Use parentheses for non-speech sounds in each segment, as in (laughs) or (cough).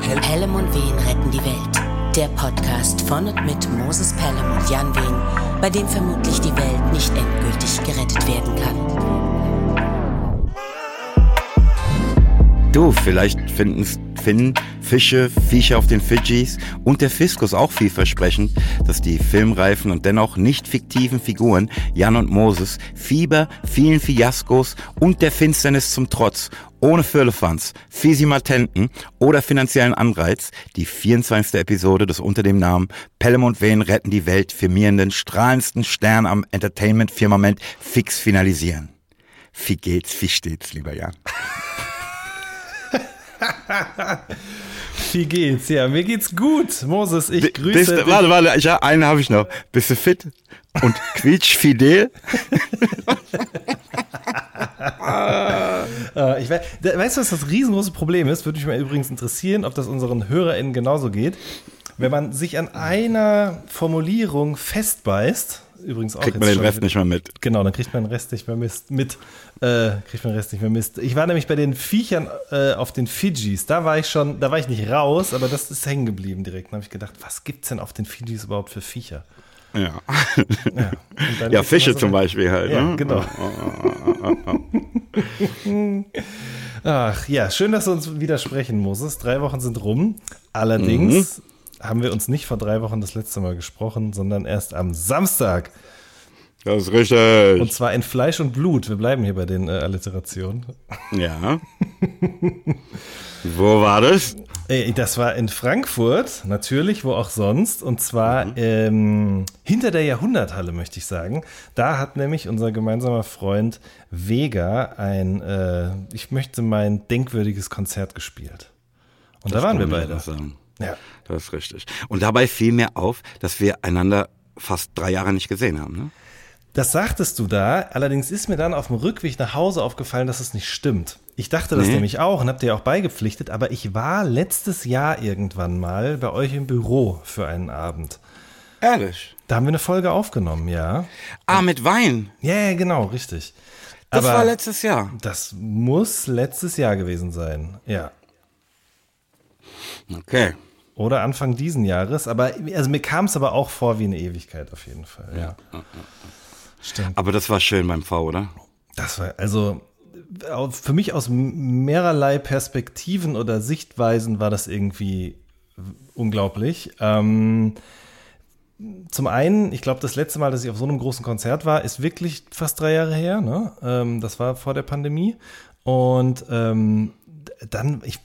Pelham und Wehen retten die Welt. Der Podcast von und mit Moses Pelham und Jan Wehen, bei dem vermutlich die Welt nicht endgültig gerettet werden kann. Du, vielleicht finden Finnen, Fische, Viecher auf den Fidschis und der Fiskus auch vielversprechend, dass die filmreifen und dennoch nicht fiktiven Figuren Jan und Moses Fieber, vielen Fiaskos und der Finsternis zum Trotz ohne Firlefanz, Fisimatenten oder finanziellen Anreiz die 24. Episode des unter dem Namen Pelham und Wehen retten die Welt firmierenden, strahlendsten Stern am Entertainment-Firmament fix finalisieren. Wie geht's, wie steht's, lieber Jan? (laughs) Wie geht's? Ja, mir geht's gut. Moses, ich grüße Bist, dich. Warte, warte, ich, einen habe ich noch. Bist du fit und (laughs) quietschfidel? Äh, ich weiß, weißt du, was das riesengroße Problem ist? Würde mich mal übrigens interessieren, ob das unseren HörerInnen genauso geht. Wenn man sich an einer Formulierung festbeißt, übrigens auch Kriegt man den Rest wieder- nicht mehr mit. Genau, dann kriegt man den Rest nicht mehr mit. Äh, kriegt man den Rest nicht mehr Mist. Ich war nämlich bei den Viechern äh, auf den Fidschis. Da war ich schon, da war ich nicht raus, aber das ist hängen geblieben direkt. Dann habe ich gedacht, was gibt's denn auf den Fidschis überhaupt für Viecher? Ja, Ja, (laughs) ja Fische so zum Beispiel halt. Ja, ne? genau. Ach ja, schön, dass du uns widersprechen, Moses. Drei Wochen sind rum. Allerdings Mhm. haben wir uns nicht vor drei Wochen das letzte Mal gesprochen, sondern erst am Samstag. Das ist richtig. Und zwar in Fleisch und Blut. Wir bleiben hier bei den äh, Alliterationen. ja. (laughs) Wo war das? Äh, Das war in Frankfurt, natürlich, wo auch sonst. Und zwar ähm, hinter der Jahrhunderthalle, möchte ich sagen. Da hat nämlich unser gemeinsamer Freund Vega ein, äh, ich möchte mein denkwürdiges Konzert gespielt. Und da waren wir beide. sagen. Ja. Das ist richtig. Und dabei fiel mir auf, dass wir einander fast drei Jahre nicht gesehen haben. Ne? Das sagtest du da, allerdings ist mir dann auf dem Rückweg nach Hause aufgefallen, dass es nicht stimmt. Ich dachte das Nee. nämlich auch und hab dir auch beigepflichtet, aber ich war letztes Jahr irgendwann mal bei euch im Büro für einen Abend. Ehrlich. Da haben wir eine Folge aufgenommen, ja. Ah, mit Wein. Ja, ja, genau, richtig. Das Aber war letztes Jahr. das muss letztes Jahr gewesen sein, ja. Okay. Oder Anfang diesen Jahres, aber also mir kam es aber auch vor wie eine Ewigkeit auf jeden Fall, ja. Stimmt. Aber das war schön beim V, oder? Das war also für mich aus mehrerlei Perspektiven oder Sichtweisen war das irgendwie unglaublich. Ähm, zum einen, ich glaube, das letzte Mal, dass ich auf so einem großen Konzert war, ist wirklich fast drei Jahre her. Ne? Ähm, das war vor der Pandemie. Und ähm, dann, ich,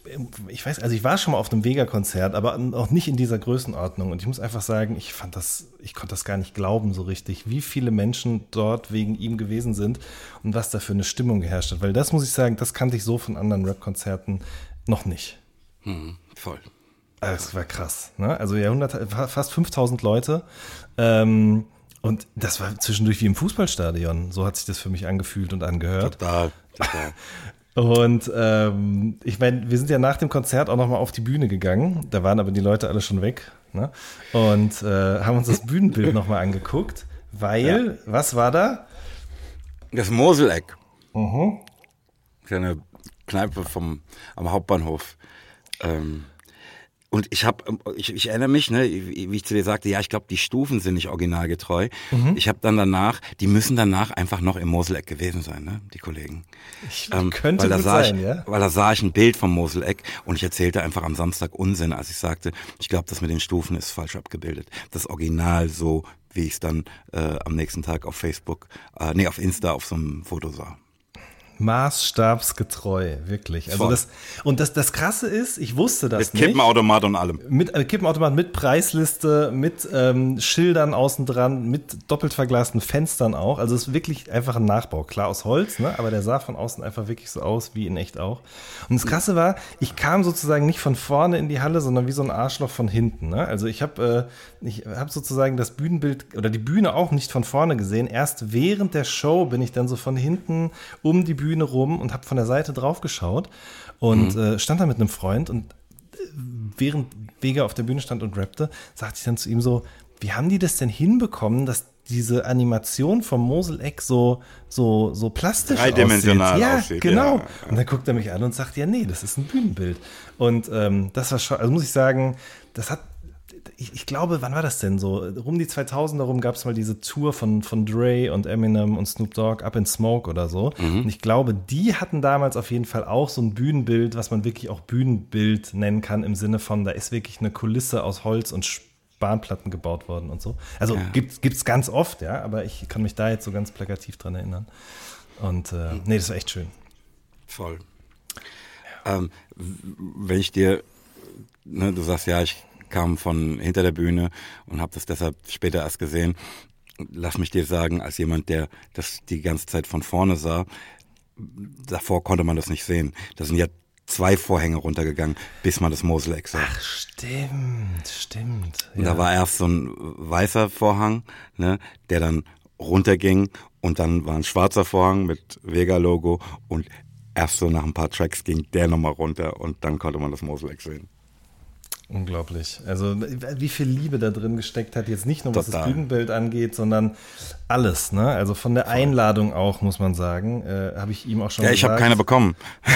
ich weiß, also ich war schon mal auf einem Vega-Konzert, aber auch nicht in dieser Größenordnung. Und ich muss einfach sagen, ich fand das, ich konnte das gar nicht glauben so richtig, wie viele Menschen dort wegen ihm gewesen sind und was da für eine Stimmung geherrscht hat. Weil das muss ich sagen, das kannte ich so von anderen Rap-Konzerten noch nicht. Hm, voll. Ah, Das war krass. Ne? Also Jahrhundert, fast 5000 Leute. Ähm, und das war zwischendurch wie im Fußballstadion. So hat sich das für mich angefühlt und angehört. Total. Total. (laughs) Und ähm, ich meine, wir sind ja nach dem Konzert auch nochmal auf die Bühne gegangen. Da waren aber die Leute alle schon weg. Ne? Und äh, haben uns das Bühnenbild nochmal angeguckt. Weil, was war da? Das Moseleck. Mhm. Ja eine Kneipe vom, am Hauptbahnhof. Ähm, und ich habe, ich, ich erinnere mich, ne, wie ich zu dir sagte, ja, ich glaube, die Stufen sind nicht originalgetreu. Mhm. Ich habe dann danach, die müssen danach einfach noch im Moseleck gewesen sein, ne, die Kollegen. Ich, Ähm, könnte weil da sah sein, ich, ja? Weil da sah ich ein Bild vom Moseleck und ich erzählte einfach am Samstag Unsinn, als ich sagte, ich glaube, das mit den Stufen ist falsch abgebildet. Das Original so, wie ich es dann äh, am nächsten Tag auf Facebook, äh, nee, auf Insta auf so einem Foto sah. Maßstabsgetreu, wirklich. Also Voll. das, und das, das Krasse ist, ich wusste das Mit nicht. Kippenautomat und allem. Mit äh, Kippenautomat, mit Preisliste, mit ähm, Schildern außen dran, mit doppelt verglasten Fenstern auch. Also es ist wirklich einfach ein Nachbau. Klar aus Holz, ne? aber der sah von außen einfach wirklich so aus, wie in echt auch. Und das Krasse war, ich kam sozusagen nicht von vorne in die Halle, sondern wie so ein Arschloch von hinten. Ne? Also ich habe äh, ich hab sozusagen das Bühnenbild oder die Bühne auch nicht von vorne gesehen. Erst während der Show bin ich dann so von hinten um die Bühne rum und habe von der Seite drauf geschaut und äh, stand da mit einem Freund und während Vega auf der Bühne stand und rappte, sagte ich dann zu ihm so, wie haben die das denn hinbekommen, dass diese Animation vom Moseleck so, so, so plastisch Dreidimensional aussieht. Ja, aussieht, genau. ja, ja. Und dann guckt er mich an und sagt, ja, nee, das ist ein Bühnenbild. Und ähm, das war schon, also muss ich sagen, das hat, ich, ich glaube, wann war das denn so? Rum die 2000er rum gab es mal diese Tour von, von Dre und Eminem und Snoop Dogg, Up in Smoke oder so. Mhm. Und ich glaube, die hatten damals auf jeden Fall auch so ein Bühnenbild, was man wirklich auch Bühnenbild nennen kann, im Sinne von, da ist wirklich eine Kulisse aus Holz und Spanplatten gebaut worden und so. Also Ja. gibt es ganz oft, ja, aber ich kann mich da jetzt so ganz plakativ dran erinnern. Und äh, nee, das war echt schön. Voll. Ähm, wenn ich dir, ne, du sagst ja, ich kam von hinter der Bühne und habe das deshalb später erst gesehen. Lass mich dir sagen, als jemand, der das die ganze Zeit von vorne sah, davor konnte man das nicht sehen. Da sind ja zwei Vorhänge runtergegangen, bis man das Moseleck sah. Ach, stimmt, stimmt. Und da war erst so ein weißer Vorhang, ne, der dann runterging und dann war ein schwarzer Vorhang mit Vega-Logo und erst so nach ein paar Tracks ging der nochmal runter und dann konnte man das Moseleck sehen. Unglaublich. Also wie viel Liebe da drin gesteckt hat, jetzt nicht nur was Total. das Bühnenbild angeht, sondern alles. Ne? Also von der Einladung auch, muss man sagen, äh, habe ich ihm auch schon Ja, ich habe keine bekommen. (laughs)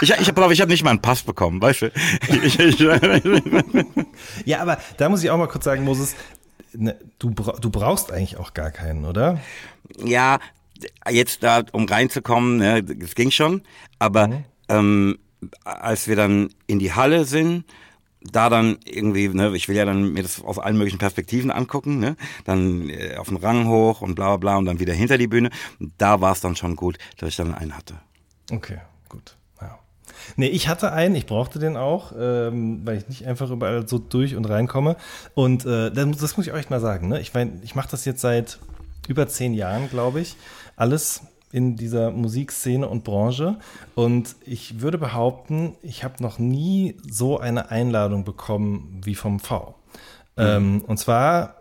ich ich habe ich hab nicht mal einen Pass bekommen, weißt du? Ich, ich, Ja, aber da muss ich auch mal kurz sagen, Moses, ne, du, du brauchst eigentlich auch gar keinen, oder? ja, jetzt da, um reinzukommen, ne, das ging schon, aber ähm, als wir dann in die Halle sind, da dann irgendwie, ne, ich will ja dann mir das aus allen möglichen Perspektiven angucken, ne, dann äh, auf den Rang hoch und bla bla bla und dann wieder hinter die Bühne, da war es dann schon gut, dass ich dann einen hatte. Okay, gut. Ja. Nee, ich hatte einen, ich brauchte den auch, ähm, weil ich nicht einfach überall so durch und reinkomme. Und äh, das, das muss ich euch mal sagen. Ne? Ich mein, ich mache das jetzt seit über zehn Jahren, glaube ich. Alles in dieser Musikszene und Branche. Und ich würde behaupten, ich habe noch nie so eine Einladung bekommen wie vom V. Ähm, und zwar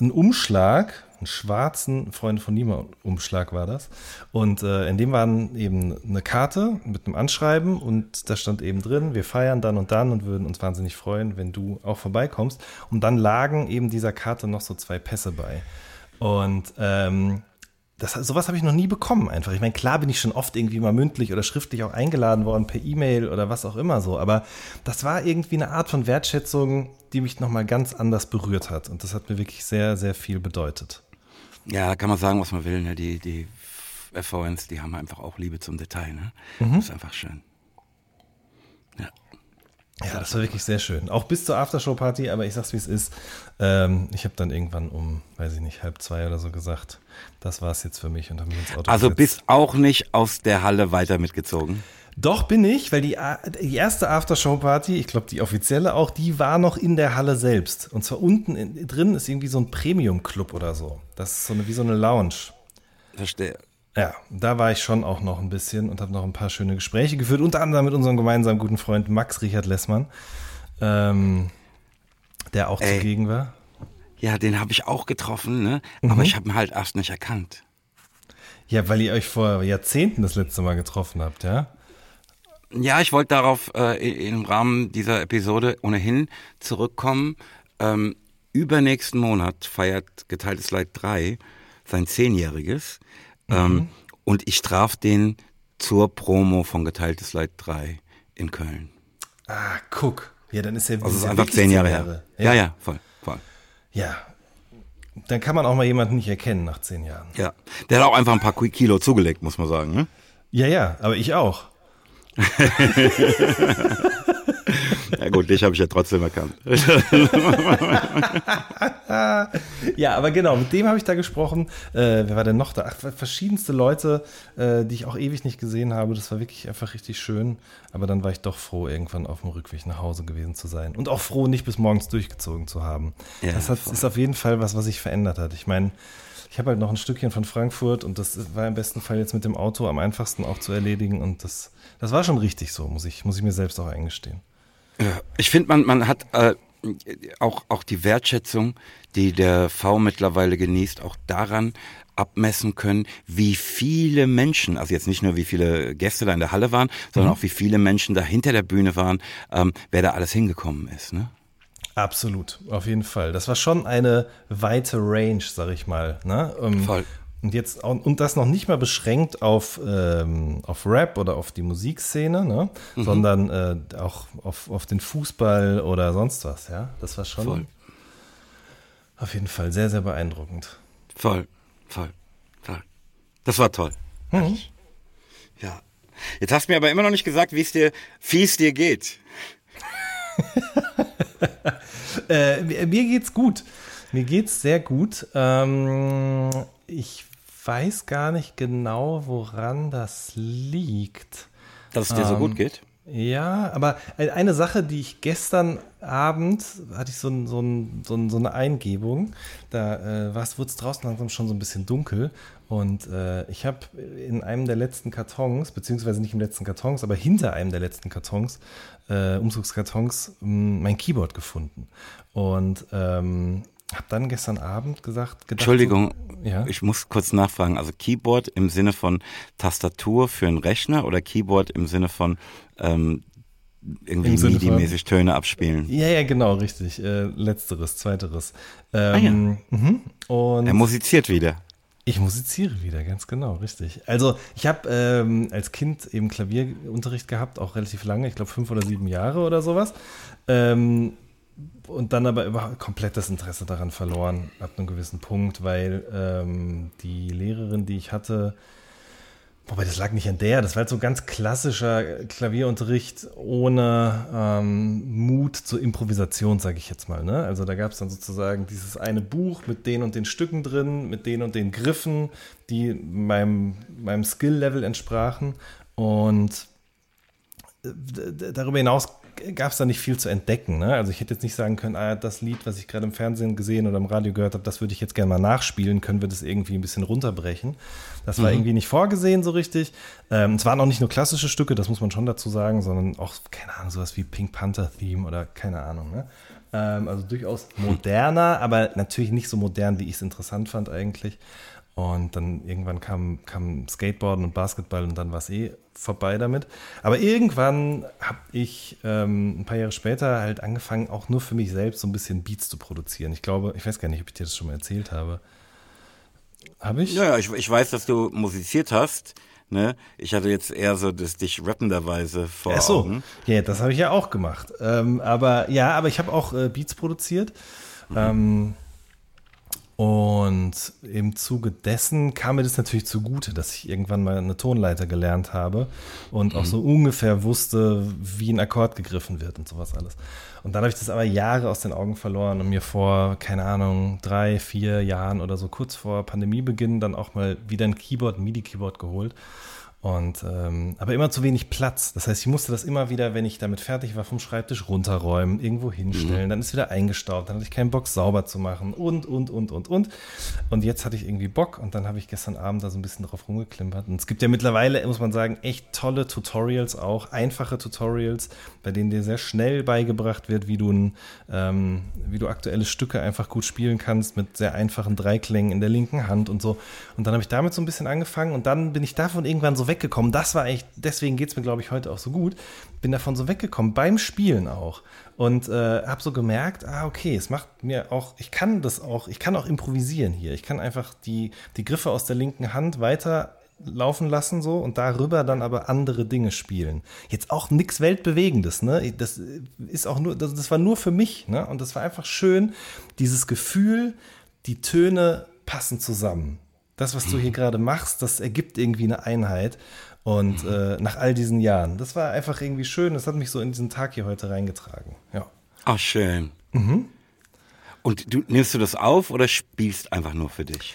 ein Umschlag, einen schwarzen Freunde von Nima Umschlag war das. Und äh, in dem waren eben eine Karte mit einem Anschreiben und da stand eben drin, wir feiern dann und dann und würden uns wahnsinnig freuen, wenn du auch vorbeikommst. Und dann lagen eben dieser Karte noch so zwei Pässe bei. Und ähm, das, sowas habe ich noch nie bekommen einfach. Ich meine, klar bin ich schon oft irgendwie mal mündlich oder schriftlich auch eingeladen worden per E-Mail oder was auch immer so, aber das war irgendwie eine Art von Wertschätzung, die mich nochmal ganz anders berührt hat und das hat mir wirklich sehr, sehr viel bedeutet. Ja, da kann man sagen, was man will, ne, die, die FVNs, die haben einfach auch Liebe zum Detail, ne, das ist einfach schön. Ja. Ja, das war wirklich sehr schön. Auch bis zur Aftershow-Party, aber ich sag's wie es ist. Ähm, ich habe dann irgendwann um, weiß ich nicht, halb zwei oder so gesagt, das war's jetzt für mich und habe mich ins Auto Also gesetzt. bist auch nicht aus der Halle weiter mitgezogen. Doch bin ich, weil die, A- die erste Aftershow-Party, ich glaube die offizielle auch, die war noch in der Halle selbst. Und zwar unten in, drin ist irgendwie so ein Premium-Club oder so. Das ist so eine, wie so eine Lounge. Verstehe. Ja, da war ich schon auch noch ein bisschen und habe noch ein paar schöne Gespräche geführt, unter anderem mit unserem gemeinsamen guten Freund Max Richard Lessmann, ähm, der auch Ey. zugegen war. Ja, den habe ich auch getroffen, ne? aber ich habe ihn halt erst nicht erkannt. Ja, weil ihr euch vor Jahrzehnten das letzte Mal getroffen habt, ja? Ja, ich wollte darauf äh, im Rahmen dieser Episode ohnehin zurückkommen. Ähm, übernächsten Monat feiert Geteiltes Leid 3 sein Zehnjähriges. Ähm, und ich traf den zur Promo von Geteiltes Leid 3 in Köln. Ah, guck. Ja, dann ist ja Also ist einfach zehn Jahre her. Ja. Ja, ja, voll, voll. Ja. Dann kann man auch mal jemanden nicht erkennen nach zehn Jahren. Ja. Der hat auch einfach ein paar Kilo zugelegt, muss man sagen. Ne? Ja, ja, aber ich auch. (laughs) Ja gut, dich habe ich ja trotzdem erkannt. (laughs) Ja, aber genau, mit dem habe ich da gesprochen. Äh, wer war denn noch da? Ach, verschiedenste Leute, äh, die ich auch ewig nicht gesehen habe. Das war wirklich einfach richtig schön. Aber dann war ich doch froh, irgendwann auf dem Rückweg nach Hause gewesen zu sein. Und auch froh, nicht bis morgens durchgezogen zu haben. Ja, das hat, ist auf jeden Fall was, was sich verändert hat. Ich meine, ich habe halt noch ein Stückchen von Frankfurt und das war im besten Fall jetzt mit dem Auto am einfachsten auch zu erledigen. Und das, das war schon richtig so, muss ich, muss ich mir selbst auch eingestehen. Ja, ich finde, man, man hat äh, auch, auch die Wertschätzung, die der V mittlerweile genießt, auch daran abmessen können, wie viele Menschen, also jetzt nicht nur wie viele Gäste da in der Halle waren, sondern auch wie viele Menschen da hinter der Bühne waren, ähm, wer da alles hingekommen ist. Ne? Absolut, auf jeden Fall. Das war schon eine weite Range, sag ich mal. Ne? Ähm, Voll. Und jetzt und das noch nicht mal beschränkt auf, ähm, auf Rap oder auf die Musikszene, ne? Mhm. sondern äh, auch auf, auf den Fußball oder sonst was, ja. Das war schon Voll. auf jeden Fall sehr, sehr beeindruckend. Voll, voll, voll. Das war toll. Mhm. Ja. Jetzt hast du mir aber immer noch nicht gesagt, wie es dir, wie es dir geht. (laughs) äh, mir geht's gut. Mir geht's sehr gut. Ähm, ich weiß gar nicht genau, woran das liegt. Dass es dir ähm, so gut ähm, geht? Ja, aber eine Sache, die ich gestern Abend hatte ich so, so, so, so eine Eingebung. Da äh, wurde es draußen langsam schon so ein bisschen dunkel. Und äh, ich habe in einem der letzten Kartons, beziehungsweise nicht im letzten Kartons, aber hinter einem der letzten Kartons, äh, Umzugskartons, mein Keyboard gefunden. Und ähm, habe dann gestern Abend gesagt, gedacht, Entschuldigung, so, ja? ich muss kurz nachfragen. Also Keyboard im Sinne von Tastatur für einen Rechner oder Keyboard im Sinne von ähm, irgendwie MIDI-mäßig Töne abspielen? Ja, ja, genau, richtig. Äh, letzteres, zweiteres. Ähm, ah, ja. Mhm. Und er musiziert wieder. Ich musiziere wieder, ganz genau, richtig. Also ich habe ähm, als Kind eben Klavierunterricht gehabt, auch relativ lange, ich glaube fünf oder sieben Jahre oder sowas. Ähm, und dann aber überhaupt komplett das Interesse daran verloren, ab einem gewissen Punkt, weil ähm, die Lehrerin, die ich hatte, wobei das lag nicht an der, das war halt so ganz klassischer Klavierunterricht ohne ähm, Mut zur Improvisation, sage ich jetzt mal. Ne? Also da gab es dann sozusagen dieses eine Buch mit den und den Stücken drin, mit den und den Griffen, die meinem, meinem Skill-Level entsprachen. Und äh, darüber hinaus gab es da nicht viel zu entdecken. Ne? Also ich hätte jetzt nicht sagen können, ah, das Lied, was ich gerade im Fernsehen gesehen oder im Radio gehört habe, das würde ich jetzt gerne mal nachspielen, können wir das irgendwie ein bisschen runterbrechen. Das war mhm. irgendwie nicht vorgesehen so richtig. Ähm, es waren auch nicht nur klassische Stücke, das muss man schon dazu sagen, sondern auch, keine Ahnung, sowas wie Pink Panther Theme oder keine Ahnung. Ne? Ähm, also durchaus moderner, aber natürlich nicht so modern, wie ich es interessant fand eigentlich. Und dann irgendwann kam, kam Skateboarden und Basketball und dann war es eh vorbei damit. Aber irgendwann habe ich ähm, ein paar Jahre später halt angefangen, auch nur für mich selbst so ein bisschen Beats zu produzieren. Ich glaube, ich weiß gar nicht, ob ich dir das schon mal erzählt habe. Habe ich? Ja, ja ich, ich weiß, dass du musiziert hast. Ne? Ich hatte jetzt eher so das dich rappenderweise vor Ach so. Augen. Ja, das habe ich ja auch gemacht. Ähm, aber ja, aber ich habe auch äh, Beats produziert. Mhm. Ähm, und im Zuge dessen kam mir das natürlich zugute, dass ich irgendwann mal eine Tonleiter gelernt habe und mhm. auch so ungefähr wusste, wie ein Akkord gegriffen wird und sowas alles. Und dann habe ich das aber Jahre aus den Augen verloren und mir vor, keine Ahnung, drei, vier Jahren oder so kurz vor Pandemiebeginn dann auch mal wieder ein Keyboard, ein MIDI-Keyboard geholt und ähm, aber immer zu wenig Platz. Das heißt, ich musste das immer wieder, wenn ich damit fertig war, vom Schreibtisch runterräumen, irgendwo hinstellen. Mhm. Dann ist wieder eingestaubt. Dann hatte ich keinen Bock, sauber zu machen und und und und und. Und jetzt hatte ich irgendwie Bock und dann habe ich gestern Abend da so ein bisschen drauf rumgeklimpert. Und es gibt ja mittlerweile, muss man sagen, echt tolle Tutorials auch, einfache Tutorials, bei denen dir sehr schnell beigebracht wird, wie du ein, ähm, wie du aktuelle Stücke einfach gut spielen kannst mit sehr einfachen Dreiklängen in der linken Hand und so. Und dann habe ich damit so ein bisschen angefangen und dann bin ich davon irgendwann so weg weggekommen. Das war echt, deswegen geht es mir, glaube ich, heute auch so gut. Bin davon so weggekommen, beim Spielen auch. Und äh, habe so gemerkt, ah, okay, es macht mir auch, ich kann das auch, ich kann auch improvisieren hier. Ich kann einfach die, die Griffe aus der linken Hand weiter laufen lassen so und darüber dann aber andere Dinge spielen. Jetzt auch nichts weltbewegendes, ne? Das ist auch nur das, das war nur für mich, ne? Und das war einfach schön dieses Gefühl, die Töne passen zusammen das, was du hier gerade machst, das ergibt irgendwie eine Einheit. Und äh, nach all diesen Jahren, das war einfach irgendwie schön. Das hat mich so in diesen Tag hier heute reingetragen. Ja. Ach, schön. Mhm. Und du nimmst du das auf oder spielst einfach nur für dich?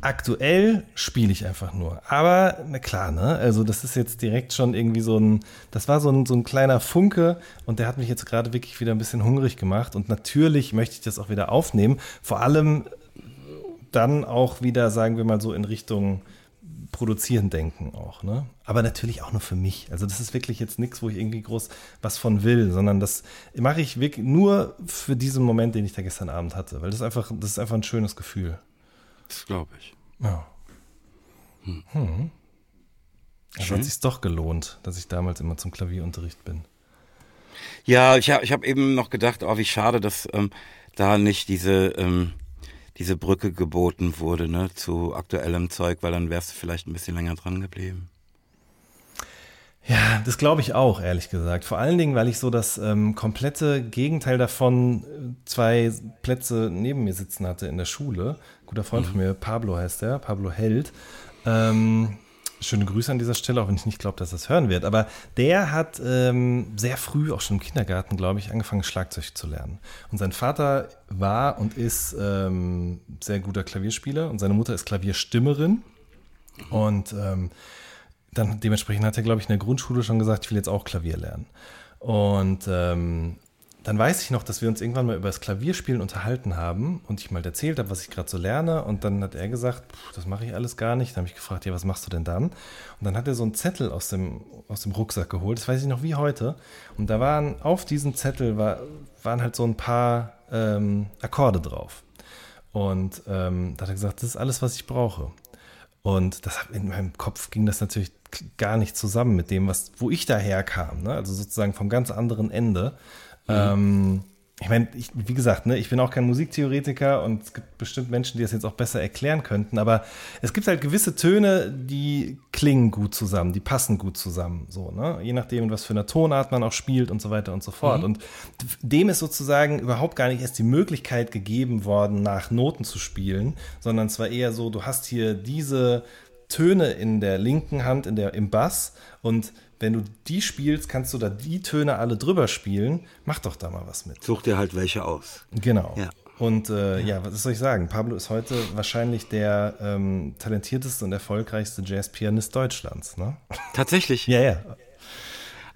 Aktuell spiele ich einfach nur. Aber na klar, ne? Also das ist jetzt direkt schon irgendwie so ein, das war so ein, so ein kleiner Funke und der hat mich jetzt gerade wirklich wieder ein bisschen hungrig gemacht. Und natürlich möchte ich das auch wieder aufnehmen. Vor allem dann auch wieder, sagen wir mal so, in Richtung Produzieren denken auch, ne? Aber natürlich auch nur für mich. Also das ist wirklich jetzt nichts, wo ich irgendwie groß was von will, sondern das mache ich wirklich nur für diesen Moment, den ich da gestern Abend hatte, weil das ist einfach, das ist einfach ein schönes Gefühl. Das glaube ich. Ja. Hm. hm. Also hat sich doch gelohnt, dass ich damals immer zum Klavierunterricht bin. Ja, ich habe ich hab eben noch gedacht, oh, wie schade, dass ähm, da nicht diese, ähm, diese Brücke geboten wurde ne, zu aktuellem Zeug, weil dann wärst du vielleicht ein bisschen länger dran geblieben. Ja, das glaube ich auch, ehrlich gesagt. Vor allen Dingen, weil ich so das ähm, komplette Gegenteil davon äh, zwei Plätze neben mir sitzen hatte in der Schule. Guter Freund mhm. von mir, Pablo heißt der, Pablo Held. Ähm, schöne Grüße an dieser Stelle, auch wenn ich nicht glaube, dass das hören wird. Aber der hat ähm, sehr früh, auch schon im Kindergarten, glaube ich, angefangen, Schlagzeug zu lernen. Und sein Vater war und ist ähm, sehr guter Klavierspieler und seine Mutter ist Klavierstimmerin. Und ähm, dann dementsprechend hat er, glaube ich, in der Grundschule schon gesagt, ich will jetzt auch Klavier lernen. Und ähm, dann weiß ich noch, dass wir uns irgendwann mal über das Klavierspielen unterhalten haben und ich mal erzählt habe, was ich gerade so lerne. Und dann hat er gesagt, das mache ich alles gar nicht. Dann habe ich gefragt, ja, was machst du denn dann? Und dann hat er so einen Zettel aus dem, aus dem Rucksack geholt, das weiß ich noch wie heute. Und da waren auf diesem Zettel war, waren halt so ein paar ähm, Akkorde drauf. Und ähm, da hat er gesagt, das ist alles, was ich brauche. Und das in meinem Kopf ging das natürlich gar nicht zusammen mit dem, was, wo ich daher kam. Ne? Also sozusagen vom ganz anderen Ende. Mhm. Ähm, ich meine, wie gesagt, ne, ich bin auch kein Musiktheoretiker und es gibt bestimmt Menschen, die das jetzt auch besser erklären könnten, aber es gibt halt gewisse Töne, die klingen gut zusammen, die passen gut zusammen, so, ne? Je nachdem, was für eine Tonart man auch spielt und so weiter und so fort. Mhm. Und dem ist sozusagen überhaupt gar nicht erst die Möglichkeit gegeben worden, nach Noten zu spielen, sondern es war eher so, du hast hier diese Töne in der linken Hand, in der, im Bass und wenn du die spielst, kannst du da die Töne alle drüber spielen. Mach doch da mal was mit. Such dir halt welche aus. Genau. Ja. Und äh, ja. ja. was soll ich sagen? Pablo ist heute wahrscheinlich der ähm, talentierteste und erfolgreichste Jazzpianist Deutschlands, ne? Tatsächlich? ja, ja.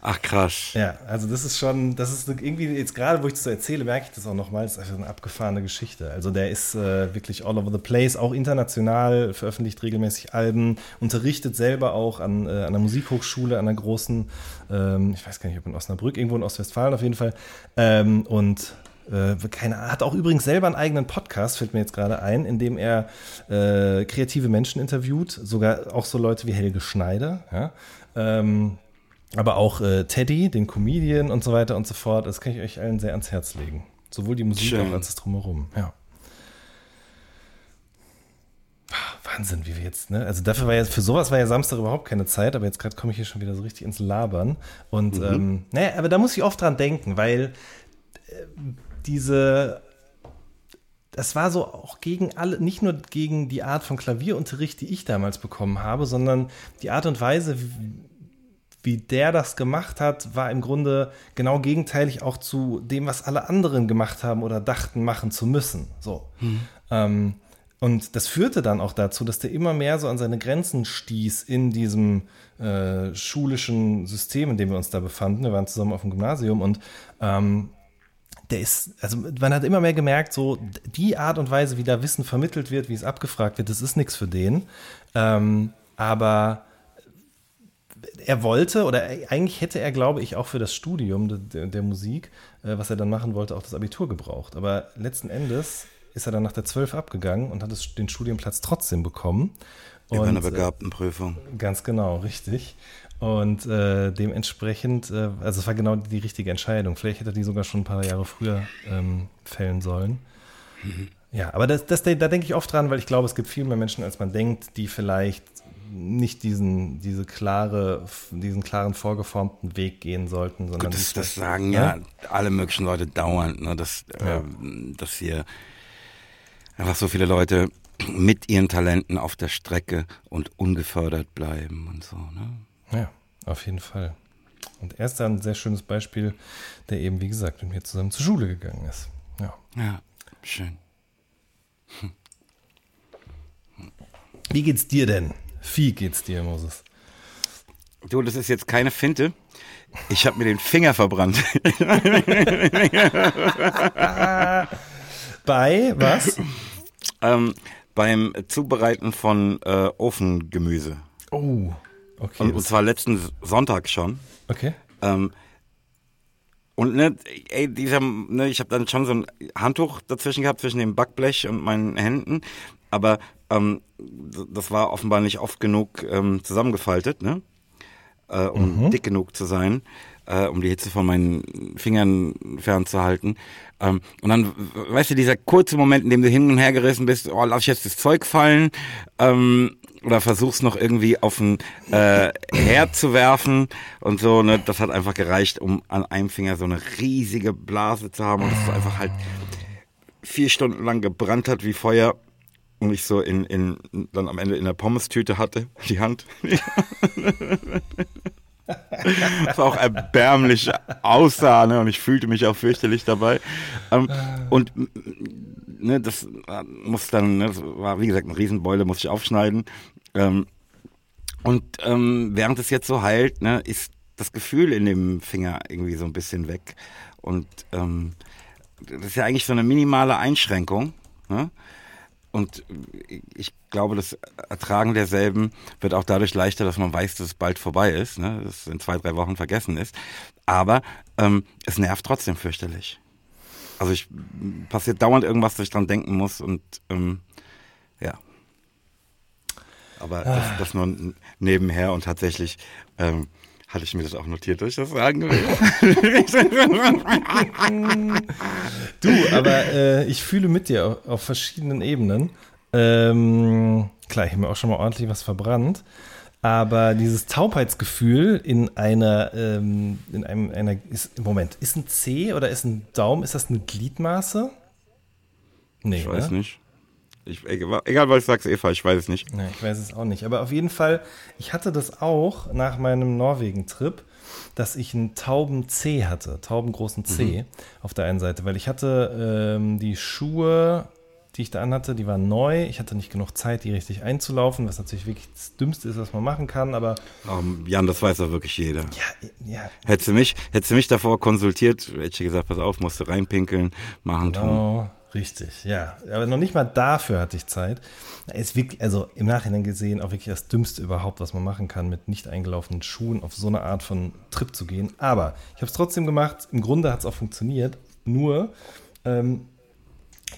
Ach krass. Ja, also das ist schon, das ist irgendwie, jetzt gerade wo ich das so erzähle, merke ich das auch nochmal, das ist einfach eine abgefahrene Geschichte. Also der ist äh, wirklich all over the place, auch international, veröffentlicht regelmäßig Alben, unterrichtet selber auch an, äh, an einer Musikhochschule, an einer großen, ähm, ich weiß gar nicht, ob in Osnabrück, irgendwo in Ostwestfalen auf jeden Fall. Ähm, und äh, keine, hat auch übrigens selber einen eigenen Podcast, fällt mir jetzt gerade ein, in dem er äh, kreative Menschen interviewt, sogar auch so Leute wie Helge Schneider. Ja? Ähm, aber auch äh, Teddy, den Comedian und so weiter und so fort. Das kann ich euch allen sehr ans Herz legen. Sowohl die Musik Schön. als das Drumherum. Ja. Wahnsinn, wie wir jetzt, ne? Also dafür war ja, für sowas war ja Samstag überhaupt keine Zeit, aber jetzt gerade komme ich hier schon wieder so richtig ins Labern. Und mhm. ähm, naja, aber da muss ich oft dran denken, weil äh, diese das war so auch gegen alle, nicht nur gegen die Art von Klavierunterricht, die ich damals bekommen habe, sondern die Art und Weise, wie, der das gemacht hat, war im Grunde genau gegenteilig auch zu dem, was alle anderen gemacht haben oder dachten, machen zu müssen. So. Mhm. Ähm, und das führte dann auch dazu, dass der immer mehr so an seine Grenzen stieß in diesem äh, schulischen System, in dem wir uns da befanden. Wir waren zusammen auf dem Gymnasium und ähm, der ist, also man hat immer mehr gemerkt, so die Art und Weise, wie da Wissen vermittelt wird, wie es abgefragt wird, das ist nichts für den. Ähm, aber er wollte, oder eigentlich hätte er, glaube ich, auch für das Studium der, der Musik, äh, was er dann machen wollte, auch das Abitur gebraucht. Aber letzten Endes ist er dann nach der 12 abgegangen und hat es, den Studienplatz trotzdem bekommen. Über eine äh, Begabtenprüfung. Äh, ganz genau, richtig. Und äh, dementsprechend, äh, also es war genau die richtige Entscheidung. Vielleicht hätte er die sogar schon ein paar Jahre früher ähm, fällen sollen. Mhm. Ja, aber das, das, da denke ich oft dran, weil ich glaube, es gibt viel mehr Menschen, als man denkt, die vielleicht nicht diesen, diese klare, diesen klaren vorgeformten Weg gehen sollten, sondern Gut, das, das sagen ja, ja, alle möglichen Leute dauernd, ne, dass, ja. äh, dass hier einfach so viele Leute mit ihren Talenten auf der Strecke und ungefördert bleiben und so. Ne? Ja, auf jeden Fall. Und er ist da ein sehr schönes Beispiel, der eben, wie gesagt, mit mir zusammen zur Schule gegangen ist. Ja, ja schön. Wie geht's dir denn? Wie geht's dir, Moses? Du, das ist jetzt keine Finte. Ich habe mir den Finger verbrannt. (laughs) Bei was? Ähm, beim Zubereiten von äh, Ofengemüse. Oh, okay. Und, und, zwar letzten Sonntag schon. Okay. Ähm, und ne, ey, dieser, ne, ich habe dann schon so ein Handtuch dazwischen gehabt, zwischen dem Backblech und meinen Händen. Aber ähm, das war offenbar nicht oft genug ähm, zusammengefaltet, ne? Äh, um mhm. dick genug zu sein. äh, um die Hitze von meinen Fingern fernzuhalten. Ähm, und dann, weißt du, dieser kurze Moment, in dem du hin und her gerissen bist, oh, lass ich jetzt das Zeug fallen ähm, oder versuch's noch irgendwie auf den äh, Herd zu werfen und so. Ne, das hat einfach gereicht, um an einem Finger so eine riesige Blase zu haben und das einfach halt vier Stunden lang gebrannt hat wie Feuer und ich so in, in dann am Ende in der Pommes-Tüte hatte, (laughs) die Hand. das war auch erbärmlich aussah, ne? Und ich fühlte mich auch fürchterlich dabei. Ähm, und ne, das muss dann, ne, das war wie gesagt eine Riesenbeule, muss ich aufschneiden. Ähm, und ähm, während es jetzt so heilt, ne, ist das Gefühl in dem Finger irgendwie so ein bisschen weg. Und ähm, das ist ja eigentlich so eine minimale Einschränkung. Ne? Und ich glaube, das Ertragen derselben wird auch dadurch leichter, dass man weiß, dass es bald vorbei ist, ne? dass es in zwei, drei Wochen vergessen ist. Aber ähm, es nervt trotzdem fürchterlich. Also ich passiert dauernd irgendwas, dass ich dran denken muss und ähm. Aber das, das nur nebenher und tatsächlich ähm, hatte ich mir das auch notiert, dass ich das sagen will. du, aber äh, ich fühle mit dir auf, auf verschiedenen Ebenen. Ähm, klar, ich habe mir auch schon mal ordentlich was verbrannt. Aber dieses Taubheitsgefühl in einer, ähm, in einem, einer, ist, Moment, ist ein C oder ist ein Daumen, ist das eine Gliedmaße? Nee, ich weiß ne? nicht. Ich, egal, was ich sage, Eva, ich weiß es nicht. Nee, ich weiß es auch nicht. Aber auf jeden Fall, ich hatte das auch nach meinem Norwegen-Trip, dass ich einen tauben C hatte, taubengroßen C mhm. auf der einen Seite, weil ich hatte ähm, die Schuhe, die ich da anhatte, die waren neu. Ich hatte nicht genug Zeit, die richtig einzulaufen, was natürlich wirklich das Dümmste ist, was man machen kann. Aber um, Jan, das weiß doch wirklich jeder. Ja, ja. Hättest du mich, hättest du mich davor konsultiert, hätte ich gesagt, pass auf, musst du reinpinkeln, machen, genau. tun. Richtig, ja. Aber noch nicht mal dafür hatte ich Zeit. Ist wirklich, also im Nachhinein gesehen, auch wirklich das Dümmste überhaupt, was man machen kann, mit nicht eingelaufenen Schuhen auf so eine Art von Trip zu gehen. Aber ich habe es trotzdem gemacht. Im Grunde hat es auch funktioniert. Nur, ähm,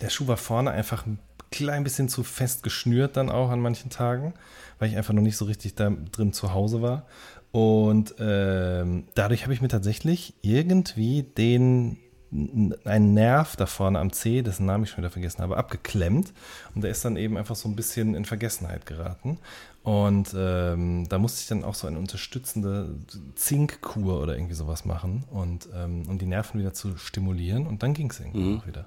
der Schuh war vorne einfach ein klein bisschen zu fest geschnürt dann auch an manchen Tagen, weil ich einfach noch nicht so richtig da drin zu Hause war. Und ähm, dadurch habe ich mir tatsächlich irgendwie den einen Nerv da vorne am C, dessen Namen ich schon wieder vergessen habe, abgeklemmt. Und der ist dann eben einfach so ein bisschen in Vergessenheit geraten. Und ähm, da musste ich dann auch so eine unterstützende Zinkkur oder irgendwie sowas machen, und, ähm, um die Nerven wieder zu stimulieren. Und dann ging es irgendwie mhm. auch wieder.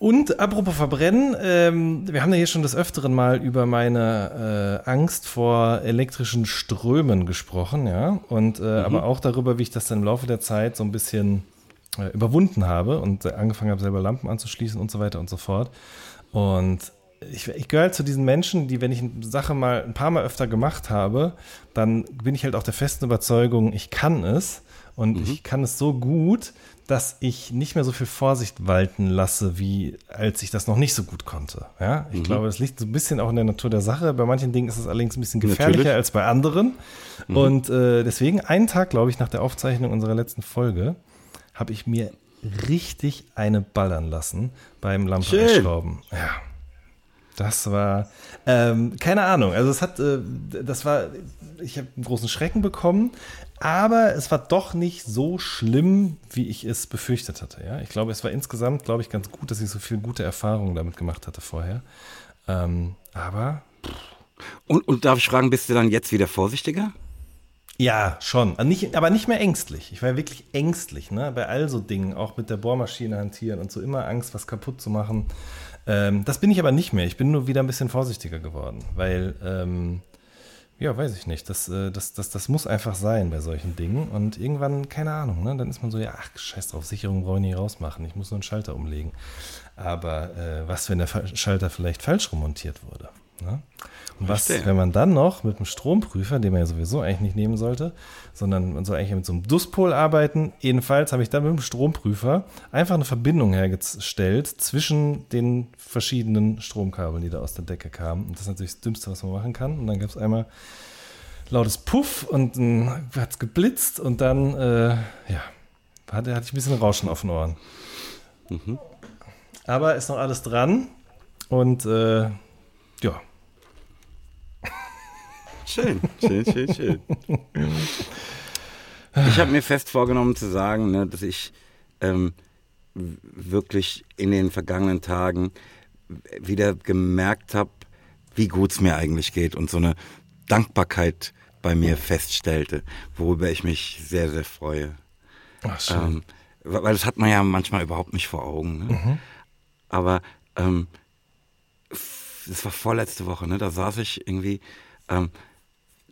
Und apropos Verbrennen, ähm, wir haben ja hier schon des Öfteren mal über meine äh, Angst vor elektrischen Strömen gesprochen, ja. Und äh, mhm. aber auch darüber, wie ich das dann im Laufe der Zeit so ein bisschen äh, überwunden habe und angefangen habe, selber Lampen anzuschließen und so weiter und so fort. Und ich, ich gehöre halt zu diesen Menschen, die, wenn ich eine Sache mal ein paar Mal öfter gemacht habe, dann bin ich halt auch der festen Überzeugung, ich kann es. Und mhm. ich kann es so gut, dass ich nicht mehr so viel Vorsicht walten lasse, wie als ich das noch nicht so gut konnte. Ja, ich mhm. glaube, das liegt so ein bisschen auch in der Natur der Sache. Bei manchen Dingen ist es allerdings ein bisschen gefährlicher Natürlich. als bei anderen. Mhm. Und äh, deswegen, einen Tag, glaube ich, nach der Aufzeichnung unserer letzten Folge, habe ich mir richtig eine ballern lassen beim Lampenschrauben. Ja. Das war, ähm, keine Ahnung, also es hat, äh, das war, ich habe einen großen Schrecken bekommen, aber es war doch nicht so schlimm, wie ich es befürchtet hatte. Ja? Ich glaube, es war insgesamt, glaube ich, ganz gut, dass ich so viele gute Erfahrungen damit gemacht hatte vorher. Ähm, aber. Und, und darf ich fragen, bist du dann jetzt wieder vorsichtiger? Ja, schon. Nicht, aber nicht mehr ängstlich. Ich war wirklich ängstlich, ne? Bei all so Dingen, auch mit der Bohrmaschine hantieren und so immer Angst, was kaputt zu machen. Ähm, das bin ich aber nicht mehr. Ich bin nur wieder ein bisschen vorsichtiger geworden, weil ähm, ja, weiß ich nicht. Das, äh, das, das, das muss einfach sein bei solchen Dingen. Und irgendwann, keine Ahnung, ne? dann ist man so, ja, ach, scheiß drauf, Sicherung brauche ich nicht rausmachen. Ich muss nur einen Schalter umlegen. Aber äh, was, wenn der Schalter vielleicht falsch remontiert wurde? Ne? Was, wenn man dann noch mit einem Stromprüfer, den man ja sowieso eigentlich nicht nehmen sollte, sondern man soll eigentlich mit so einem Duspol arbeiten. Jedenfalls habe ich dann mit dem Stromprüfer einfach eine Verbindung hergestellt zwischen den verschiedenen Stromkabeln, die da aus der Decke kamen. Und das ist natürlich das Dümmste, was man machen kann. Und dann gab es einmal lautes Puff und dann hat es geblitzt und dann, äh, ja, hatte, hatte ich ein bisschen Rauschen auf den Ohren. Mhm. Aber ist noch alles dran und äh, ja, Schön, schön, schön, schön. Ich habe mir fest vorgenommen zu sagen, ne, dass ich ähm, wirklich in den vergangenen Tagen wieder gemerkt habe, wie gut es mir eigentlich geht und so eine Dankbarkeit bei mir feststellte, worüber ich mich sehr, sehr freue. Ach, schön. Ähm, weil das hat man ja manchmal überhaupt nicht vor Augen. Ne? Mhm. Aber ähm, das war vorletzte Woche, ne? da saß ich irgendwie ähm,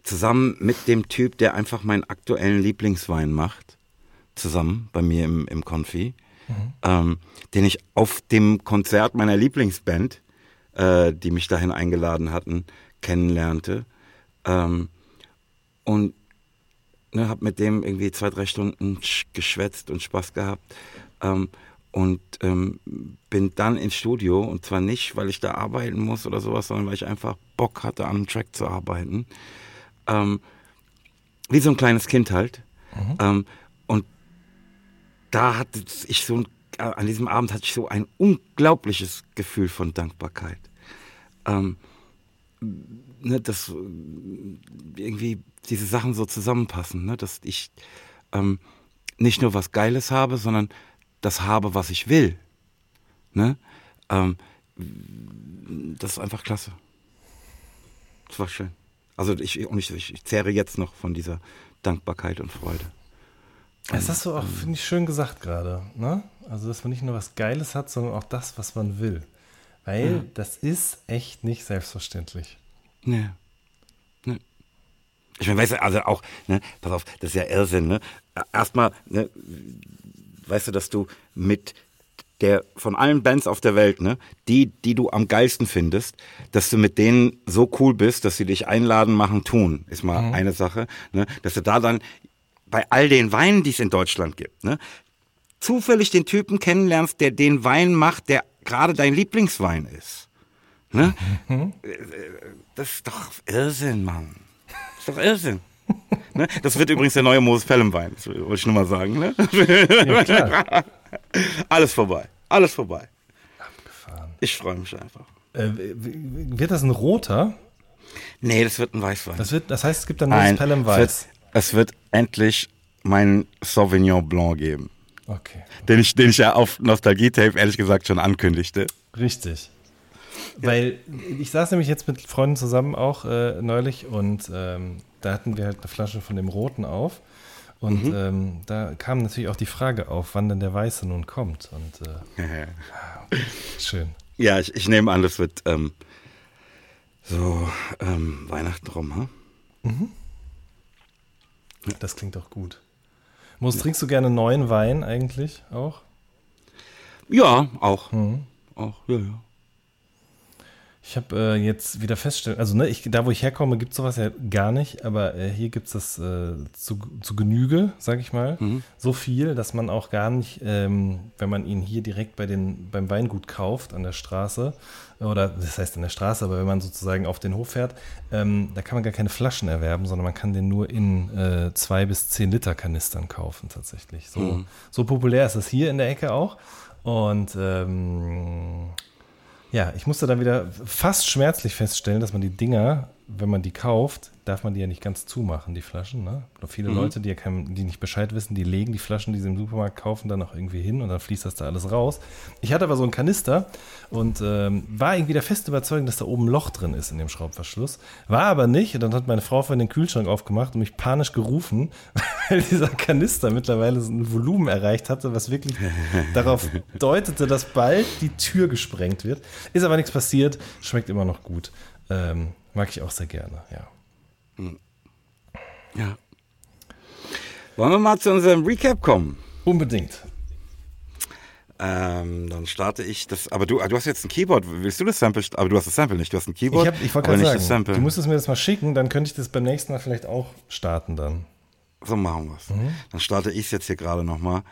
zusammen mit dem Typ, der einfach meinen aktuellen Lieblingswein macht, zusammen bei mir im, im Konfi, ähm, den ich auf dem Konzert meiner Lieblingsband, äh, die mich dahin eingeladen hatten, kennenlernte. Ähm, und ne, habe mit dem irgendwie zwei, drei Stunden sch- geschwätzt und Spaß gehabt. Ähm, und ähm, bin dann ins Studio und zwar nicht, weil ich da arbeiten muss oder sowas, sondern weil ich einfach Bock hatte, an einem Track zu arbeiten. Ähm, wie so ein kleines Kind halt. Ähm, und da hatte ich so ein, äh, an diesem Abend hatte ich so ein unglaubliches Gefühl von Dankbarkeit. Ähm, ne, dass äh, irgendwie diese Sachen so zusammenpassen, ne, dass ich ähm, nicht nur was Geiles habe, sondern das habe, was ich will. Ne? Ähm, das ist einfach klasse. Das war schön. Also ich, und ich, ich zehre jetzt noch von dieser Dankbarkeit und Freude. Das hast du auch, finde ich, schön gesagt gerade. Ne? Also, dass man nicht nur was Geiles hat, sondern auch das, was man will. Weil das ist echt nicht selbstverständlich. Nee. nee. Ich meine, weißt du, also auch, ne, pass auf, das ist ja Irrsinn, ne? Erstmal, ne, weißt du, dass du mit der, von allen Bands auf der Welt, ne, die, die du am geilsten findest, dass du mit denen so cool bist, dass sie dich einladen, machen, tun, ist mal eine Sache, ne, dass du da dann bei all den Weinen, die es in Deutschland gibt, ne, zufällig den Typen kennenlernst, der den Wein macht, der gerade dein Lieblingswein ist. Ne? Das ist doch Irrsinn, Mann. Das ist doch Irrsinn. (laughs) ne? Das wird übrigens der neue Moses Pelham Wein, wollte ich nur mal sagen. Ne? Ja. (laughs) Alles vorbei, alles vorbei. Abgefahren. Ich freue mich einfach. Äh, wird das ein roter? Nee, das wird ein Weißwein. Das, wird, das heißt, es gibt dann das Pelham es Weiß. wird, es wird endlich meinen Sauvignon Blanc geben. Okay, Den ich, den ich ja auf Nostalgie-Tape ehrlich gesagt schon ankündigte. richtig. Weil ich saß nämlich jetzt mit Freunden zusammen auch äh, neulich und ähm, da hatten wir halt eine Flasche von dem Roten auf. Und Mhm. ähm, da kam natürlich auch die Frage auf, wann denn der Weiße nun kommt. Und äh, (laughs) schön. Ja, ich, ich nehme an, das wird ähm, so ähm, Weihnachten rum, hm? Das klingt doch gut. Muss, trinkst du gerne neuen Wein eigentlich auch? Ja, auch. Mhm. Auch, ja, ja. Ich habe äh, jetzt wieder festgestellt, also ne, ich, da wo ich herkomme, gibt es sowas ja gar nicht, aber äh, hier gibt es das äh, zu, zu Genüge, sage ich mal. So viel, dass man auch gar nicht, ähm, wenn man ihn hier direkt bei den, beim Weingut kauft an der Straße, oder das heißt an der Straße, aber wenn man sozusagen auf den Hof fährt, ähm, da kann man gar keine Flaschen erwerben, sondern man kann den nur in äh, zwei bis zehn Liter Kanistern kaufen tatsächlich. So, so populär ist das hier in der Ecke auch. Und ähm, ja, ich musste dann wieder fast schmerzlich feststellen, dass man die Dinger, wenn man die kauft, darf man die ja nicht ganz zumachen, die Flaschen. Ne? Oder viele Leute, die ja kein, die nicht Bescheid wissen, die legen die Flaschen, die sie im Supermarkt kaufen, dann auch irgendwie hin und dann fließt das da alles raus. Ich hatte aber so einen Kanister und ähm, war irgendwie der festen Überzeugung, dass da oben ein Loch drin ist in dem Schraubverschluss. War aber nicht. Und dann hat meine Frau vorhin den Kühlschrank aufgemacht und mich panisch gerufen, (laughs) weil dieser Kanister mittlerweile so ein Volumen erreicht hatte, was wirklich (laughs) darauf deutete, dass bald die Tür gesprengt wird. Ist aber nichts passiert, schmeckt immer noch gut. Ähm, mag ich auch sehr gerne, ja. ja. Wollen wir mal zu unserem Recap kommen? Unbedingt. Ähm, dann starte ich das. Aber du, du hast jetzt ein Keyboard. Willst du das Sample? Aber du hast das Sample nicht. Du hast ein Ich, Keyboard. hab- ich wollte gerade sagen, du müsstest mir das mal schicken, dann könnte ich das beim nächsten Mal vielleicht auch starten dann. So machen wir's. Mhm. Dann starte ich jetzt hier gerade nochmal.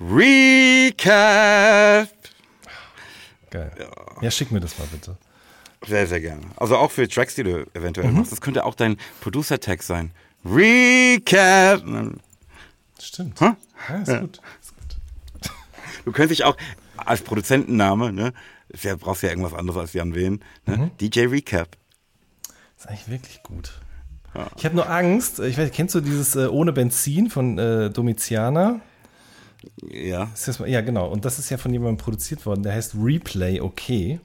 Recap! Geil. Ja. schick mir das mal bitte. Sehr, sehr gerne. Also auch für Tracks, die du eventuell Mhm. machst. Das könnte auch dein Producer-Tag sein. Recap! Stimmt. Hä? Ja, ist gut. Ist gut. (laughs) Du könntest dich auch als Produzentenname, ne? Ja, brauchst ja irgendwas anderes als Jan Wehn, ne? Mhm. DJ Recap. Ist eigentlich wirklich gut. Ich habe nur Angst. Ich weiß, kennst du dieses äh, ohne Benzin von äh, Domitiana? Ja. ja, genau. Und das ist ja von jemandem produziert worden. Der heißt Replay Okay.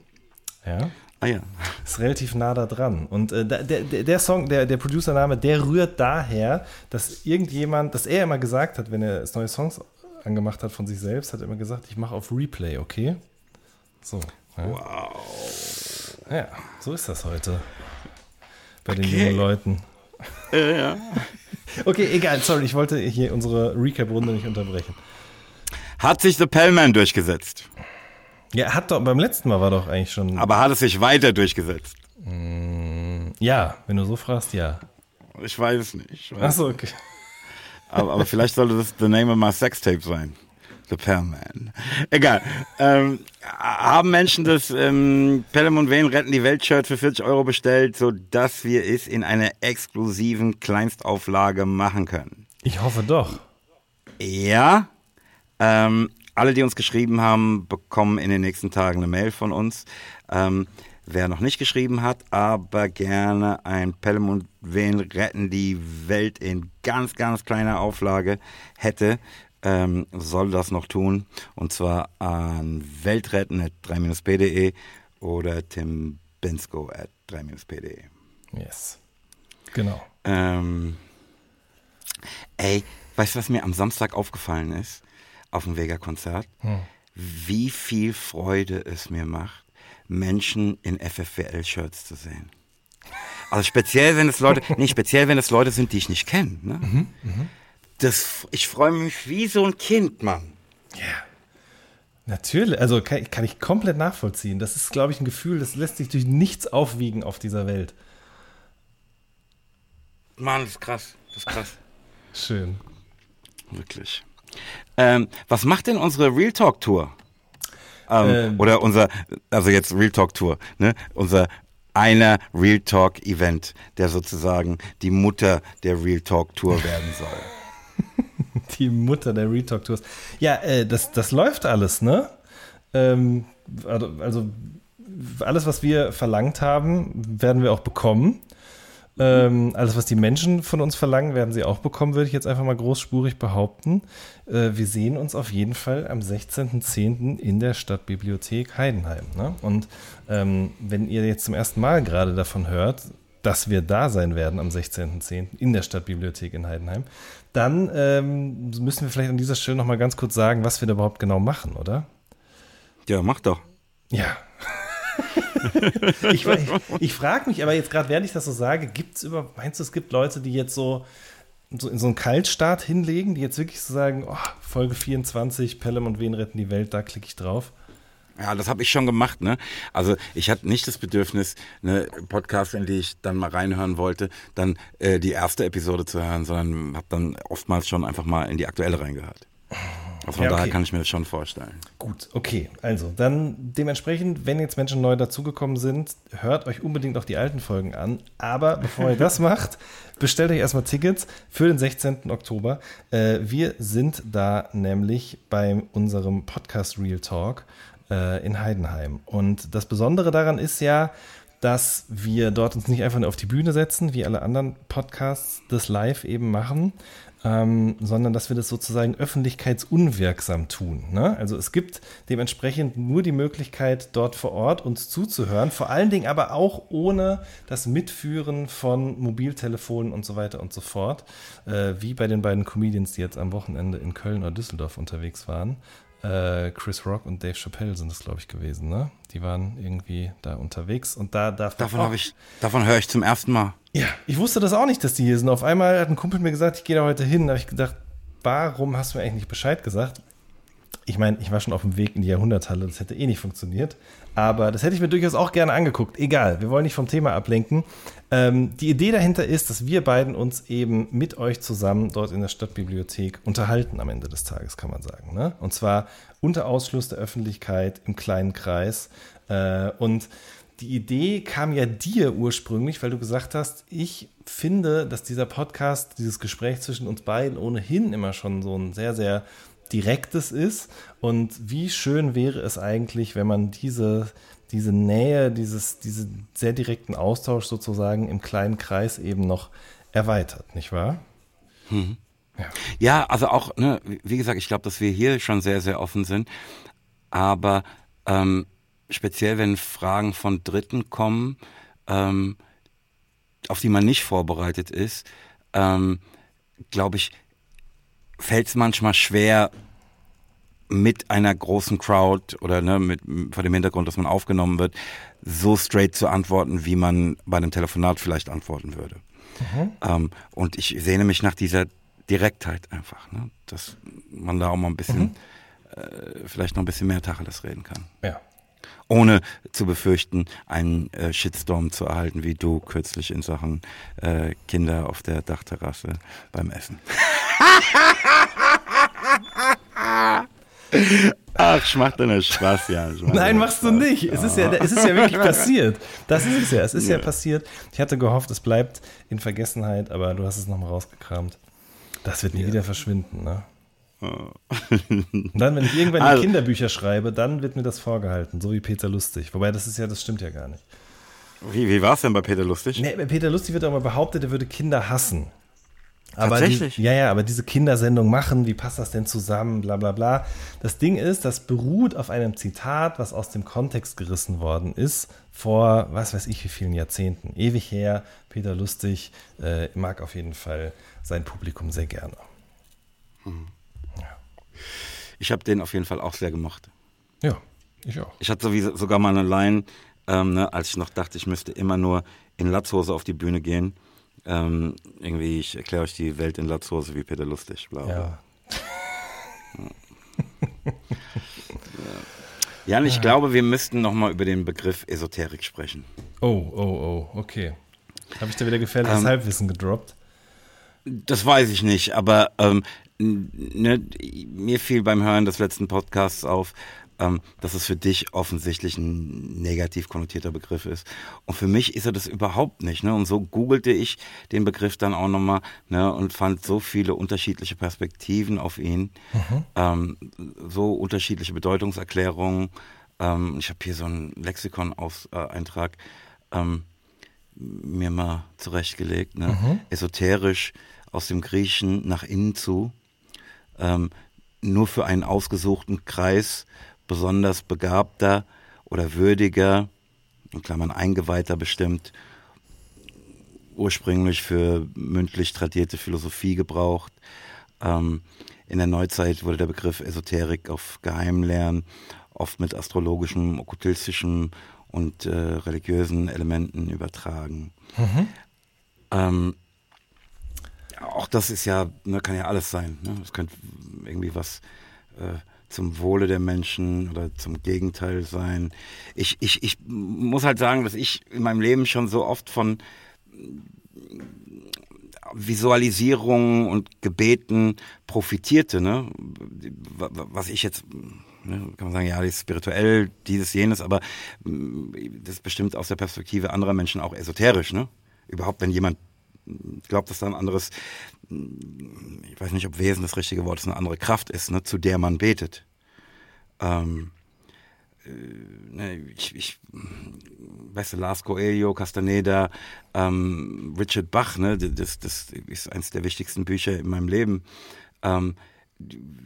Ja. Ah ja. (laughs) Ist relativ nah da dran. Und äh, der, der, der Song, der, der Producername, der rührt daher, dass irgendjemand, dass er immer gesagt hat, wenn er neue Songs angemacht hat von sich selbst, hat er immer gesagt, ich mache auf Replay, okay? So. Ja. Wow. Ja, so ist das heute. Bei den jungen Leuten. Ja, ja. (laughs) Okay, egal, sorry, ich wollte hier unsere Recap-Runde nicht unterbrechen. Hat sich The Pellman durchgesetzt? Ja, hat doch, beim letzten Mal war doch eigentlich schon. Aber hat es sich weiter durchgesetzt? Ja, wenn du so fragst, ja. Ich weiß es nicht. Achso, okay. (laughs) Aber, aber vielleicht sollte das The Name of My Sextape sein. The Pellman. Egal. Ähm, haben Menschen das ähm, Pelham und Wayne retten die Welt-Shirt für 40 Euro bestellt, sodass wir es in einer exklusiven Kleinstauflage machen können? Ich hoffe doch. Ja. Ähm, alle, die uns geschrieben haben, bekommen in den nächsten Tagen eine Mail von uns. Ähm, wer noch nicht geschrieben hat, aber gerne ein Pelham und Wen retten die Welt in ganz, ganz kleiner Auflage hätte, ähm, soll das noch tun. Und zwar an weltretten.3-p.de oder Tim Bensko at 3-p.de. Yes. Genau. Ähm, ey, weißt du, was mir am Samstag aufgefallen ist? Auf dem Vega-Konzert? Hm. Wie viel Freude es mir macht, Menschen in FFWL-Shirts zu sehen. Also speziell, wenn es Leute, (laughs) nee, speziell, wenn es Leute sind, die ich nicht kenne. Ne? Mhm, Das, ich freue mich wie so ein Kind, Mann. Ja. Natürlich, also kann, kann ich komplett nachvollziehen. Das ist, glaube ich, ein Gefühl, das lässt sich durch nichts aufwiegen auf dieser Welt. Mann, das ist krass. Das ist krass. Schön. Wirklich. Ähm, was macht denn unsere Real Talk Tour? Ähm, Ähm. Oder unser, also jetzt Real Talk Tour, ne? Unser einer Real Talk Event, der sozusagen die Mutter der Real Talk Tour werden soll. (laughs) Die Mutter der Retalk Tours. Ja, äh, das, das läuft alles, ne? Ähm, also, also alles, was wir verlangt haben, werden wir auch bekommen. Ähm, alles, was die Menschen von uns verlangen, werden sie auch bekommen, würde ich jetzt einfach mal großspurig behaupten. Äh, wir sehen uns auf jeden Fall am 16.10. in der Stadtbibliothek Heidenheim. Ne? Und ähm, wenn ihr jetzt zum ersten Mal gerade davon hört, dass wir da sein werden am 16.10. in der Stadtbibliothek in Heidenheim, dann ähm, müssen wir vielleicht an dieser Stelle noch mal ganz kurz sagen, was wir da überhaupt genau machen, oder? Ja, mach doch. Ja. (laughs) ich ich, frage mich aber jetzt gerade, während ich das so sage, gibt es über, meinst du, es gibt Leute, die jetzt so, so in so einen Kaltstart hinlegen, die jetzt wirklich so sagen, oh, Folge 24, Pelham und Wen retten die Welt, da klicke ich drauf? Ja, das habe ich schon gemacht, ne? Also ich hatte nicht das Bedürfnis, eine Podcast, in die ich dann mal reinhören wollte, dann äh, die erste Episode zu hören, sondern habe dann oftmals schon einfach mal in die aktuelle reingehört. Also von Ja, okay. daher kann ich mir das schon vorstellen. Gut, okay. Also, dann dementsprechend, wenn jetzt Menschen neu dazugekommen sind, hört euch unbedingt auch die alten Folgen an. Aber bevor ihr das (laughs) macht, bestellt euch erstmal Tickets für den 16. Oktober. Äh, wir sind da nämlich bei unserem Podcast Real Talk äh, in Heidenheim. Und das Besondere daran ist ja, dass wir dort uns nicht einfach nur auf die Bühne setzen, wie alle anderen Podcasts das live eben machen, ähm, sondern dass wir das sozusagen öffentlichkeitsunwirksam tun. Ne? Also es gibt dementsprechend nur die Möglichkeit, dort vor Ort uns zuzuhören, vor allen Dingen aber auch ohne das Mitführen von Mobiltelefonen und so weiter und so fort, äh, wie bei den beiden Comedians, die jetzt am Wochenende in Köln oder Düsseldorf unterwegs waren. Äh, Chris Rock und Dave Chappelle sind es, glaube ich, gewesen. Ne? Die waren irgendwie da unterwegs und da darf Davon habe ich, davon höre ich zum ersten Mal. Ja, ich wusste das auch nicht, dass die hier sind. Auf einmal hat ein Kumpel mir gesagt, ich gehe da heute hin. Da habe ich gedacht, warum hast du mir eigentlich nicht Bescheid gesagt? Ich meine, ich war schon auf dem Weg in die Jahrhunderthalle, das hätte eh nicht funktioniert. Aber das hätte ich mir durchaus auch gerne angeguckt. Egal, wir wollen nicht vom Thema ablenken. Ähm, die Idee dahinter ist, dass wir beiden uns eben mit euch zusammen dort in der Stadtbibliothek unterhalten am Ende des Tages, kann man sagen. Ne? Und zwar unter Ausschluss der Öffentlichkeit im kleinen Kreis. Äh, und die Idee kam ja dir ursprünglich, weil du gesagt hast, ich finde, dass dieser Podcast, dieses Gespräch zwischen uns beiden ohnehin immer schon so ein sehr, sehr direktes ist. Und wie schön wäre es eigentlich, wenn man diese, diese Nähe, dieses, diesen sehr direkten Austausch sozusagen im kleinen Kreis eben noch erweitert, nicht wahr? Mhm. Ja. ja, also auch, ne, wie gesagt, ich glaube, dass wir hier schon sehr, sehr offen sind. Aber ähm, speziell, wenn Fragen von Dritten kommen, ähm, auf die man nicht vorbereitet ist, ähm, glaube ich, fällt es manchmal schwer, mit einer großen Crowd oder ne, mit, vor dem Hintergrund, dass man aufgenommen wird, so straight zu antworten, wie man bei einem Telefonat vielleicht antworten würde. Mhm. Ähm, und ich sehne mich nach dieser Direktheit einfach, ne? dass man da auch mal ein bisschen, mhm. äh, vielleicht noch ein bisschen mehr Tacheles reden kann. Ja. Ohne zu befürchten, einen äh, Shitstorm zu erhalten, wie du kürzlich in Sachen äh, Kinder auf der Dachterrasse beim Essen. Ach, ich mach dir Spaß, ja. Nein, machst Spaß. du nicht. Es ist, ja, es ist ja wirklich (laughs) passiert. Das ist es ja. Es ist ja. ja passiert. Ich hatte gehofft, es bleibt in Vergessenheit, aber du hast es nochmal rausgekramt. Das wird nie ja. wieder verschwinden, ne? Und dann, wenn ich irgendwann also, Kinderbücher schreibe, dann wird mir das vorgehalten, so wie Peter Lustig. Wobei das ist ja, das stimmt ja gar nicht. Wie, wie war es denn bei Peter Lustig? Nee, bei Peter Lustig wird auch mal behauptet, er würde Kinder hassen. Aber Tatsächlich? Die, ja, ja, aber diese Kindersendung machen, wie passt das denn zusammen, bla bla bla. Das Ding ist, das beruht auf einem Zitat, was aus dem Kontext gerissen worden ist, vor was weiß ich wie vielen Jahrzehnten. Ewig her, Peter Lustig äh, mag auf jeden Fall sein Publikum sehr gerne. Hm. Ja. Ich habe den auf jeden Fall auch sehr gemocht. Ja, ich auch. Ich hatte sowieso, sogar mal eine Line, ähm, ne, als ich noch dachte, ich müsste immer nur in Latzhose auf die Bühne gehen ähm, irgendwie, ich erkläre euch die Welt in Latzhose wie Peter Lustig, bla bla. Ja. Jan, ich glaube, wir müssten nochmal über den Begriff Esoterik sprechen. Oh, oh, oh, okay. Habe ich da wieder gefährliches ähm, Halbwissen gedroppt? Das weiß ich nicht, aber ähm, ne, mir fiel beim Hören des letzten Podcasts auf, ähm, dass es für dich offensichtlich ein negativ konnotierter Begriff ist. Und für mich ist er das überhaupt nicht. Ne? Und so googelte ich den Begriff dann auch nochmal ne, und fand so viele unterschiedliche Perspektiven auf ihn, mhm. ähm, so unterschiedliche Bedeutungserklärungen. Ähm, ich habe hier so einen Lexikon-Eintrag ähm, mir mal zurechtgelegt. Ne? Mhm. Esoterisch aus dem Griechen nach innen zu. Ähm, nur für einen ausgesuchten Kreis besonders begabter oder würdiger, in Klammern Eingeweihter bestimmt, ursprünglich für mündlich tradierte Philosophie gebraucht. Ähm, in der Neuzeit wurde der Begriff Esoterik auf Geheimlernen, oft mit astrologischen, okkultistischen und äh, religiösen Elementen übertragen. Mhm. Ähm, auch das ist ja, ne, kann ja alles sein. Ne? Das könnte irgendwie was äh, zum Wohle der Menschen oder zum Gegenteil sein. Ich, ich, ich muss halt sagen, dass ich in meinem Leben schon so oft von Visualisierungen und Gebeten profitierte, ne? Was ich jetzt, ne, kann man sagen, ja, das ist spirituell, dieses, jenes, aber das ist bestimmt aus der Perspektive anderer Menschen auch esoterisch, ne? Überhaupt, wenn jemand glaubt, dass da ein anderes ich weiß nicht, ob Wesen das richtige Wort ist, eine andere Kraft ist, ne, zu der man betet. Ähm, äh, ne, ich, ich, weißt du, Lars Coelho, Castaneda, ähm, Richard Bach, ne, das, das ist eines der wichtigsten Bücher in meinem Leben. Ähm,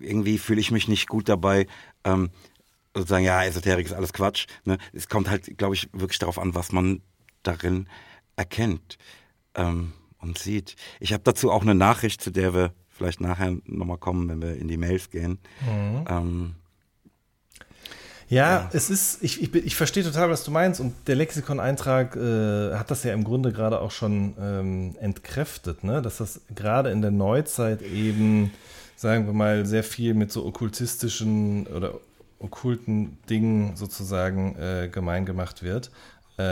irgendwie fühle ich mich nicht gut dabei, ähm, sozusagen, ja, Esoterik ist alles Quatsch. Ne? Es kommt halt, glaube ich, wirklich darauf an, was man darin erkennt. Ähm, und sieht. Ich habe dazu auch eine Nachricht, zu der wir vielleicht nachher nochmal kommen, wenn wir in die Mails gehen. Mhm. Ähm, ja, ja, es ist, ich, ich, ich verstehe total, was du meinst und der Lexikon-Eintrag äh, hat das ja im Grunde gerade auch schon ähm, entkräftet, ne? dass das gerade in der Neuzeit eben, sagen wir mal, sehr viel mit so okkultistischen oder okkulten Dingen sozusagen äh, gemein gemacht wird äh,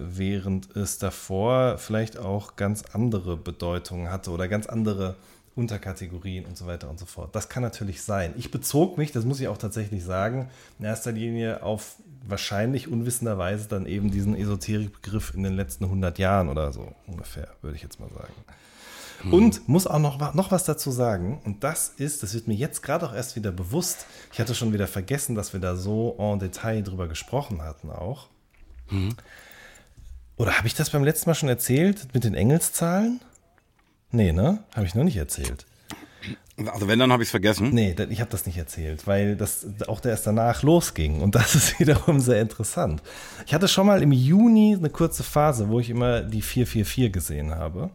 während es davor vielleicht auch ganz andere Bedeutungen hatte oder ganz andere Unterkategorien und so weiter und so fort. Das kann natürlich sein. Ich bezog mich, das muss ich auch tatsächlich sagen, in erster Linie auf wahrscheinlich unwissenderweise dann eben diesen Esoterikbegriff in den letzten 100 Jahren oder so ungefähr, würde ich jetzt mal sagen. Hm. Und muss auch noch, noch was dazu sagen, und das ist, das wird mir jetzt gerade auch erst wieder bewusst, ich hatte schon wieder vergessen, dass wir da so en Detail drüber gesprochen hatten auch. Mhm. Oder habe ich das beim letzten Mal schon erzählt mit den Engelszahlen? Nee, ne? Habe ich noch nicht erzählt. Also wenn, dann habe ich es vergessen. Nee, ich habe das nicht erzählt, weil das auch erst danach losging. Und das (laughs) ist wiederum sehr interessant. Ich hatte schon mal im Juni eine kurze Phase, wo ich immer die 444 gesehen habe.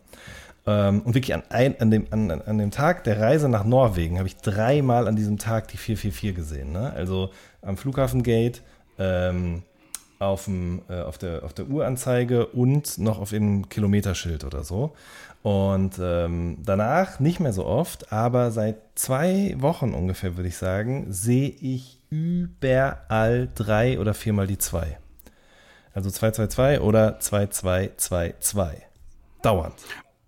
Ähm, und wirklich an, ein, an, dem, an, an dem Tag der Reise nach Norwegen habe ich dreimal an diesem Tag die 444 gesehen. Ne? Also am Flughafengate, ähm, auf, dem, äh, auf, der, auf der Uhranzeige und noch auf dem Kilometerschild oder so. Und ähm, danach nicht mehr so oft, aber seit zwei Wochen ungefähr, würde ich sagen, sehe ich überall drei oder viermal die zwei. Also 222 oder 2222. Dauernd.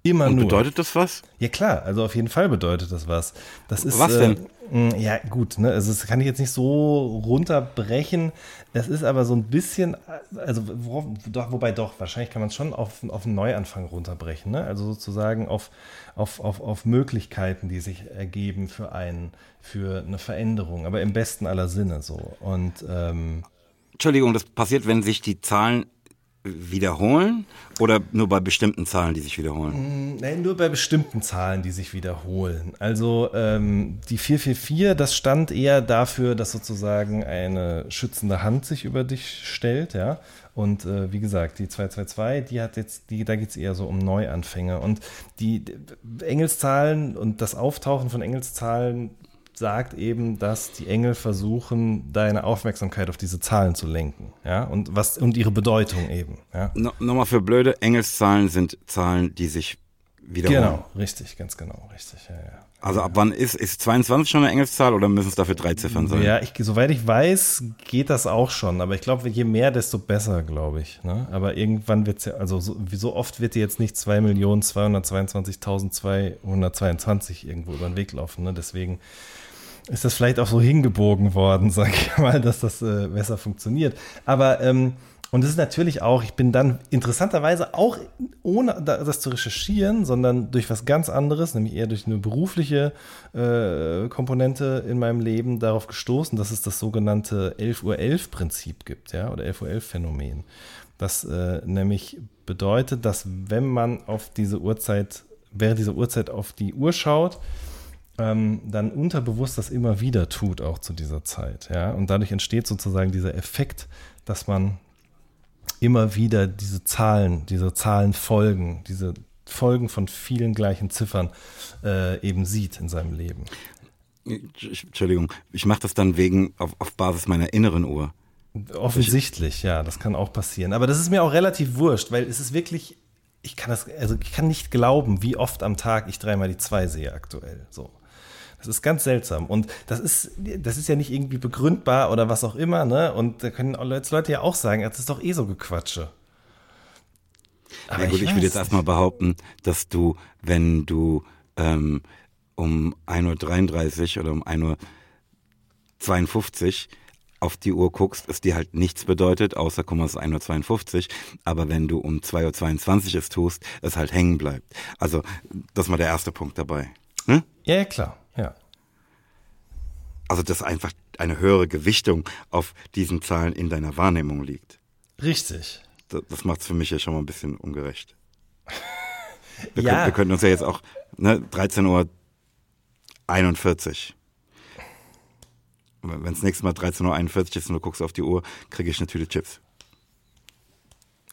Immer Und nur. bedeutet das was? Ja klar, also auf jeden Fall bedeutet das was. Das ist, Was denn? Äh, ja gut, ne, also das kann ich jetzt nicht so runterbrechen. Es ist aber so ein bisschen, also worauf, doch, wobei doch, wahrscheinlich kann man es schon auf, auf einen Neuanfang runterbrechen. Ne? Also sozusagen auf, auf, auf, auf Möglichkeiten, die sich ergeben für einen, für eine Veränderung, aber im besten aller Sinne so. Und ähm, Entschuldigung, das passiert, wenn sich die Zahlen wiederholen oder nur bei bestimmten Zahlen, die sich wiederholen? Nein, nur bei bestimmten Zahlen, die sich wiederholen. Also ähm, die 444, das stand eher dafür, dass sozusagen eine schützende Hand sich über dich stellt, ja. Und äh, wie gesagt, die 222, die hat jetzt, die, da geht es eher so um Neuanfänge. Und die Engelszahlen und das Auftauchen von Engelszahlen sagt eben, dass die Engel versuchen, deine Aufmerksamkeit auf diese Zahlen zu lenken, ja, und was und ihre Bedeutung eben, ja. No, Nochmal für blöde, Engelszahlen sind Zahlen, die sich wiederholen. Genau, richtig, ganz genau, richtig, ja, ja. Also ab wann ist, ist 22 schon eine Engelszahl oder müssen es dafür drei Ziffern sein? Ja, ich, soweit ich weiß, geht das auch schon. Aber ich glaube, je mehr, desto besser, glaube ich. Ne? Aber irgendwann wird es ja, also so, wie so oft wird dir jetzt nicht 2.222.222 irgendwo über den Weg laufen. Ne? Deswegen ist das vielleicht auch so hingebogen worden, (laughs) sag ich mal, dass das äh, besser funktioniert. Aber ähm, und es ist natürlich auch, ich bin dann interessanterweise auch ohne das zu recherchieren, sondern durch was ganz anderes, nämlich eher durch eine berufliche äh, Komponente in meinem Leben darauf gestoßen, dass es das sogenannte 11.11 Uhr 11 Prinzip gibt, ja, oder 11.11 Uhr 11 Phänomen. Das äh, nämlich bedeutet, dass wenn man auf diese Uhrzeit, während dieser Uhrzeit auf die Uhr schaut, ähm, dann unterbewusst das immer wieder tut, auch zu dieser Zeit. Ja? Und dadurch entsteht sozusagen dieser Effekt, dass man immer wieder diese Zahlen, diese Zahlenfolgen, diese Folgen von vielen gleichen Ziffern äh, eben sieht in seinem Leben. Entschuldigung, ich mache das dann wegen auf, auf Basis meiner inneren Uhr. Offensichtlich, ja, das kann auch passieren. Aber das ist mir auch relativ wurscht, weil es ist wirklich, ich kann das, also ich kann nicht glauben, wie oft am Tag ich dreimal die zwei sehe aktuell. So. Das ist ganz seltsam. Und das ist, das ist ja nicht irgendwie begründbar oder was auch immer, ne? Und da können jetzt Leute ja auch sagen, das ist doch eh so Gequatsche. Aber ja gut, ich, ich würde jetzt erstmal behaupten, dass du, wenn du ähm, um 1.33 Uhr oder um 1.52 Uhr auf die Uhr guckst, es dir halt nichts bedeutet, außer mal, es ist 1.52 Uhr. Aber wenn du um 2.22 Uhr es tust, es halt hängen bleibt. Also, das ist mal der erste Punkt dabei. Hm? Ja, klar. Also, dass einfach eine höhere Gewichtung auf diesen Zahlen in deiner Wahrnehmung liegt. Richtig. Das, das macht es für mich ja schon mal ein bisschen ungerecht. (laughs) Wir, ja. können, wir könnten uns ja jetzt auch, ne, 13 Uhr 41. Wenn es nächstes Mal 13.41 Uhr ist und du guckst auf die Uhr, kriege ich eine Tüte Chips.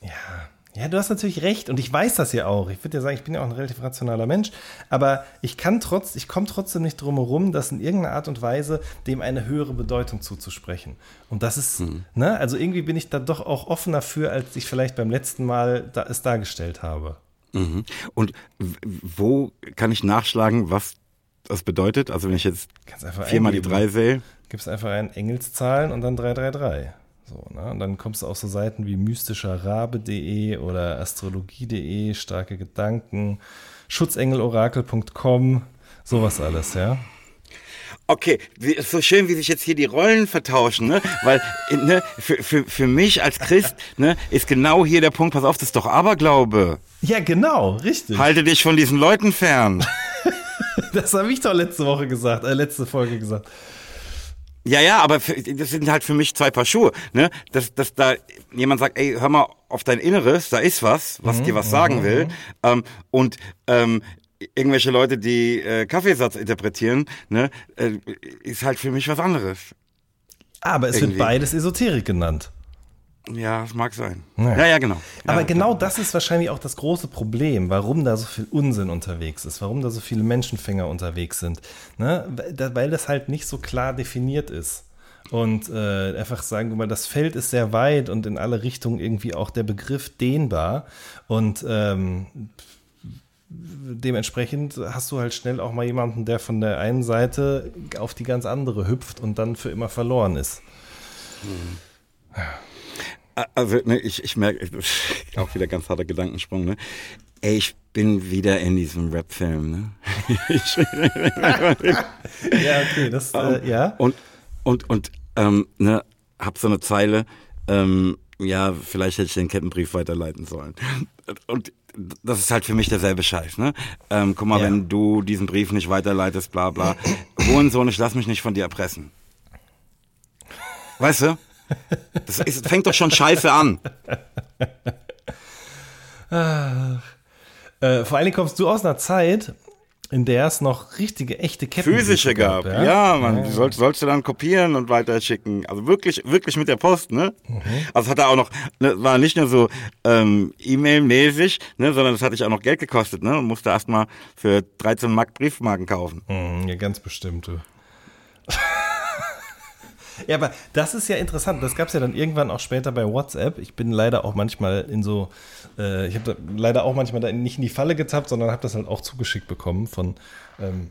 Ja, ja, du hast natürlich recht und ich weiß das ja auch. Ich würde ja sagen, ich bin ja auch ein relativ rationaler Mensch, aber ich kann trotz, ich komme trotzdem nicht drum herum, das in irgendeiner Art und Weise dem eine höhere Bedeutung zuzusprechen. Und das ist, mhm. ne, also irgendwie bin ich da doch auch offener für, als ich vielleicht beim letzten Mal da, es dargestellt habe. Mhm. Und wo kann ich nachschlagen, was das bedeutet? Also wenn ich jetzt viermal die drei sehe. Gibst einfach ein Engelszahlen und dann 333. So, ne? Und dann kommst du auf so Seiten wie mystischerrabe.de oder astrologie.de, starke Gedanken, schutzengelorakel.com, sowas alles, ja. Okay, so schön, wie sich jetzt hier die Rollen vertauschen, ne? Weil ne, für, für, für mich als Christ ne, ist genau hier der Punkt, pass auf, das ist doch Aberglaube. Ja, genau, richtig. Halte dich von diesen Leuten fern. (laughs) das habe ich doch letzte Woche gesagt, äh, letzte Folge gesagt. Ja, ja, aber das sind halt für mich zwei Paar Schuhe, ne? Dass, dass da jemand sagt, ey, hör mal auf dein Inneres, da ist was, was mhm, dir was sagen mhm, will. Mhm. Ähm, und ähm, irgendwelche Leute, die äh, Kaffeesatz interpretieren, ne, äh, ist halt für mich was anderes. Aber es Irgendwie. wird beides Esoterik genannt. Ja, das mag sein. Ja. Ja, ja, genau. Aber ja, genau das ist wahrscheinlich auch das große Problem, warum da so viel Unsinn unterwegs ist, warum da so viele Menschenfänger unterwegs sind. Ne? Weil da- Weil das halt nicht so klar definiert ist. Und äh, einfach sagen wir mal, das Feld ist sehr weit und in alle Richtungen irgendwie auch der Begriff dehnbar. Und ähm, dementsprechend hast du halt schnell auch mal jemanden, der von der einen Seite auf die ganz andere hüpft und dann für immer verloren ist. Also, ne, ich, ich merke, (laughs) auch wieder ganz harter Gedankensprung, ne? Ey, ich bin wieder in diesem Rap-Film, ne? (laughs) Ja, okay, das, äh, ja. Und, und, und, ähm, ne, hab so eine Zeile, ähm, ja, vielleicht hätte ich den Kettenbrief weiterleiten sollen. Und das ist halt für mich derselbe Scheiß, ne? Ähm, guck mal, Ja. wenn du diesen Brief nicht weiterleitest, bla bla. Hurensohn, ich lass mich nicht von dir erpressen. Weißt du? Das ist, fängt doch schon scheiße an. Äh, vor allen Dingen kommst du aus einer Zeit, in der es noch richtige, echte Ketten Physische gab. Ja, man, die soll, sollst du dann kopieren und weiterschicken. Also wirklich, wirklich mit der Post, ne? Also hat er auch noch, ne, war nicht nur so ähm, E-Mail-mäßig, ne, sondern das hat dich auch noch Geld gekostet, ne? Und musste erst mal für 13 Mark Briefmarken kaufen. Mhm, ja, ganz bestimmt. Ja, aber das ist ja interessant. Das gab es ja dann irgendwann auch später bei WhatsApp. Ich bin leider auch manchmal in so, äh, ich habe leider auch manchmal da nicht in die Falle getappt, sondern habe das halt auch zugeschickt bekommen von ähm,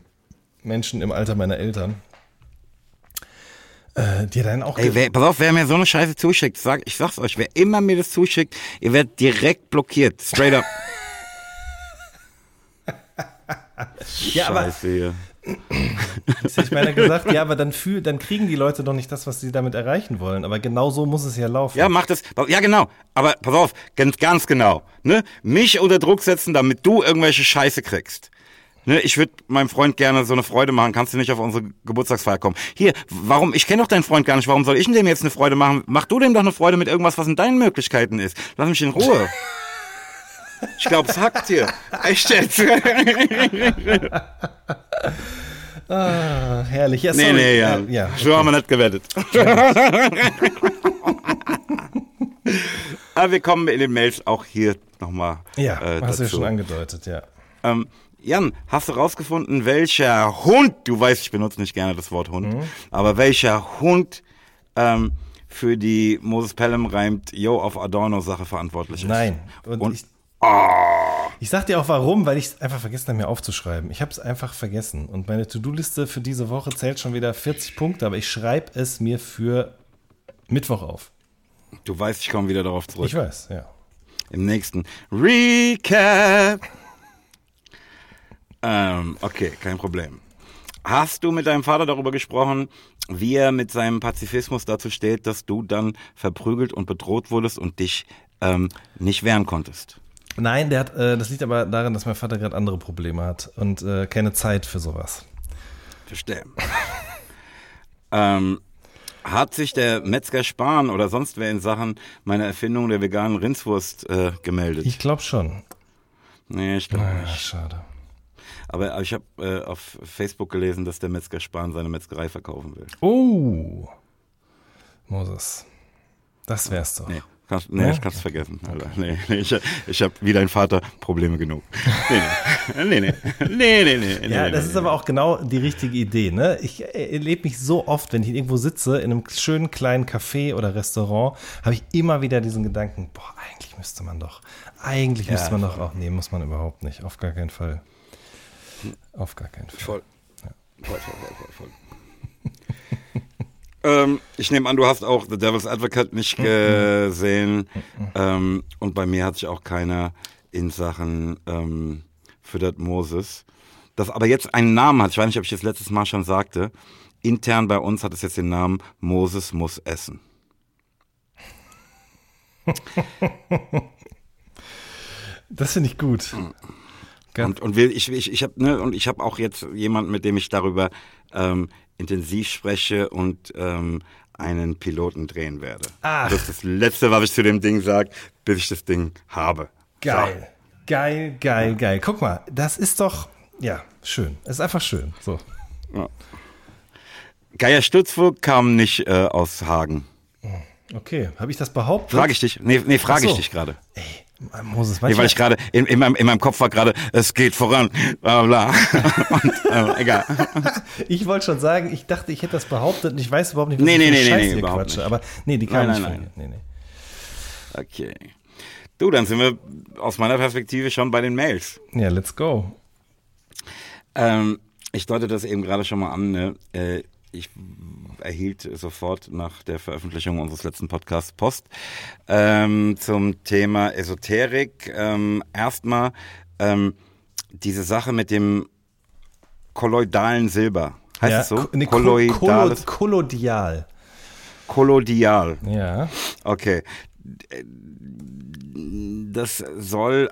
Menschen im Alter meiner Eltern. Äh, die dann auch. Ey, wer, pass auf, wer mir so eine Scheiße zuschickt, sag, ich sag's euch, wer immer mir das zuschickt, ihr werdet direkt blockiert. Straight up. (laughs) ja, aber Hier. ich meine gesagt, ja, aber dann fühl, dann kriegen die Leute doch nicht das, was sie damit erreichen wollen. Aber genau so muss es ja laufen. Ja, mach das. Ja, genau. Aber pass auf, ganz, ganz genau. Ne? Mich unter Druck setzen, damit du irgendwelche Scheiße kriegst. Ne, ich würde meinem Freund gerne so eine Freude machen. Kannst du nicht auf unsere Geburtstagsfeier kommen? Hier, warum? Ich kenne doch deinen Freund gar nicht. Warum soll ich dem jetzt eine Freude machen? Mach du dem doch eine Freude mit irgendwas, was in deinen Möglichkeiten ist. Lass mich in Ruhe. (laughs) Ich glaube, es hackt hier. Echt jetzt? (laughs) Ah, herrlich. Ja, Nee, sorry. nee, ja. Äh, ja. So haben wir nicht gewettet. Aber (laughs) wir kommen in den Mails auch hier nochmal Ja, äh, hast du ja dazu. schon angedeutet, ja. Ähm, Jan, hast du rausgefunden, welcher Hund, du weißt, ich benutze nicht gerne das Wort Hund, Mhm. aber welcher Hund ähm, für die Moses Pelham reimt Yo auf Adorno Sache verantwortlich ist? Nein. Und, Und- ich, ich sag dir auch warum, weil ich es einfach vergessen habe, mir aufzuschreiben. Ich habe es einfach vergessen. Und meine To-Do-Liste für diese Woche zählt schon wieder 40 Punkte, aber ich schreibe es mir für Mittwoch auf. Du weißt, ich komme wieder darauf zurück. Ich weiß, ja. Im nächsten Recap. Ähm, okay, kein Problem. Hast du mit deinem Vater darüber gesprochen, wie er mit seinem Pazifismus dazu steht, dass du dann verprügelt und bedroht wurdest und dich ähm, nicht wehren konntest? Nein, der hat, äh, das liegt aber daran, dass mein Vater gerade andere Probleme hat und äh, keine Zeit für sowas. Verstehe. (laughs) ähm, hat sich der Metzger Spahn oder sonst wer in Sachen meiner Erfindung der veganen Rindswurst äh, gemeldet? Ich glaube schon. nee, ich glaube Ah, nicht. schade. Aber ich habe äh, auf Facebook gelesen, dass der Metzger Spahn seine Metzgerei verkaufen will. Oh. Moses. Das wär's doch. Nee, kannst, nee Ja? ich kann's vergessen. Alter. Nee, nee, ich, ich habe wie dein Vater Probleme genug. Nee, nee, (laughs) nee, nee, nee, nee, nee, Ja, das ist aber auch genau die richtige Idee. Ne? Ich äh, erlebe mich so oft, wenn ich irgendwo sitze, in einem schönen kleinen Café oder Restaurant, habe ich immer wieder diesen Gedanken, boah, eigentlich müsste man doch, eigentlich Ja, müsste man doch auch, nee, muss man überhaupt nicht, auf gar keinen Fall. Auf gar keinen Fall. Voll. Voll, voll, voll, voll, voll. Ähm, ich nehme an, du hast auch The Devil's Advocate nicht gesehen. ähm, und bei mir hat sich auch keiner in Sachen ähm, Füttert Moses. Das aber jetzt einen Namen hat, ich weiß nicht, ob ich das letztes Mal schon sagte. Intern bei uns hat es jetzt den Namen Moses muss essen. (laughs) Das finde ich gut. Ganz- Und, und wir, ich, ich, ich habe ne, und ich habe auch jetzt jemanden, mit dem ich darüber ähm, intensiv spreche und ähm, einen Piloten drehen werde. Ach. Das ist das Letzte, was ich zu dem Ding sage, bis ich das Ding habe. Geil. Geil, geil, geil. Guck mal, das ist doch, Ja, schön. Es ist einfach schön. So. Ja. Geier Stutzburg kam nicht äh, aus Hagen. Okay, habe ich das behauptet? Frage ich dich. Nee, nee frage so. ich dich gerade. Ey, Moses, Nee, weil ich gerade in, in, meinem, in meinem Kopf war gerade, es geht voran, bla bla. (laughs) Und, äh, egal. (laughs) Ich wollte schon sagen, ich dachte, ich hätte das behauptet und ich weiß überhaupt nicht, was Nee, nee, nee, nee, Scheiß nee, hier überhaupt quatsche. nicht. Aber nee, die kam Nein, nicht nein, mir. Nee, nee. Okay. Du, dann sind wir aus meiner Perspektive schon bei den Mails. Ja, let's go. Ähm, ich deute das eben gerade schon mal an. Ne? Äh, ich erhielt sofort nach der Veröffentlichung unseres letzten Podcasts Post ähm, zum Thema Esoterik. Ähm, erstmal ähm, diese Sache mit dem kolloidalen Silber. Heißt ja, es so? nee, ko- Kolloidales, kollo- Kollodial. kolloidal. Ja. Okay. Das soll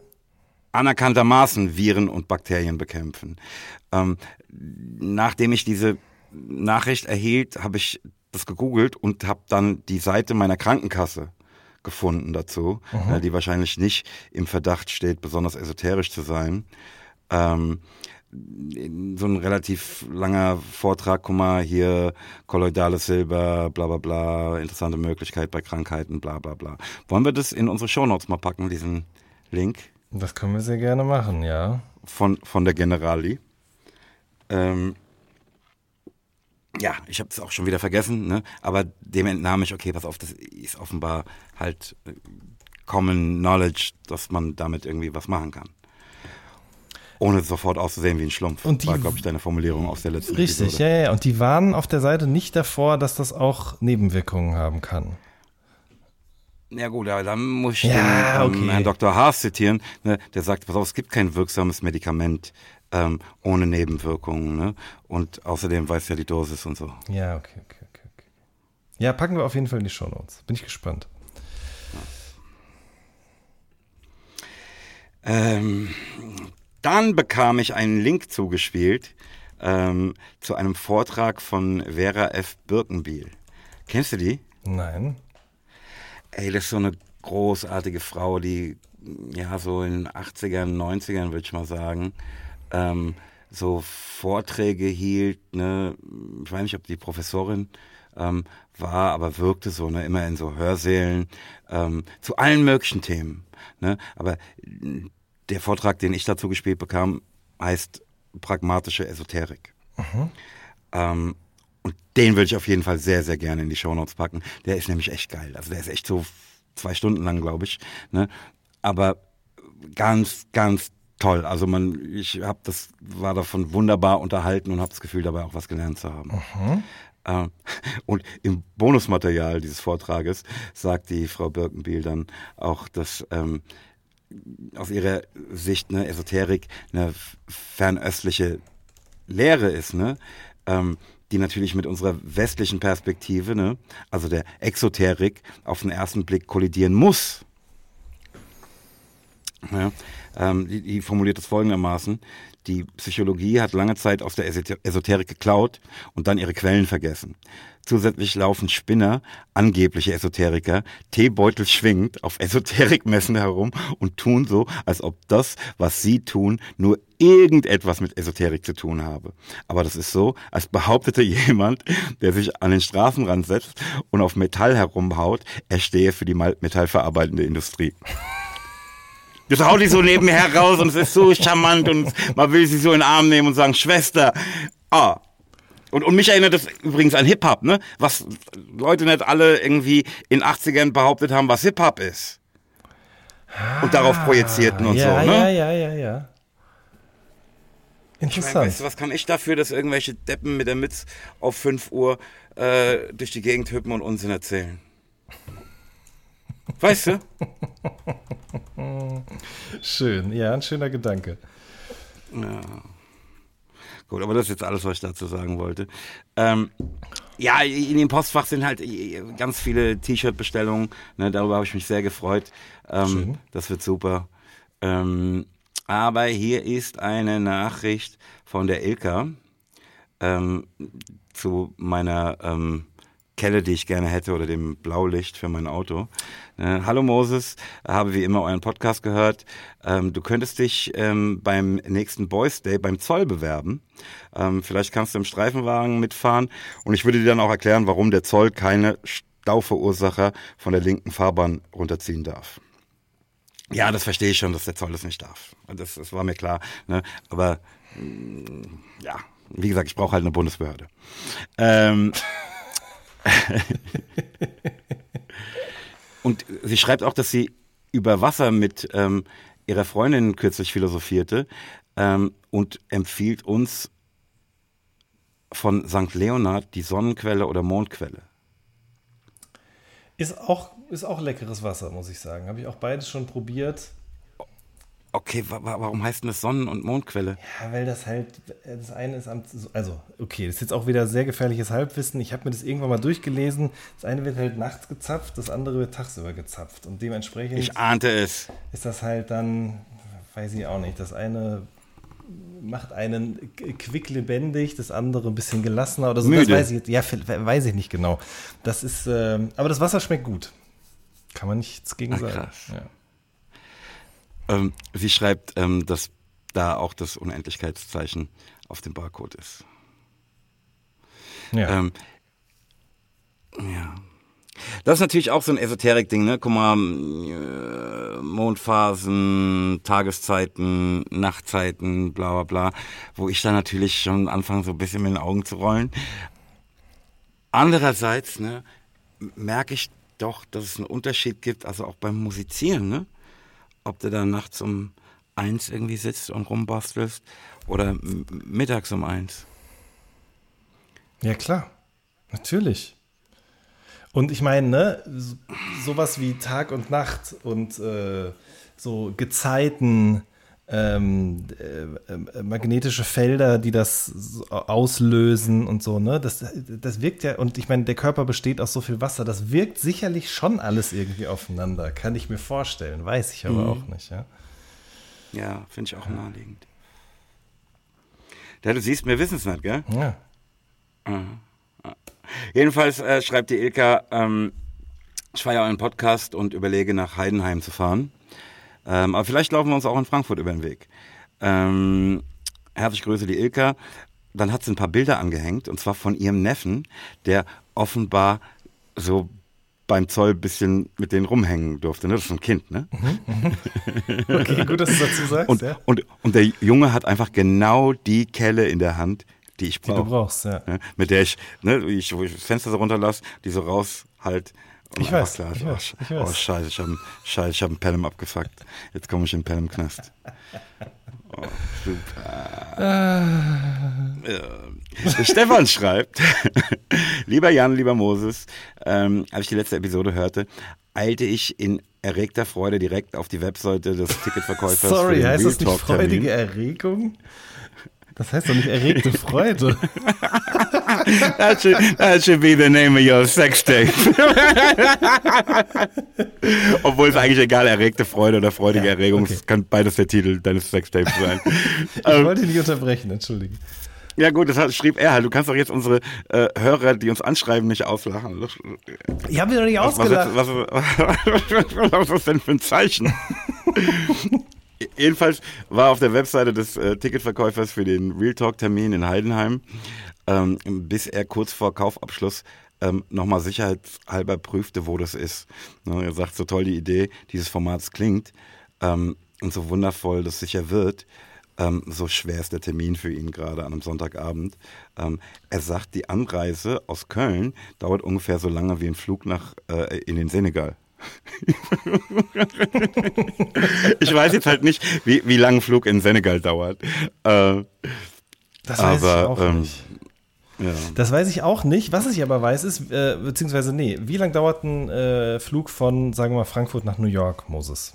anerkanntermaßen Viren und Bakterien bekämpfen. Ähm, nachdem ich diese Nachricht erhielt, habe ich das gegoogelt und habe dann die Seite meiner Krankenkasse gefunden dazu, äh, die wahrscheinlich nicht im Verdacht steht, besonders esoterisch zu sein. Ähm, so ein relativ langer Vortrag, guck mal, hier kolloidales Silber, bla bla bla, interessante Möglichkeit bei Krankheiten, bla bla bla. Wollen wir das in unsere Shownotes mal packen, diesen Link Das können wir sehr gerne machen, ja. von, von der Generali? Ähm, ja, ich habe es auch schon wieder vergessen, ne? aber dem entnahm ich, okay, pass auf, das ist offenbar halt äh, Common Knowledge, dass man damit irgendwie was machen kann. Ohne sofort auszusehen wie ein Schlumpf. Und die- war, glaube ich, deine Formulierung aus der letzten Richtig, Episode. ja, ja. Und die warnen auf der Seite nicht davor, dass das auch Nebenwirkungen haben kann. Ja gut, aber dann muss ich Ja, den ähm, okay. Herrn Dr. Haas zitieren, ne, der sagt, pass auf, es gibt kein wirksames Medikament ähm, ohne Nebenwirkungen. Ne? Und außerdem weiß ja die Dosis und so. Ja, okay, okay, okay, okay. Ja, packen wir auf jeden Fall in die Shownotes. Bin ich gespannt. Ähm, dann bekam ich einen Link zugespielt ähm, zu einem Vortrag von Vera F. Birkenbiel. Kennst du die? Nein. Ey, das ist so eine großartige Frau, die ja so in den 80ern, 90ern, würde ich mal sagen, ähm, so Vorträge hielt, ne, ich weiß nicht, ob die Professorin ähm, war, aber wirkte so, ne, immer in so Hörsälen, ähm, zu allen möglichen Themen, ne, aber der Vortrag, den ich dazu gespielt bekam, heißt pragmatische Esoterik. Ähm, und den würde ich auf jeden Fall sehr, sehr gerne in die Shownotes packen. Der ist nämlich echt geil. Also der ist echt so zwei Stunden lang, glaube ich. Ne? Aber ganz, ganz toll. Also man, ich habe das, war davon wunderbar unterhalten und habe das Gefühl, dabei auch was gelernt zu haben. Ähm, Und im Bonusmaterial dieses Vortrages sagt die Frau Birkenbiel dann auch, dass ähm, aus ihrer Sicht ne, Esoterik eine fernöstliche Lehre ist, ne? Ähm, die natürlich mit unserer westlichen Perspektive, ne, also der Exoterik, auf den ersten Blick kollidieren muss. Ja, ähm, die, die formuliert es folgendermaßen. Die Psychologie hat lange Zeit aus der Esoter- Esoterik geklaut und dann ihre Quellen vergessen. Zusätzlich laufen Spinner, angebliche Esoteriker, Teebeutel schwingend auf Esoterikmessen herum und tun so, als ob das, was sie tun, nur irgendetwas mit Esoterik zu tun habe. Aber das ist so, als behauptete (laughs) jemand, der sich an den Straßenrand setzt und auf Metall herumhaut, er stehe für die metallverarbeitende Industrie. Das haut die so nebenher raus und es ist so charmant und man will sie so in den Arm nehmen und sagen, Schwester, ah. Und, und mich erinnert das übrigens an Hip-Hop, ne? Was Leute nicht alle irgendwie in 80ern behauptet haben, was Hip-Hop ist. Und darauf projizierten und ja, so, ne? ja, ja, ja, ja. Ich Interessant. weißt du, was kann ich dafür, dass irgendwelche Deppen mit der Mütze auf 5 Uhr äh, durch die Gegend hüppen und Unsinn erzählen? Weißt du? Schön, ja, ein schöner Gedanke. Ja. Gut, aber das ist jetzt alles, was ich dazu sagen wollte. Ähm, ja, in dem Postfach sind halt ganz viele T-Shirt-Bestellungen. Ne, darüber habe ich mich sehr gefreut. Ähm, Schön. das wird super. Ähm, aber hier ist eine Nachricht von der Ilka ähm, zu meiner ähm, Kelle, die ich gerne hätte oder dem Blaulicht für mein Auto. Äh, Hallo Moses, habe wie immer euren Podcast gehört. Ähm, du könntest dich ähm, beim nächsten Boys Day beim Zoll bewerben. Ähm, vielleicht kannst du im Streifenwagen mitfahren und ich würde dir dann auch erklären, warum der Zoll keine Stauverursacher von der linken Fahrbahn runterziehen darf. Ja, das verstehe ich schon, dass der Zoll das nicht darf. Das, das war mir klar. Ne? Aber mh, ja, wie gesagt, ich brauche halt eine Bundesbehörde. Ähm, (laughs) und sie schreibt auch, dass sie über Wasser mit ähm, ihrer Freundin kürzlich philosophierte ähm, und empfiehlt uns von St. Leonard die Sonnenquelle oder Mondquelle. Ist auch, ist auch leckeres Wasser, muss ich sagen. Habe ich auch beides schon probiert. Okay, wa warum heißt denn das Sonnen- und Mondquelle? Ja, weil das halt, das eine ist am, also, okay, das ist jetzt auch wieder sehr gefährliches Halbwissen. Ich habe mir das irgendwann mal durchgelesen. Das eine wird halt nachts gezapft, das andere wird tagsüber gezapft. Und dementsprechend. Ich ahnte es. Ist das halt dann, weiß ich auch nicht, das eine macht einen quicklebendig, das andere ein bisschen gelassener oder so. Müde. Das weiß ich, ja, weiß ich nicht genau. Das ist, äh, aber das Wasser schmeckt gut. Kann man nichts gegen Ach, sagen. krass. Ja. Ähm, sie schreibt, ähm, dass da auch das Unendlichkeitszeichen auf dem Barcode ist. Ja. Ähm, ja. Das ist natürlich auch so ein Esoterik-Ding, ne? Guck mal, äh, Mondphasen, Tageszeiten, Nachtzeiten, bla bla bla, wo ich dann natürlich schon anfange, so ein bisschen mit den Augen zu rollen. Andererseits, ne, merke ich doch, dass es einen Unterschied gibt, also auch beim Musizieren, ne? Ob du da nachts um eins irgendwie sitzt und rumbastelst oder mittags um eins. Ja, klar. Natürlich. Und ich meine, ne, so- sowas wie Tag und Nacht und äh, so Gezeiten, ähm, äh, äh, magnetische Felder, die das auslösen und so, ne, das, das wirkt ja, und ich meine, der Körper besteht aus so viel Wasser, das wirkt sicherlich schon alles irgendwie aufeinander, kann ich mir vorstellen, weiß ich aber Mhm. auch nicht, ja. Ja, finde ich auch naheliegend. Ja, du siehst, wir wissen es nicht, gell? Ja. Jedenfalls äh, schreibt die Ilka, ähm, ich feiere euren Podcast und überlege nach Heidenheim zu fahren. Ähm, aber vielleicht laufen wir uns auch in Frankfurt über den Weg. Ähm, herzlich Grüße die Ilka. Dann hat sie ein paar Bilder angehängt und zwar von ihrem Neffen, der offenbar so beim Zoll ein bisschen mit denen rumhängen durfte. Ne? Das ist ein Kind, ne? Okay, gut, dass du dazu sagst, Und, ja. und, und der Junge hat einfach genau die Kelle in der Hand, die ich Die du brauche. brauchst, ja. Ne? Mit der ich, ne, ich, wo ich das Fenster so runterlasse, die so raus halt. Ich weiß, klar ich oh, weiß, sch- ich weiß. Oh, scheiße, ich habe scheiße, ich hab einen Pelham abgefuckt. Jetzt komme ich in den Pelham-Knast. (laughs) Oh, super. Stefan schreibt, (laughs) lieber Jan, lieber Moses, ähm, als ich die letzte Episode hörte, eilte ich in erregter Freude direkt auf die Webseite des Ticketverkäufers. (laughs) Sorry, heißt das nicht freudige Erregung? Das heißt doch nicht erregte Freude. (laughs) That should, that should be the name of your sex tape. (laughs) Obwohl es eigentlich egal, erregte Freude oder freudige Ja, Erregung, okay. es kann beides der Titel deines Sextapes sein. (laughs) Ich Ähm, wollte nicht unterbrechen, entschuldige. ja gut, das hat, schrieb er halt. Du kannst doch jetzt unsere äh, Hörer, die uns anschreiben, nicht auslachen. Ich habe mich doch nicht Was, was, ausgelacht. was, was, was ist das denn für ein Zeichen? Jedenfalls war auf der Webseite des äh, Ticketverkäufers für den Real Talk Termin in Heidenheim, ähm, bis er kurz vor Kaufabschluss ähm, nochmal sicherheitshalber prüfte, wo das ist. Ne, er sagt, so toll die Idee dieses Formats klingt ähm, und so wundervoll das sicher wird, ähm, so schwer ist der Termin für ihn gerade an einem Sonntagabend. Ähm, er sagt, die Anreise aus Köln dauert ungefähr so lange wie ein Flug nach äh, in den Senegal. Ich weiß jetzt halt nicht, wie, wie lange ein Flug in Senegal dauert. Äh, Das weiß aber, ich auch ähm, nicht. ja. Das weiß ich auch nicht. Was ich aber weiß, ist, äh, beziehungsweise, nee, wie lange dauert ein äh, Flug von, sagen wir mal, Frankfurt nach New York, Moses?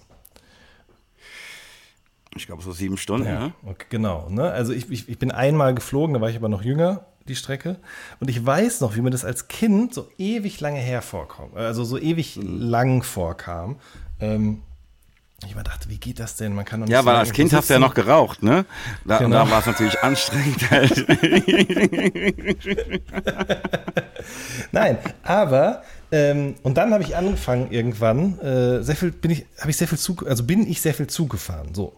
Ich glaube so sieben Stunden. Ne? okay, genau. Ne? Also ich, ich, ich bin einmal geflogen, da war ich aber noch jünger, die Strecke. Und ich weiß noch, wie mir das als Kind so ewig lange her vorkommt. Also so ewig lang vorkam. Ähm, Ich immer dachte, wie geht das denn? Man kann doch nicht Ja, so weil als Kind hast du ja noch geraucht, ne? Da, Genau. da war es natürlich anstrengend halt. (laughs) Nein, aber ähm, und dann habe ich angefangen irgendwann äh, sehr viel bin ich habe ich sehr viel Zug also bin ich sehr viel zugefahren so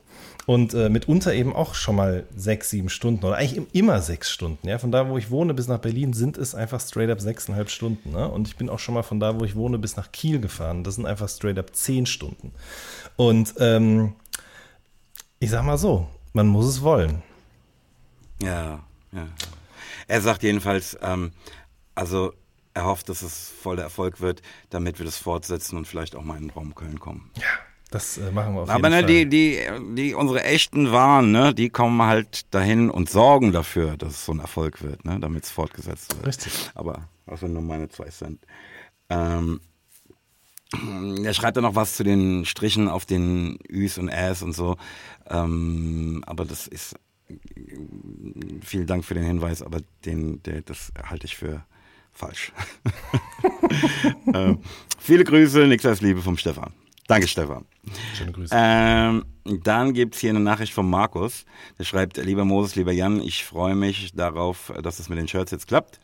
und äh, mitunter eben auch schon mal sechs sieben Stunden oder eigentlich im- immer sechs Stunden ja von da wo ich wohne bis nach Berlin sind es einfach straight up sechseinhalb Stunden ne? und ich bin auch schon mal von da wo ich wohne bis nach Kiel gefahren das sind einfach straight up zehn Stunden und ähm, ich sag mal so man muss es wollen Ja, ja. Er sagt jedenfalls, ähm, also er hofft, dass es voller Erfolg wird, damit wir das fortsetzen und vielleicht auch mal in den Raum Köln kommen. ja das äh, machen wir auf Aber jeden ne, Fall die, die, die, unsere echten Waren, ne, die kommen halt dahin und sorgen dafür, dass es so ein Erfolg wird, ne, damit es fortgesetzt wird. Richtig. Aber also nur meine zwei Cent. Ähm, er schreibt dann noch was zu den Strichen auf den Üs und Äs und so. Ähm, aber das ist vielen Dank für den Hinweis, aber den, der, das halte ich für falsch. (laughs) ähm, viele Grüße, nichts als Liebe vom Stefan. Danke, Stefan. schöne Grüße Ähm, dann gibt's hier eine Nachricht von Markus. Der schreibt, lieber Moses, lieber Jan, ich freue mich darauf, dass es mit den Shirts jetzt klappt.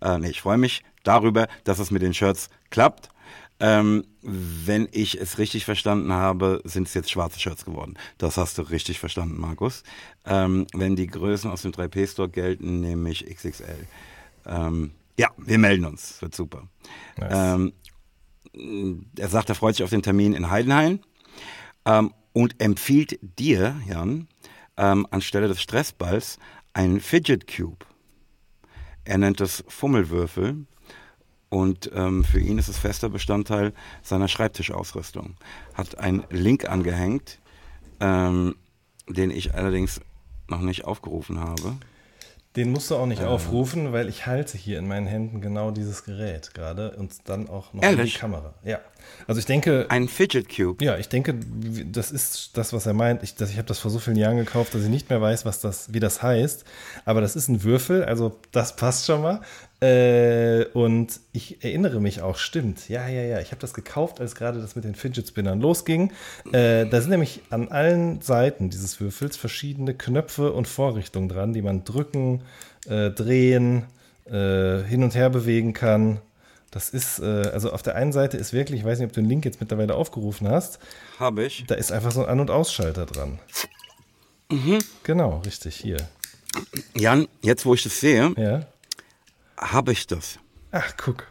Äh, nee, ich freue mich darüber, dass es mit den Shirts klappt. Ähm, wenn ich es richtig verstanden habe, sind es jetzt schwarze Shirts geworden. Das hast du richtig verstanden, Markus. Ähm, wenn die Größen aus dem 3P-Store gelten, nehme ich XXL. Ähm, ja, wir melden uns. Wird super. Nice. Ähm, er sagt, er freut sich auf den Termin in Heidenhain ähm, und empfiehlt dir, Jan, ähm, anstelle des Stressballs einen Fidget Cube. Er nennt es Fummelwürfel und ähm, für ihn ist es fester Bestandteil seiner Schreibtischausrüstung. Hat einen Link angehängt, ähm, den ich allerdings noch nicht aufgerufen habe. Den musst du auch nicht aufrufen, weil ich halte hier in meinen Händen genau dieses Gerät gerade und dann auch noch die Kamera. Ja. Also ich denke, Ein Fidget Cube. ja, ich denke, das ist das, was er meint. Ich, das- ich habe das vor so vielen Jahren gekauft, dass ich nicht mehr weiß, was das, wie das heißt. Aber das ist ein Würfel, also das passt schon mal. Äh, und ich erinnere mich auch, stimmt. Ja, ja, ja. Ich habe das gekauft, als gerade das mit den Fidget Spinnern losging. Äh, da sind nämlich an allen Seiten dieses Würfels verschiedene Knöpfe und Vorrichtungen dran, die man drücken, äh, drehen, äh, hin und her bewegen kann. Das ist, äh, also auf der einen Seite ist wirklich, ich weiß nicht, ob du den Link jetzt mittlerweile aufgerufen hast, Habe ich. da ist einfach so ein An- und Ausschalter dran. Genau, richtig, hier. Jan, jetzt wo ich das sehe, Ja. Habe ich das. Ach, guck.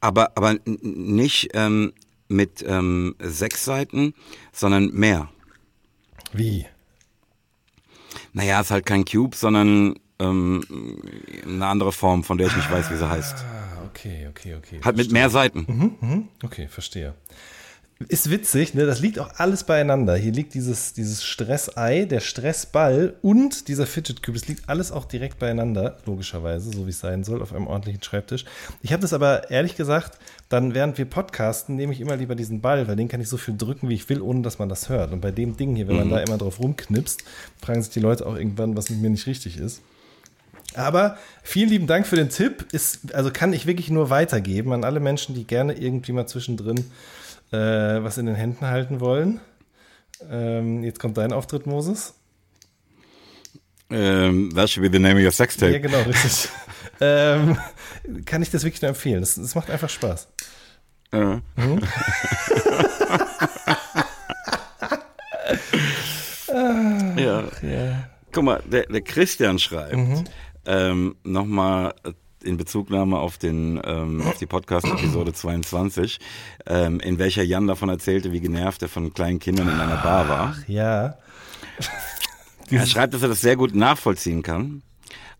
Aber, aber nicht ähm, mit ähm, sechs Seiten, sondern mehr. Wie? Naja, ist halt kein Cube, sondern ähm, eine andere Form, von der ich nicht weiß, wie sie heißt. Ah, okay, okay, okay. Halt mit mehr Seiten. Mhm, okay, verstehe. Ist witzig, ne? Das liegt auch alles beieinander. Hier liegt dieses, dieses Stressei, der Stressball und dieser Fidget Cube. Das liegt alles auch direkt beieinander, logischerweise, so wie es sein soll, auf einem ordentlichen Schreibtisch. Ich habe das aber ehrlich gesagt, dann während wir podcasten, nehme ich immer lieber diesen Ball, weil den kann ich so viel drücken, wie ich will, ohne dass man das hört. Und bei dem Ding hier, wenn man da immer drauf rumknipst, fragen sich die Leute auch irgendwann, was mit mir nicht richtig ist. Aber vielen lieben Dank für den Tipp. Ist, also kann ich wirklich nur weitergeben an alle Menschen, die gerne irgendwie mal zwischendrin äh, was in den Händen halten wollen. Ähm, jetzt kommt dein Auftritt, Moses. Ähm, that should be the name of your sex tape. Ja, genau, richtig. (laughs) ähm, kann ich das wirklich nur empfehlen. Das, das macht einfach Spaß. Äh. (laughs) ja. Ja. Guck mal, der, der Christian schreibt, ähm, nochmal in Bezugnahme auf, den, ähm, auf die Podcast-Episode 22, ähm, in welcher Jan davon erzählte, wie genervt er von kleinen Kindern in einer Bar war. Ja. (laughs) Er schreibt, dass er das sehr gut nachvollziehen kann,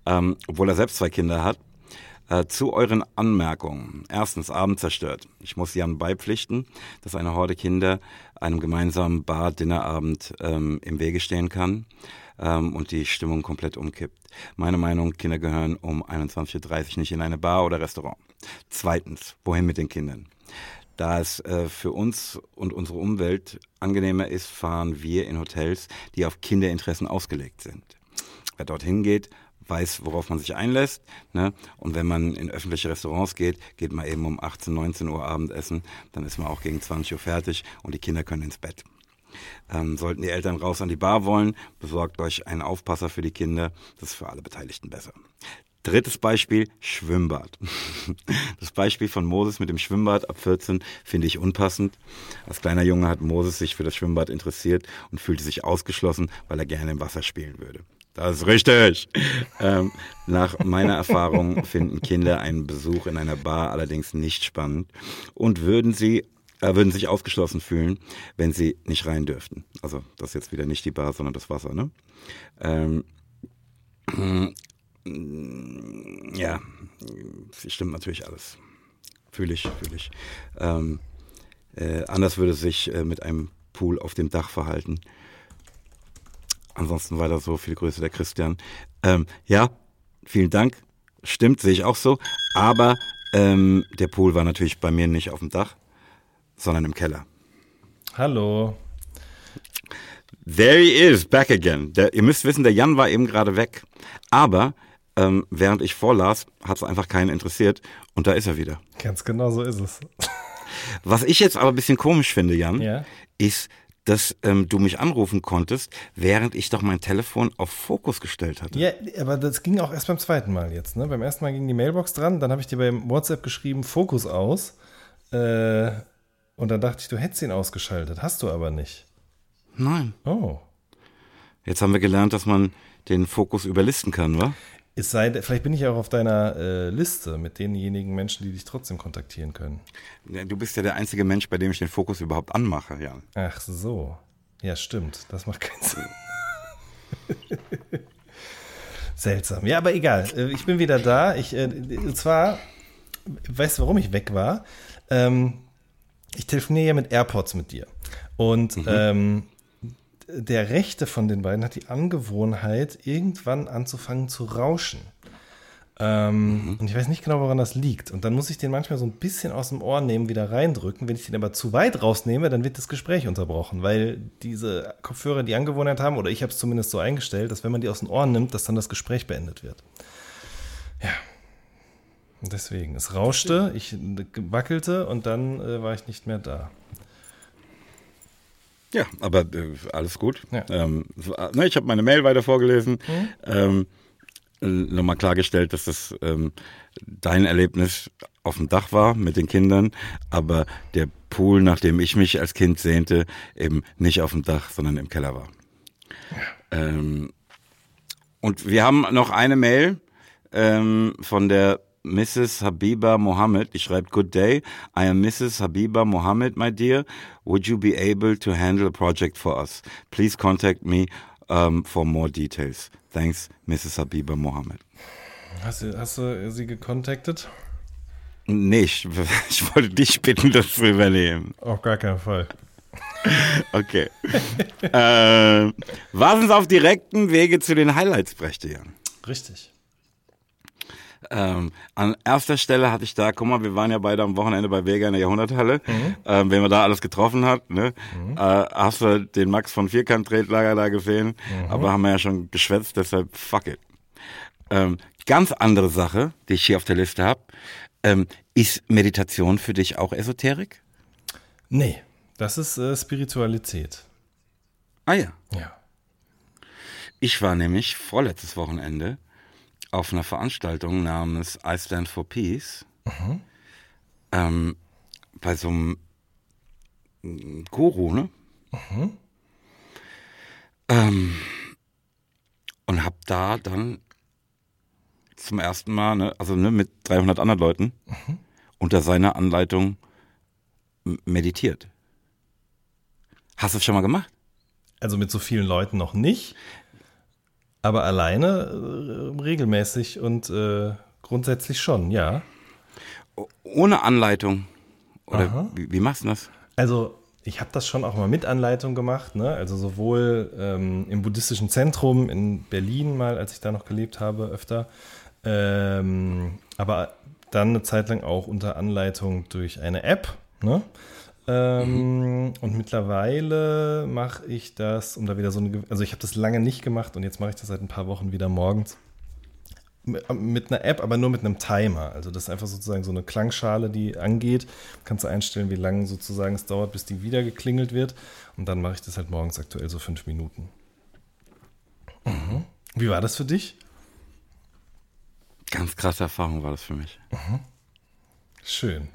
ähm, obwohl er selbst zwei Kinder hat. Äh, zu euren Anmerkungen. Erstens, Abend zerstört. Ich muss Jan beipflichten, dass eine Horde Kinder einem gemeinsamen Bar-Dinnerabend ähm, im Wege stehen kann ähm, und die Stimmung komplett umkippt. Meine Meinung, Kinder gehören um 21.30 Uhr nicht in eine Bar oder Restaurant. Zweitens, wohin mit den Kindern? Da es äh, für uns und unsere Umwelt angenehmer ist, fahren wir in Hotels, die auf Kinderinteressen ausgelegt sind. Wer dorthin geht, weiß, worauf man sich einlässt. Ne? Und wenn man in öffentliche Restaurants geht, geht man eben um 18, 19 Uhr Abendessen, dann ist man auch gegen 20 Uhr fertig und die Kinder können ins Bett. Ähm, sollten die Eltern raus an die Bar wollen, besorgt euch einen Aufpasser für die Kinder. Das ist für alle Beteiligten besser. Drittes Beispiel, Schwimmbad. (laughs) Das Beispiel von Moses mit dem Schwimmbad ab 14 finde ich unpassend. Als kleiner Junge hat Moses sich für das Schwimmbad interessiert und fühlte sich ausgeschlossen, weil er gerne im Wasser spielen würde. Das ist richtig. Ähm, nach meiner (laughs) Erfahrung finden Kinder einen Besuch in einer Bar allerdings nicht spannend und würden sie äh, würden sich ausgeschlossen fühlen, wenn sie nicht rein dürften. Also das ist jetzt wieder nicht die Bar, sondern das Wasser. Ne? Ähm, ja, stimmt natürlich alles. Fühle ich, fühle ich. Ähm, äh, anders würde sich äh, mit einem Pool auf dem Dach verhalten. Ansonsten weiter so, viel Grüße der Christian. Ähm, ja, vielen Dank. Stimmt, sehe ich auch so. Aber ähm, der Pool war natürlich bei mir nicht auf dem Dach, sondern im Keller. Hallo. There he is, back again. Der, ihr müsst wissen, der Jan war eben gerade weg. Aber ähm, während ich vorlas, hat es einfach keinen interessiert. Und da ist er wieder. Ganz genau so ist es. Was ich jetzt aber ein bisschen komisch finde, Jan, Ja. ist, dass ähm, du mich anrufen konntest, während ich doch mein Telefon auf Fokus gestellt hatte. Ja, aber das ging auch erst beim zweiten Mal jetzt. Ne? Beim ersten Mal ging die Mailbox dran, dann habe ich dir beim WhatsApp geschrieben, Fokus aus. Äh, und dann dachte ich, du hättest ihn ausgeschaltet. Hast du aber nicht. Nein. Oh. Jetzt haben wir gelernt, dass man den Fokus überlisten kann, wa? Es sei, denn- vielleicht bin ich auch auf deiner äh, Liste mit denjenigen Menschen, die dich trotzdem kontaktieren können. Ja, Du bist ja der einzige Mensch, bei dem ich den Fokus überhaupt anmache, Jan. Ach so. Ja, stimmt. Das macht keinen Sinn. (laughs) Seltsam. Ja, aber egal. Äh, Ich bin wieder da. Ich, äh, und zwar, weißt du, warum ich weg war? Ähm, ich telefoniere ja mit AirPods mit dir. Und ähm, der rechte von den beiden hat die Angewohnheit, irgendwann anzufangen zu rauschen. Ähm, Und ich weiß nicht genau, woran das liegt. Und dann muss ich den manchmal so ein bisschen aus dem Ohr nehmen, wieder reindrücken. Wenn ich den aber zu weit rausnehme, dann wird das Gespräch unterbrochen, weil diese Kopfhörer die Angewohnheit haben, oder ich habe es zumindest so eingestellt, dass wenn man die aus den Ohren nimmt, dass dann das Gespräch beendet wird. Ja. Deswegen, es rauschte, ich wackelte und dann äh, war ich nicht mehr da. Ja, aber äh, alles gut. Ja. Ähm, äh, ne, ich habe meine Mail weiter vorgelesen. Ähm, äh, Nochmal klargestellt, dass das ähm, dein Erlebnis auf dem Dach war mit den Kindern, aber der Pool, nach dem ich mich als Kind sehnte, eben nicht auf dem Dach, sondern im Keller war. Ähm, und wir haben noch eine Mail ähm, von der Mrs. Habiba Mohammed. Die schreibt, Good day. I am Mrs. Habiba Mohammed, my dear. Would you be able to handle a project for us? Please contact me um, for more details. Thanks, Mrs. Habiba Mohammed. Hast du, hast du sie gecontactet? Nee, ich, (laughs) ich wollte dich bitten, das zu übernehmen. Auf gar keinen Fall. Okay. (laughs) äh, was uns auf direktem Wege zu den Highlights brächte, Jan? Richtig. Ähm, an erster Stelle hatte ich da, guck mal, wir waren ja beide am Wochenende bei Vega in der Jahrhunderthalle. Ähm, wenn man da alles getroffen hat, ne? Äh, hast du den Max von Vierkant Tretlager da gesehen? Aber haben wir ja schon geschwätzt, deshalb fuck it. Ähm, ganz andere Sache, die ich hier auf der Liste habe. Ähm, ist Meditation für dich auch Esoterik? Nee, das ist äh, Spiritualität. Ah ja. Ja. Ich war nämlich vorletztes Wochenende auf einer Veranstaltung namens I Stand for Peace. Ähm, bei so einem Guru, ne? Ähm, und hab da dann zum ersten Mal, ne, also ne, mit 300 anderen Leuten unter seiner Anleitung meditiert. Hast du das schon mal gemacht? Also mit so vielen Leuten noch nicht, aber alleine äh, regelmäßig und äh, grundsätzlich schon, ja. Ohne Anleitung? Oder wie, wie machst du das? Also ich habe das schon auch mal mit Anleitung gemacht, ne? Also sowohl ähm, im buddhistischen Zentrum in Berlin mal, als ich da noch gelebt habe, öfter, ähm, aber dann eine Zeit lang auch unter Anleitung durch eine App, ne? Ähm, Und mittlerweile mache ich das, um da wieder so eine, also ich habe das lange nicht gemacht und jetzt mache ich das seit ein paar Wochen wieder morgens. mit einer App, aber nur mit einem Timer. Also das ist einfach sozusagen so eine Klangschale, die angeht. Kannst du einstellen, wie lange sozusagen es dauert, bis die wieder geklingelt wird. Und dann mache ich das halt morgens aktuell so fünf Minuten. Mhm. Wie war das für dich? Ganz krasse Erfahrung war das für mich. Mhm. Schön.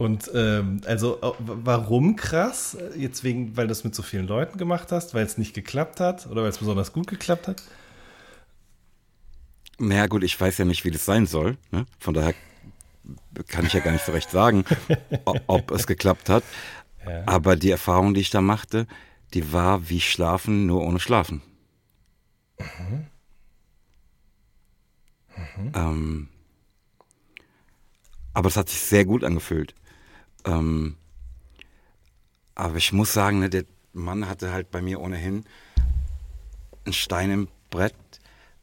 Und ähm, also warum krass? Jetzt wegen, weil du es mit so vielen Leuten gemacht hast, weil es nicht geklappt hat oder weil es besonders gut geklappt hat? Naja gut, ich weiß ja nicht, wie das sein soll. Ne? Von daher kann ich ja gar nicht so recht sagen, (laughs) ob es geklappt hat. Ja. Aber die Erfahrung, die ich da machte, die war wie Schlafen, nur ohne Schlafen. Mhm. Mhm. Ähm, aber es hat sich sehr gut angefühlt. Ähm, aber ich muss sagen, ne, der Mann hatte halt bei mir ohnehin einen Stein im Brett.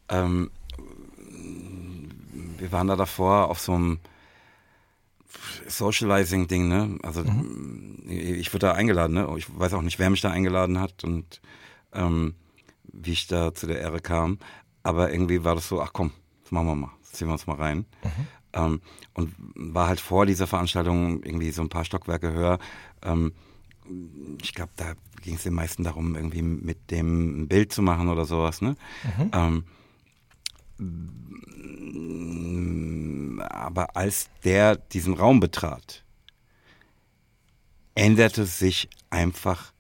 Ähm, wir waren da davor auf so einem Socializing-Ding, ne? Also mhm. ich wurde da eingeladen, ne? Ich weiß auch nicht, wer mich da eingeladen hat und ähm, wie ich da zu der Ehre kam. Aber irgendwie war das so, ach komm, das machen wir mal, ziehen wir uns mal rein. Mhm. Ähm, und war halt vor dieser Veranstaltung irgendwie so ein paar Stockwerke höher. Ähm, ich glaube, da ging es den meisten darum, irgendwie mit dem ein Bild zu machen oder sowas. Ne? Mhm. Ähm, aber als der diesen Raum betrat, änderte sich einfach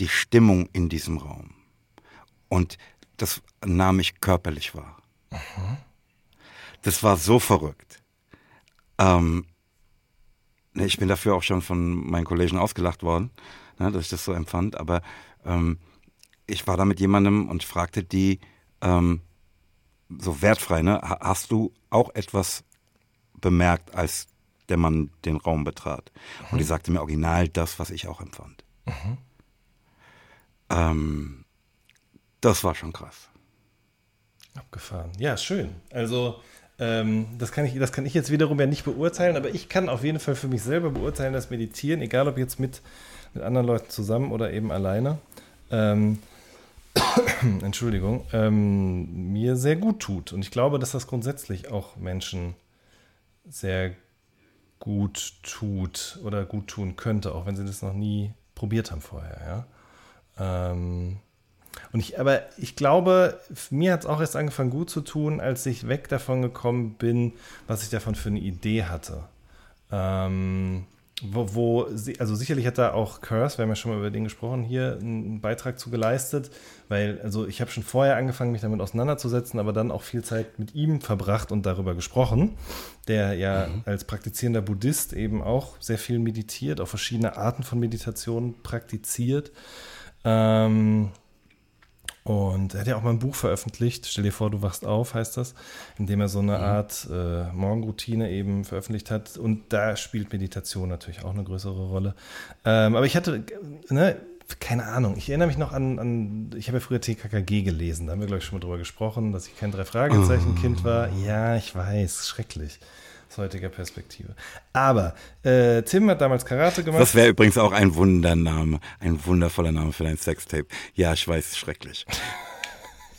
die Stimmung in diesem Raum. Und das nahm ich körperlich wahr. Mhm. Das war so verrückt. Ähm, ne, ich bin dafür auch schon von meinen Kollegen ausgelacht worden, ne, dass ich das so empfand. Aber ähm, ich war da mit jemandem und fragte die ähm, so wertfrei, ne, hast du auch etwas bemerkt, als der Mann den Raum betrat? Mhm. Und die sagte mir original das, was ich auch empfand. Mhm. Ähm, das war schon krass. Abgefahren. Ja, schön. Also ähm, das, kann ich, das kann ich jetzt wiederum ja nicht beurteilen, aber ich kann auf jeden Fall für mich selber beurteilen, dass Meditieren, egal ob jetzt mit, mit anderen Leuten zusammen oder eben alleine, ähm, (coughs) Entschuldigung, ähm, mir sehr gut tut. Und ich glaube, dass das grundsätzlich auch Menschen sehr gut tut oder gut tun könnte, auch wenn sie das noch nie probiert haben vorher. Ja? Ähm, und ich, aber ich glaube, mir hat es auch erst angefangen gut zu tun, als ich weg davon gekommen bin, was ich davon für eine Idee hatte. Ähm, wo, wo, also sicherlich hat da auch Curse, wir haben ja schon mal über den gesprochen, hier einen Beitrag zu geleistet, weil, also ich habe schon vorher angefangen, mich damit auseinanderzusetzen, aber dann auch viel Zeit mit ihm verbracht und darüber gesprochen, der ja mhm. als praktizierender Buddhist eben auch sehr viel meditiert, auch verschiedene Arten von Meditation praktiziert. Ähm, und er hat ja auch mal ein Buch veröffentlicht, stell dir vor, du wachst auf, heißt das, in dem er so eine mhm. Art äh, Morgenroutine eben veröffentlicht hat. Und da spielt Meditation natürlich auch eine größere Rolle. Ähm, aber ich hatte, ne, keine Ahnung, ich erinnere mich noch an, an ich habe ja früher TKKG gelesen, da haben wir, glaube ich, schon mal drüber gesprochen, dass ich kein Drei-Fragezeichen-Kind war. Ja, ich weiß, schrecklich aus heutiger Perspektive. Aber äh, Tim hat damals Karate gemacht. Das wäre übrigens auch ein Wundername, ein wundervoller Name für dein Sextape. Ja, ich weiß, schrecklich.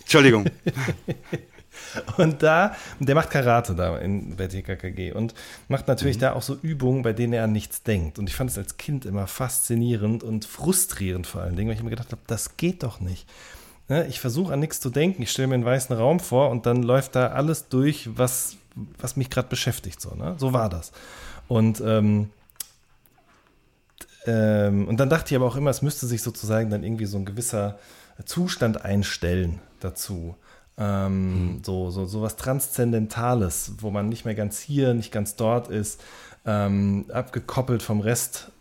Entschuldigung. (laughs) Und da, der macht Karate da in, bei TKKG und macht natürlich mhm. da auch so Übungen, bei denen er an nichts denkt. Und ich fand es als Kind immer faszinierend und frustrierend vor allen Dingen, weil ich mir gedacht habe, das geht doch nicht. Ne, ich versuche an nichts zu denken, ich stelle mir einen weißen Raum vor und dann läuft da alles durch, was was mich gerade beschäftigt. So, ne? so war das. Und, ähm, ähm, und dann dachte ich aber auch immer, es müsste sich sozusagen dann irgendwie so ein gewisser Zustand einstellen dazu. Ähm, mhm. so, so, so was Transzendentales, wo man nicht mehr ganz hier, nicht ganz dort ist, ähm, abgekoppelt vom Rest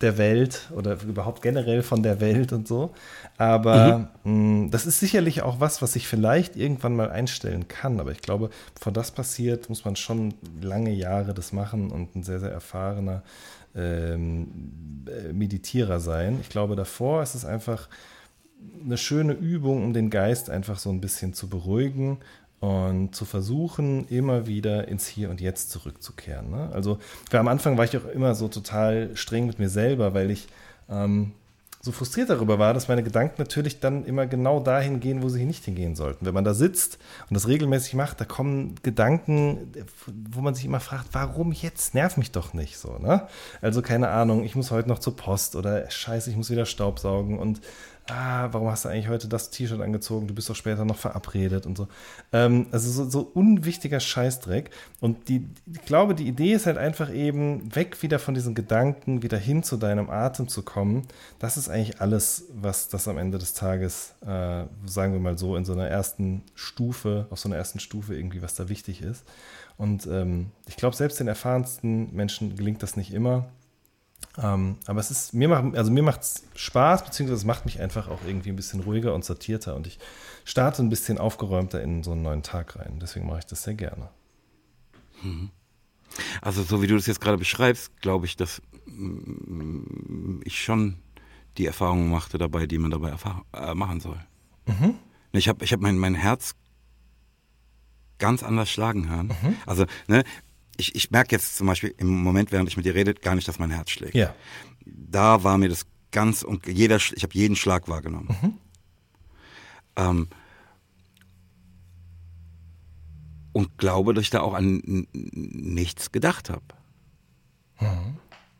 der Welt oder überhaupt generell von der Welt und so. Aber mhm. mh, das ist sicherlich auch was, was ich vielleicht irgendwann mal einstellen kann. Aber ich glaube, bevor das passiert, muss man schon lange Jahre das machen und ein sehr, sehr erfahrener ähm, äh, Meditierer sein. Ich glaube, davor ist es einfach eine schöne Übung, um den Geist einfach so ein bisschen zu beruhigen und zu versuchen, immer wieder ins Hier und Jetzt zurückzukehren. Ne? Also am Anfang war ich auch immer so total streng mit mir selber, weil ich ähm, so frustriert darüber war, dass meine Gedanken natürlich dann immer genau dahin gehen, wo sie nicht hingehen sollten. Wenn man da sitzt und das regelmäßig macht, da kommen Gedanken, wo man sich immer fragt, warum jetzt? Nerv mich doch nicht so, ne? Also keine Ahnung, ich muss heute noch zur Post oder scheiße, ich muss wieder Staubsaugen und ah, warum hast du eigentlich heute das T-Shirt angezogen? Du bist doch später noch verabredet und so. Ähm, also so, so, unwichtiger Scheißdreck. Und die, ich glaube, die Idee ist halt einfach eben, weg wieder von diesen Gedanken, wieder hin zu deinem Atem zu kommen. Das ist eigentlich alles, was das am Ende des Tages, äh, sagen wir mal so, in so einer ersten Stufe, auf so einer ersten Stufe irgendwie, was da wichtig ist. Und ähm, ich glaube, selbst den erfahrensten Menschen gelingt das nicht immer. Ähm, aber es ist, mir macht, also mir macht es Spaß, beziehungsweise es macht mich einfach auch irgendwie ein bisschen ruhiger und sortierter und ich starte ein bisschen aufgeräumter in so einen neuen Tag rein. Deswegen mache ich das sehr gerne. Mhm. Also so wie du das jetzt gerade beschreibst, glaube ich, dass mm, ich schon die Erfahrungen machte dabei, die man dabei äh, machen soll. Mhm. Ich habe ich hab mein, mein Herz ganz anders schlagen hören. Mhm. Also, ne, ich, ich merke jetzt zum Beispiel im Moment, während ich mit dir rede, gar nicht, dass mein Herz schlägt. Ja. Da war mir das ganz und jeder, ich habe jeden Schlag wahrgenommen. Mhm. Ähm, und glaube, dass ich da auch an nichts gedacht habe. Mhm.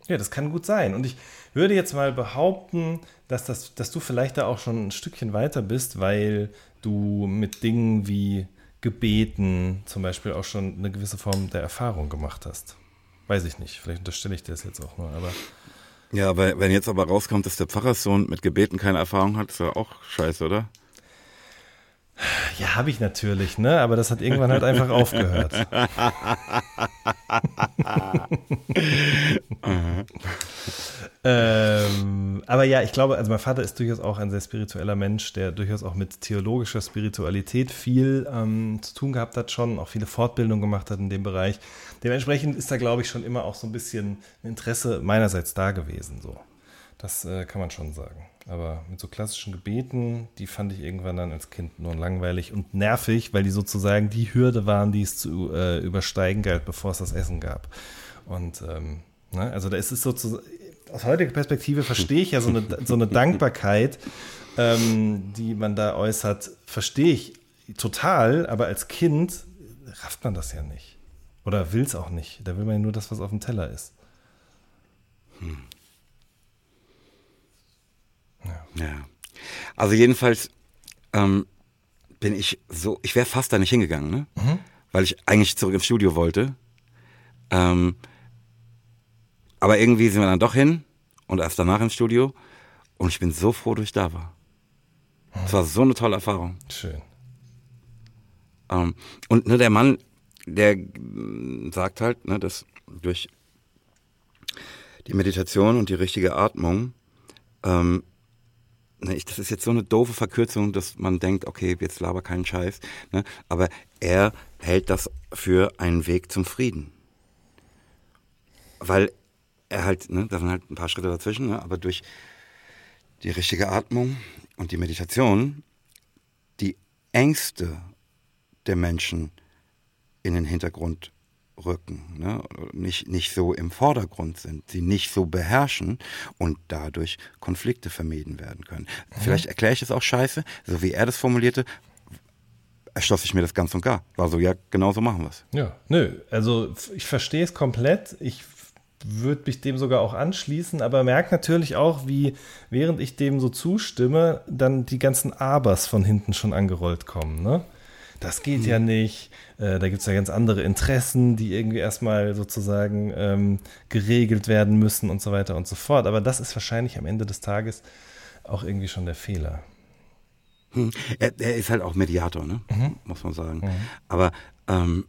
Ja, das kann gut sein. Und ich würde jetzt mal behaupten, dass, das, dass du vielleicht da auch schon ein Stückchen weiter bist, weil du mit Dingen wie Gebeten zum Beispiel auch schon eine gewisse Form der Erfahrung gemacht hast. Weiß ich nicht, vielleicht unterstelle ich dir das jetzt auch nur, aber. Ja, aber wenn jetzt aber rauskommt, dass der Pfarrerssohn mit Gebeten keine Erfahrung hat, ist ja auch scheiße, oder? Ja, habe ich natürlich, ne? Aber das hat irgendwann halt einfach aufgehört. (laughs) ähm, aber ja, ich glaube, also mein Vater ist durchaus auch ein sehr spiritueller Mensch, der durchaus auch mit theologischer Spiritualität viel ähm, zu tun gehabt hat, schon auch viele Fortbildungen gemacht hat in dem Bereich. Dementsprechend ist da, glaube ich, schon immer auch so ein bisschen ein Interesse meinerseits da gewesen. So. Das äh, kann man schon sagen. Aber mit so klassischen Gebeten, die fand ich irgendwann dann als Kind nur langweilig und nervig, weil die sozusagen die Hürde waren, die es zu äh, übersteigen galt, bevor es das Essen gab. Und ähm, ne, also da ist es sozusagen, aus heutiger Perspektive verstehe ich ja so eine, (laughs) so eine Dankbarkeit, ähm, die man da äußert, verstehe ich total, aber als Kind rafft man das ja nicht. Oder will es auch nicht. Da will man ja nur das, was auf dem Teller ist. Hm. Ja. ja. Also jedenfalls ähm, bin ich so, ich wäre fast da nicht hingegangen, ne? Mhm. Weil ich eigentlich zurück ins Studio wollte. Ähm, aber irgendwie sind wir dann doch hin und erst danach ins Studio. Und ich bin so froh, dass ich da war. Es war so eine tolle Erfahrung. Schön. Ähm, und ne, der Mann, der sagt halt, ne, dass durch die Meditation und die richtige Atmung ähm, ne, ich, das ist jetzt so eine doofe Verkürzung, dass man denkt, okay, jetzt laber keinen Scheiß. Ne? Aber er hält das für einen Weg zum Frieden. Weil er halt, ne, da sind halt ein paar Schritte dazwischen, ne, aber durch die richtige Atmung und die Meditation die Ängste der Menschen in den Hintergrund rücken, ne? nicht, nicht so im Vordergrund sind, sie nicht so beherrschen und dadurch Konflikte vermieden werden können. Mhm. Vielleicht erkläre ich es auch scheiße, so wie er das formulierte, erschloss ich mir das ganz und gar. War so, ja, genau so machen wir es. Ja, nö, also ich verstehe es komplett. Ich würde mich dem sogar auch anschließen, aber merke natürlich auch, wie während ich dem so zustimme, dann die ganzen Abers von hinten schon angerollt kommen. Ne? Das geht ja nicht. Äh, da gibt es ja ganz andere Interessen, die irgendwie erstmal sozusagen ähm, geregelt werden müssen und so weiter und so fort. Aber das ist wahrscheinlich am Ende des Tages auch irgendwie schon der Fehler. Hm. Er, er, ist halt auch Mediator, ne? Mhm. muss man sagen. Mhm. Aber ähm,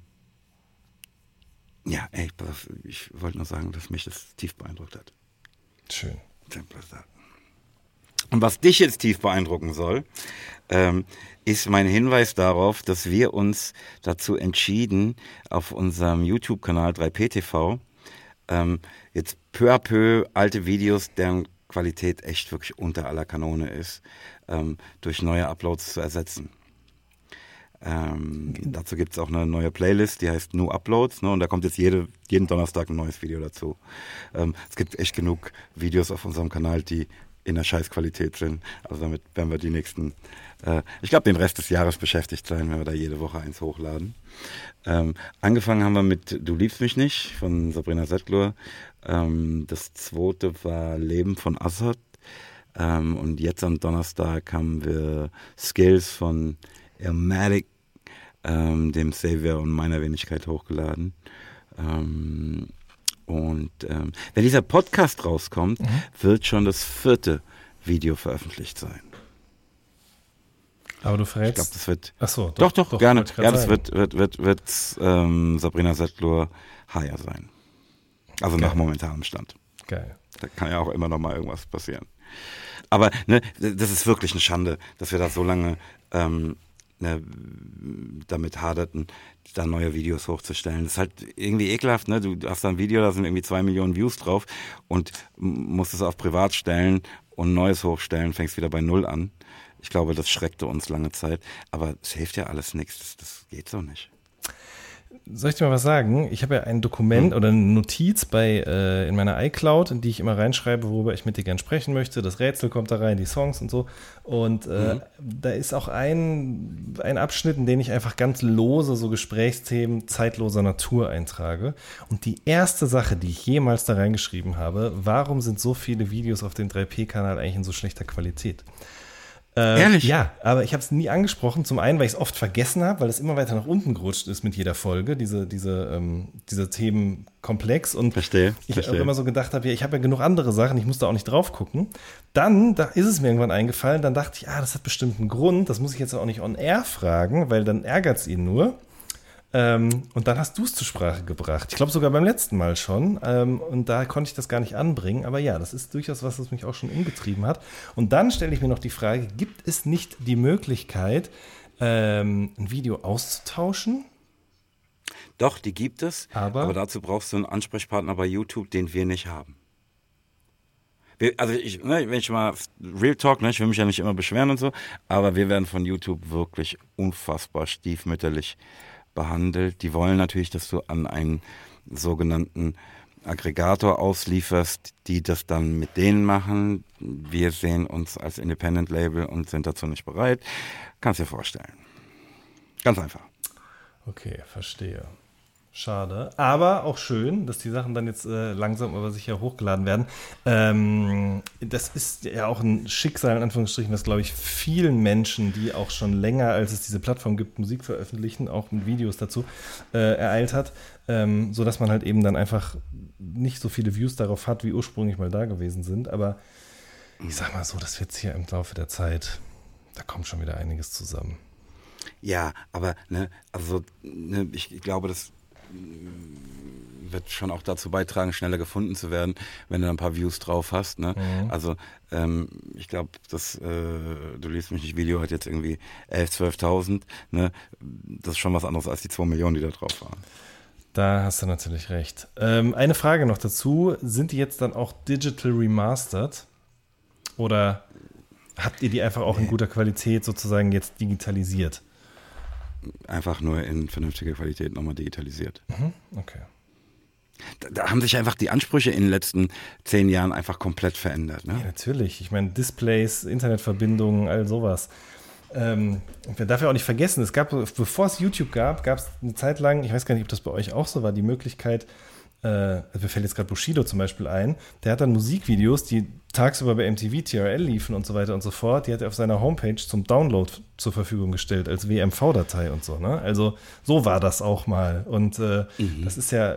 ja, ey, ich wollte nur sagen, dass mich das tief beeindruckt hat. Schön. Und was dich jetzt tief beeindrucken soll, ähm, ist mein Hinweis darauf, dass wir uns dazu entschieden, auf unserem YouTube-Kanal 3PTV ähm, jetzt peu à peu alte Videos, deren Qualität echt wirklich unter aller Kanone ist, ähm, durch neue Uploads zu ersetzen. Ähm, dazu gibt es auch eine neue Playlist, die heißt New Uploads, ne, und da kommt jetzt jede, jeden Donnerstag ein neues Video dazu. Ähm, es gibt echt genug Videos auf unserem Kanal, die in der Scheißqualität sind. Also damit werden wir die nächsten, äh, ich glaube, den Rest des Jahres beschäftigt sein, wenn wir da jede Woche eins hochladen. Ähm, angefangen haben wir mit Du liebst mich nicht von Sabrina Settler. Ähm, das zweite war Leben von Assad. Ähm, und jetzt am Donnerstag haben wir Skills von Elmatic, ähm, dem Savior und meiner Wenigkeit hochgeladen. Und ähm, wenn dieser Podcast rauskommt, mhm. wird schon das vierte Video veröffentlicht sein. Aber du verrätst. Ich glaube, das wird. Ach so, doch, doch, doch gerne. Ja, das wird, wird, wird, wird ähm, Sabrina Settlur Haya sein. Also Geil. nach momentanem Stand. Geil. Da kann ja auch immer noch mal irgendwas passieren. Aber ne, das ist wirklich eine Schande, dass wir da so lange ähm, ne, damit haderten, da neue Videos hochzustellen. Das ist halt irgendwie ekelhaft, ne? Du hast da ein Video, da sind irgendwie zwei Millionen Views drauf und musst es auf privat stellen und neues hochstellen, fängst wieder bei null an. Ich glaube, das schreckte uns lange Zeit. Aber es hilft ja alles nichts. Das, das geht so nicht. Soll ich dir mal was sagen? Ich habe ja ein Dokument hm. oder eine Notiz bei äh, in meiner iCloud, in die ich immer reinschreibe, worüber ich mit dir gerne sprechen möchte. Das Rätsel kommt da rein, die Songs und so. Und äh, mhm. da ist auch ein, ein Abschnitt, in den ich einfach ganz lose so Gesprächsthemen zeitloser Natur eintrage. Und die erste Sache, die ich jemals da reingeschrieben habe, warum sind so viele Videos auf dem 3P-Kanal eigentlich in so schlechter Qualität? Äh, Ehrlich? Ja, aber ich habe es nie angesprochen. Zum einen, weil ich es oft vergessen habe, weil es immer weiter nach unten gerutscht ist mit jeder Folge, diese, diese, ähm, dieser Themenkomplex. Und verstehe, ich verstehe. auch immer so gedacht habe, ja, ich habe ja genug andere Sachen, ich muss da auch nicht drauf gucken. Dann da ist es mir irgendwann eingefallen, dann dachte ich, ah, das hat bestimmt einen Grund, das muss ich jetzt auch nicht on air fragen, weil dann ärgert es ihn nur. Ähm, und dann hast du es zur Sprache gebracht. Ich glaube sogar beim letzten Mal schon. Ähm, und da konnte ich das gar nicht anbringen. Aber ja, das ist durchaus was, was mich auch schon umgetrieben hat. Und dann stelle ich mir noch die Frage, gibt es nicht die Möglichkeit, ähm, ein Video auszutauschen? Doch, die gibt es. Aber, aber dazu brauchst du einen Ansprechpartner bei YouTube, den wir nicht haben. also ich, ne, wenn ich mal Real Talk, ne, ich will mich ja nicht immer beschweren und so, aber wir werden von YouTube wirklich unfassbar stiefmütterlich behandelt. Die wollen natürlich, dass du an einen sogenannten Aggregator auslieferst, die das dann mit denen machen. Wir sehen uns als Independent Label und sind dazu nicht bereit. Kannst dir vorstellen. Ganz einfach. Okay, verstehe. Schade. Aber auch schön, dass die Sachen dann jetzt äh, langsam aber sicher hochgeladen werden. Ähm, das ist ja auch ein Schicksal, in Anführungsstrichen, was, glaube ich, vielen Menschen, die auch schon länger, als es diese Plattform gibt, Musik veröffentlichen, auch mit Videos dazu, äh, ereilt hat. Ähm, sodass man halt eben dann einfach nicht so viele Views darauf hat, wie ursprünglich mal da gewesen sind. Aber ich sag mal so, das wird hier im Laufe der Zeit, da kommt schon wieder einiges zusammen. Ja, aber ne, also ne, ich glaube, dass wird schon auch dazu beitragen, schneller gefunden zu werden, wenn du ein paar Views drauf hast. Ne? Mhm. Also ähm, ich glaube, das äh, du liest mich nicht Video hat jetzt irgendwie 11.000, 12.000. Ne? Das ist schon was anderes als die 2 Millionen, die da drauf waren. Da hast du natürlich recht. Ähm, eine Frage noch dazu: Sind die jetzt dann auch digital remastered oder habt ihr die einfach auch in guter Qualität sozusagen jetzt digitalisiert? Einfach nur in vernünftiger Qualität nochmal digitalisiert. Mhm, okay. Da, da, haben sich einfach die Ansprüche in den letzten zehn Jahren einfach komplett verändert. Ne? Ja, natürlich. Ich meine, Displays, Internetverbindungen, all sowas. Ähm, man darf ja auch nicht vergessen, es gab, bevor es YouTube gab, gab es eine Zeit lang, ich weiß gar nicht, ob das bei euch auch so war, die Möglichkeit, äh, mir fällt jetzt gerade Bushido zum Beispiel ein, der hat dann Musikvideos, die tagsüber bei MTV, TRL liefen und so weiter und so fort, die hat er auf seiner Homepage zum Download zur Verfügung gestellt, als WMV-Datei und so. Ne? Also so war das auch mal. Und äh, mhm. das ist ja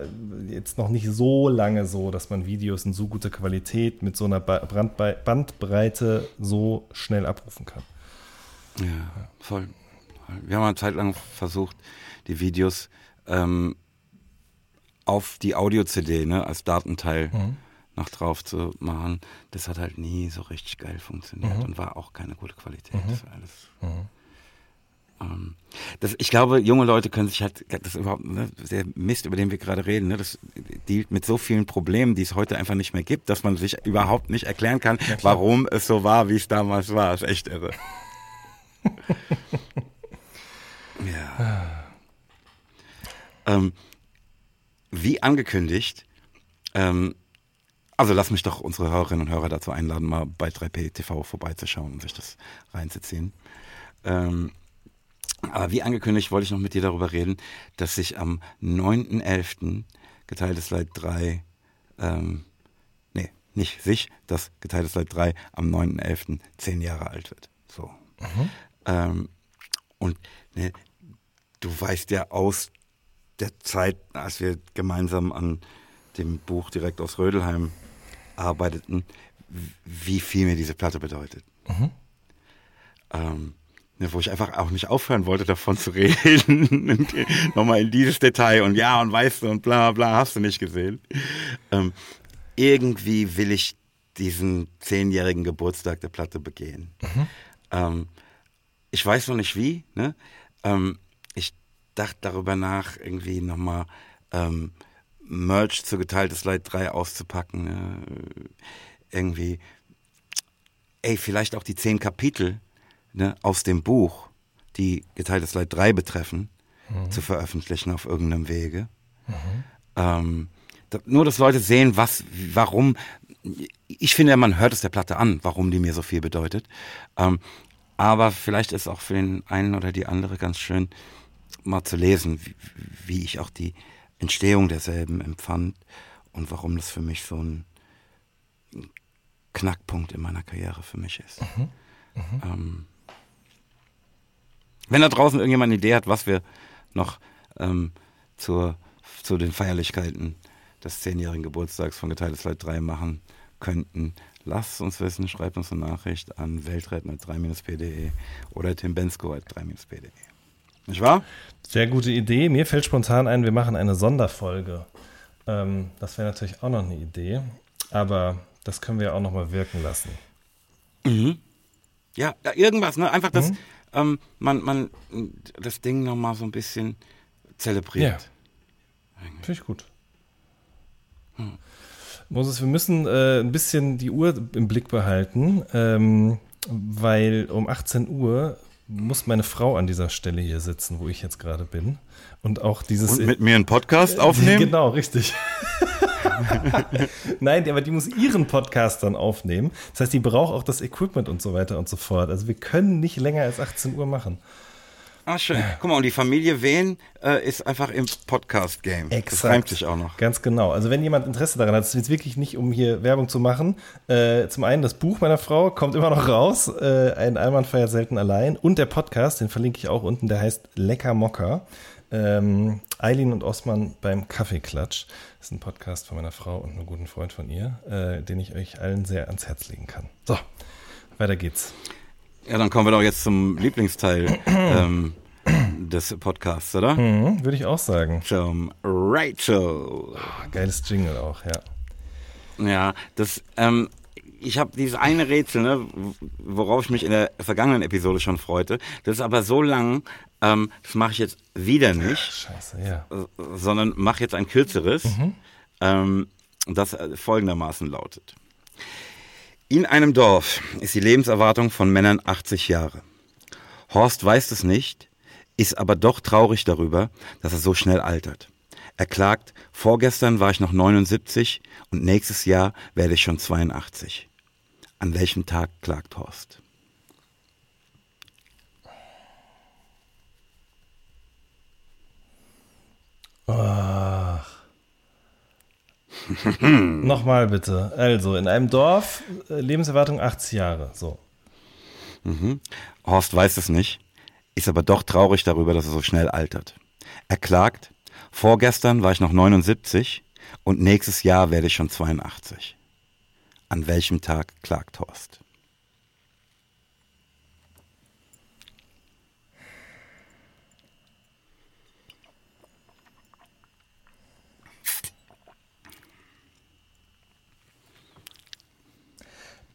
jetzt noch nicht so lange so, dass man Videos in so guter Qualität mit so einer Bandbreite so schnell abrufen kann. Ja, voll. Wir haben eine Zeit lang versucht, die Videos ähm, auf die Audio-CD ne, als Datenteil mhm. noch drauf zu machen. Das hat halt nie so richtig geil funktioniert mhm. und war auch keine gute Qualität. Mhm. Das alles. Mhm. Ähm, das, ich glaube, junge Leute können sich halt, das überhaupt, ne, der Mist, über den wir gerade reden, ne, das dealt mit so vielen Problemen, die es heute einfach nicht mehr gibt, dass man sich überhaupt nicht erklären kann, ja, warum es so war, wie es damals war. Das ist echt irre. (laughs) ja. ähm, wie angekündigt, ähm, also lass mich doch unsere Hörerinnen und Hörer dazu einladen, mal bei 3P TV vorbeizuschauen und sich das reinzuziehen. Ähm, aber wie angekündigt wollte ich noch mit dir darüber reden, dass sich am 9.11. geteiltes Leid 3, ähm, nee, nicht sich, dass geteiltes Leid 3 am 9.11. zehn Jahre alt wird. So. Mhm. Ähm, und ne, du weißt ja aus der Zeit, als wir gemeinsam an dem Buch direkt aus Rödelheim arbeiteten, wie viel mir diese Platte bedeutet. Mhm. Ähm, ne, wo ich einfach auch nicht aufhören wollte, davon zu reden. (laughs) Nochmal in dieses Detail und ja und weißt du und bla bla, hast du nicht gesehen. Ähm, irgendwie will ich diesen zehnjährigen Geburtstag der Platte begehen. Mhm. Ähm, ich weiß noch nicht wie. Ne? Ähm, dachte darüber nach, irgendwie nochmal ähm, Merch zu geteiltes Leid 3 auszupacken. Ne? Irgendwie, ey, vielleicht auch die zehn Kapitel ne, aus dem Buch, die geteiltes Leid 3 betreffen, mhm. zu veröffentlichen auf irgendeinem Wege. Mhm. Ähm, da, nur, dass Leute sehen, was, warum. Ich finde, man hört es der Platte an, warum die mir so viel bedeutet. Ähm, aber vielleicht ist auch für den einen oder die andere ganz schön, mal zu lesen, wie, wie ich auch die Entstehung derselben empfand und warum das für mich so ein Knackpunkt in meiner Karriere für mich ist. Mhm. Mhm. Ähm, wenn da draußen irgendjemand eine Idee hat, was wir noch ähm, zur, zu den Feierlichkeiten des zehnjährigen Geburtstags von Geteiltes Leid 3 machen könnten, lasst uns wissen, schreibt uns eine Nachricht an weltretten.3-p.de oder timbensko.3-p.de. Nicht wahr? Sehr gute Idee. Mir fällt spontan ein, wir machen eine Sonderfolge. Ähm, das wäre natürlich auch noch eine Idee, aber das können wir auch noch mal wirken lassen. Mhm. Ja, irgendwas, ne? Einfach das, mhm. ähm, man, man das Ding noch mal so ein bisschen zelebriert. Ja. Finde ich gut. Hm. Moses, wir müssen äh, ein bisschen die Uhr im Blick behalten, ähm, weil um 18 Uhr muss meine Frau an dieser Stelle hier sitzen, wo ich jetzt gerade bin. Und auch dieses. Und mit mir einen Podcast aufnehmen? (laughs) Genau, richtig. (laughs) Nein, aber die muss ihren Podcast dann aufnehmen. Das heißt, die braucht auch das Equipment und so weiter und so fort. Also wir können nicht länger als 18 Uhr machen. Ah, schön. Guck mal, und die Familie Wehn äh, ist einfach im Podcast-Game. Exakt. Das reimt sich auch noch. Ganz genau. Also wenn jemand Interesse daran hat, es ist jetzt wirklich nicht, um hier Werbung zu machen. Äh, zum einen, das Buch meiner Frau kommt immer noch raus. Äh, ein Allmann feiert selten allein. Und der Podcast, den verlinke ich auch unten, der heißt Lecker Mocker. Ähm, Eileen und Osman beim Kaffeeklatsch. Das ist ein Podcast von meiner Frau und einem guten Freund von ihr, äh, den ich euch allen sehr ans Herz legen kann. So, weiter geht's. Ja, dann kommen wir doch jetzt zum Lieblingsteil (clears throat) ähm, des Podcasts, oder? Mhm, Würde ich auch sagen. Zum Rachel. Oh, geiles Jingle auch, ja. Ja, das, ähm, ich habe dieses eine Rätsel, ne, worauf ich mich in der vergangenen Episode schon freute. Das ist aber so lang, ähm, das mache ich jetzt wieder nicht. Scheiße, ja. Sondern mache jetzt ein kürzeres, mhm. ähm, das folgendermaßen lautet. In einem Dorf ist die Lebenserwartung von Männern 80 Jahre. Horst weiß es nicht, ist aber doch traurig darüber, dass er so schnell altert. Er klagt, vorgestern war ich noch 79 und nächstes Jahr werde ich schon 82. An welchem Tag klagt Horst? Ach. (laughs) Nochmal bitte. Also, in einem Dorf, äh, Lebenserwartung 80 Jahre. So. Mhm. Horst weiß es nicht, ist aber doch traurig darüber, dass er so schnell altert. Er klagt, vorgestern war ich noch 79 und nächstes Jahr werde ich schon 82. An welchem Tag klagt Horst?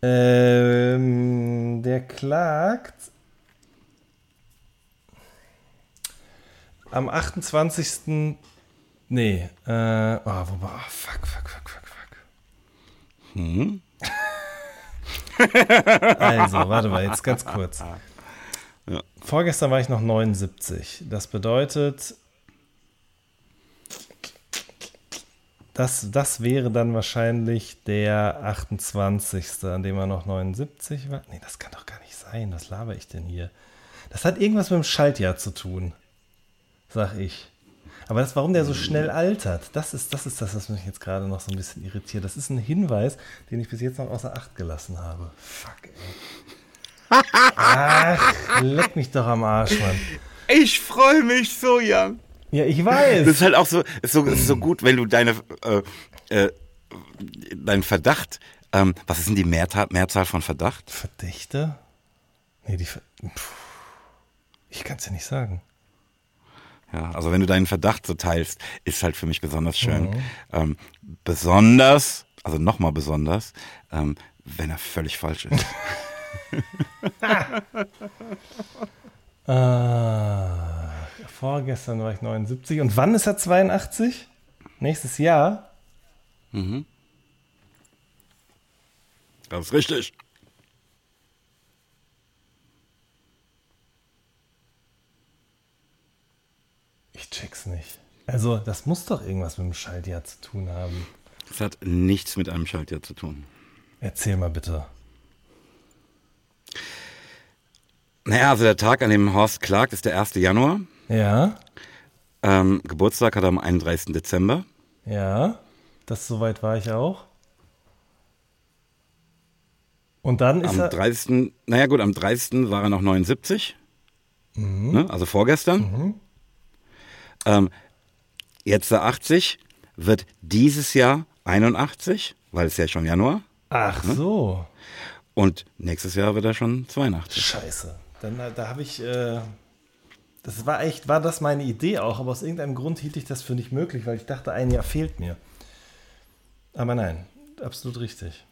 Ähm, der klagt am 28. Nee, äh, oh, wobei, oh, fuck, fuck, fuck, fuck, fuck. Hm? (laughs) also, warte mal, jetzt ganz kurz. Ja. Vorgestern war ich noch 79. Das bedeutet, das, das wäre dann wahrscheinlich der 28. an dem er noch 79 war. Nee, das kann doch gar nicht sein. Was laber ich denn hier? Das hat irgendwas mit dem Schaltjahr zu tun, sag ich. Aber das, warum der so schnell altert, das ist, das ist das, was mich jetzt gerade noch so ein bisschen irritiert. Das ist ein Hinweis, den ich bis jetzt noch außer Acht gelassen habe. Fuck, ey. (laughs) Ach, leck mich doch am Arsch, Mann. Ich freue mich so, Jan. Ja, ich weiß. Das ist halt auch so, ist so, ist so gut, wenn du deine, äh, äh, deinen Verdacht, ähm, was ist denn die Mehrzahl, Mehrzahl von Verdacht? Verdächte? Nee, die. Ver Puh. Ich kann es ja nicht sagen. Ja, also wenn du deinen Verdacht so teilst, ist halt für mich besonders schön. Mhm. Ähm, besonders, also nochmal besonders, ähm, wenn er völlig falsch ist. (laughs) ah, vorgestern war ich 79. Und wann ist er 82? Nächstes Jahr? Mhm. Das ist richtig. Ich check's nicht. Also, das muss doch irgendwas mit dem Schaltjahr zu tun haben. Das hat nichts mit einem Schaltjahr zu tun. Erzähl mal bitte. Naja, also der Tag, an dem Horst klagt, ist der 1. Januar. Ja. Ähm, Geburtstag hat er am 31. Dezember. Ja, das soweit war ich auch. Und dann ist am er. 30. Naja, gut, am 30. war er noch 79. Mhm. Ne, also vorgestern. Mhm. Ähm, jetzt der 80 wird dieses Jahr 81, weil es ja schon Januar. Ach ne? so. Und nächstes Jahr wird er schon 82. Scheiße. Dann da habe ich. Äh, das war echt, war das meine Idee auch, aber aus irgendeinem Grund hielt ich das für nicht möglich, weil ich dachte, ein Jahr fehlt mir. Aber nein, absolut richtig.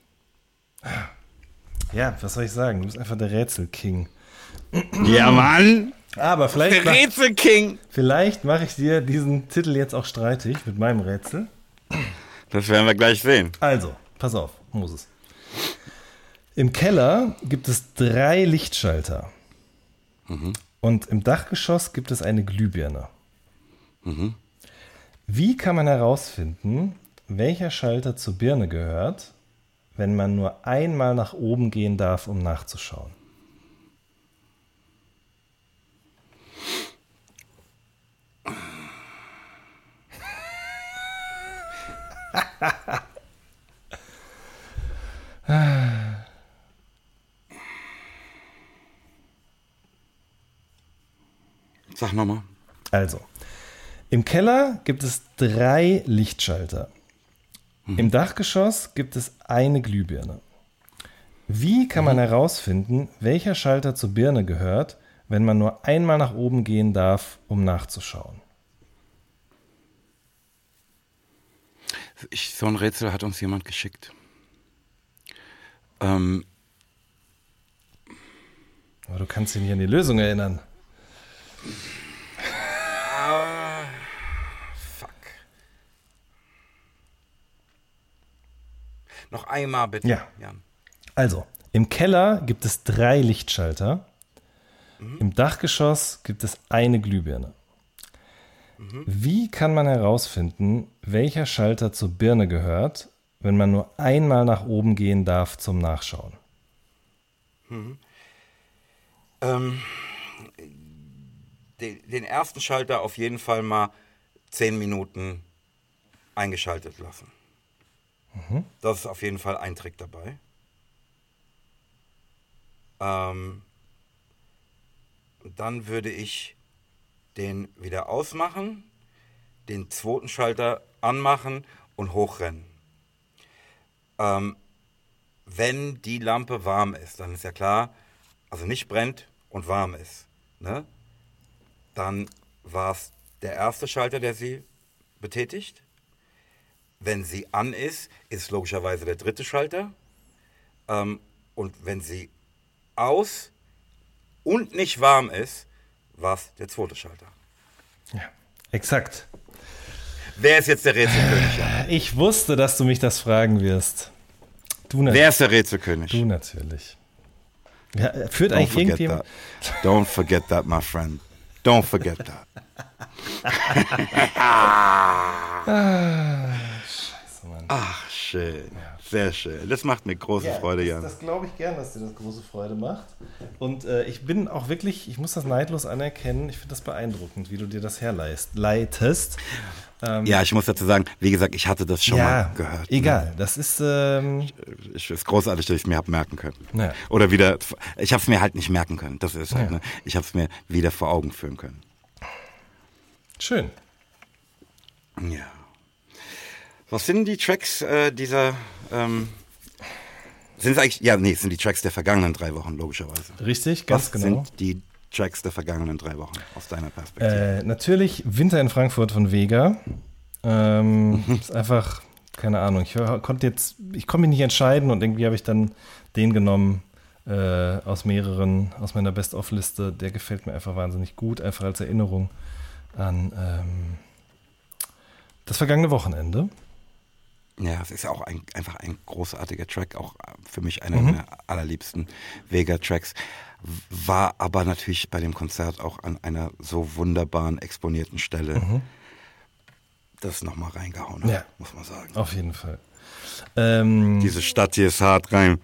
Ja, was soll ich sagen? Du bist einfach der Rätsel-King. Ja, Mann! Aber vielleicht. Der Rätselking. Vielleicht mache ich dir diesen Titel jetzt auch streitig mit meinem Rätsel. Das werden wir gleich sehen. Also, pass auf, Moses. Im Keller gibt es drei Lichtschalter. Mhm. Und im Dachgeschoss gibt es eine Glühbirne. Mhm. Wie kann man herausfinden, welcher Schalter zur Birne gehört, wenn man nur einmal nach oben gehen darf, um nachzuschauen? (laughs) Sag nochmal. Also, im Keller gibt es drei Lichtschalter. Mhm. Im Dachgeschoss gibt es eine Glühbirne. Wie kann man mhm. herausfinden, welcher Schalter zur Birne gehört, wenn man nur einmal nach oben gehen darf, um nachzuschauen? Ich, so ein Rätsel hat uns jemand geschickt. Ähm, Aber du kannst dich nicht an die Lösung erinnern. Ah, fuck. Noch einmal bitte, ja. Jan. Also, im Keller gibt es drei Lichtschalter. Mhm. Im Dachgeschoss gibt es eine Glühbirne. Mhm. Wie kann man herausfinden, welcher Schalter zur Birne gehört, wenn man nur einmal nach oben gehen darf zum Nachschauen? Mhm. Ähm, den, den ersten Schalter auf jeden Fall mal zehn Minuten eingeschaltet lassen. Mhm. Das ist auf jeden Fall ein Trick dabei. Ähm, dann würde ich den wieder ausmachen, den zweiten Schalter anmachen und hochrennen. Ähm, wenn die Lampe warm ist, dann ist ja klar, also nicht brennt und warm ist, ne? Dann war es der erste Schalter, der sie betätigt. Wenn sie an ist, ist logischerweise der dritte Schalter. Ähm, und wenn sie aus und nicht warm ist, war es der zweite Schalter. Ja, exakt. Wer ist jetzt der Rätselkönig? Ich wusste, dass du mich das fragen wirst. Du Wer ist der Rätselkönig? Du natürlich. Ja, führt Don't eigentlich irgendjemand? That. Don't forget that, my friend. Don't forget that. (laughs) (laughs) ah, Ach, schön. Sehr schön. Das macht mir große Freude, das, Jan. Das glaube ich gern, dass dir das große Freude macht. Und äh, ich bin auch wirklich, ich muss das neidlos anerkennen, ich finde das beeindruckend, wie du dir das herleitest. Ähm, ja, ich muss dazu sagen, wie gesagt, ich hatte das schon ja, mal gehört. ne? egal. Das ist, ähm, Es ist großartig, dass ich es mir habe merken können. Ja. Oder wieder, ich habe es mir halt nicht merken können. Das ist halt, Ja. ne? Ich habe es mir wieder vor Augen führen können. schön. Ja. Was sind die Tracks äh, dieser, ähm, sind es eigentlich, ja, nee, es sind die Tracks der vergangenen drei Wochen, logischerweise. Richtig, ganz Was genau. sind die Tracks der vergangenen drei Wochen aus deiner Perspektive? Äh, natürlich Winter in Frankfurt von Vega. Ähm, ist einfach, keine Ahnung, ich konnte jetzt, ich konnte mich nicht entscheiden und irgendwie habe ich dann den genommen äh, aus mehreren, aus meiner Best-of-Liste. Der gefällt mir einfach wahnsinnig gut, einfach als Erinnerung an ähm, das vergangene Wochenende. Ja, es ist auch ein, einfach ein großartiger Track, auch äh, für mich einer Mhm. meiner allerliebsten Vega-Tracks. War aber natürlich bei dem Konzert auch an einer so wunderbaren, exponierten Stelle, das nochmal reingehauen hat, Ja. muss man sagen. Auf jeden Fall. Ähm, Diese Stadt hier ist hart rein.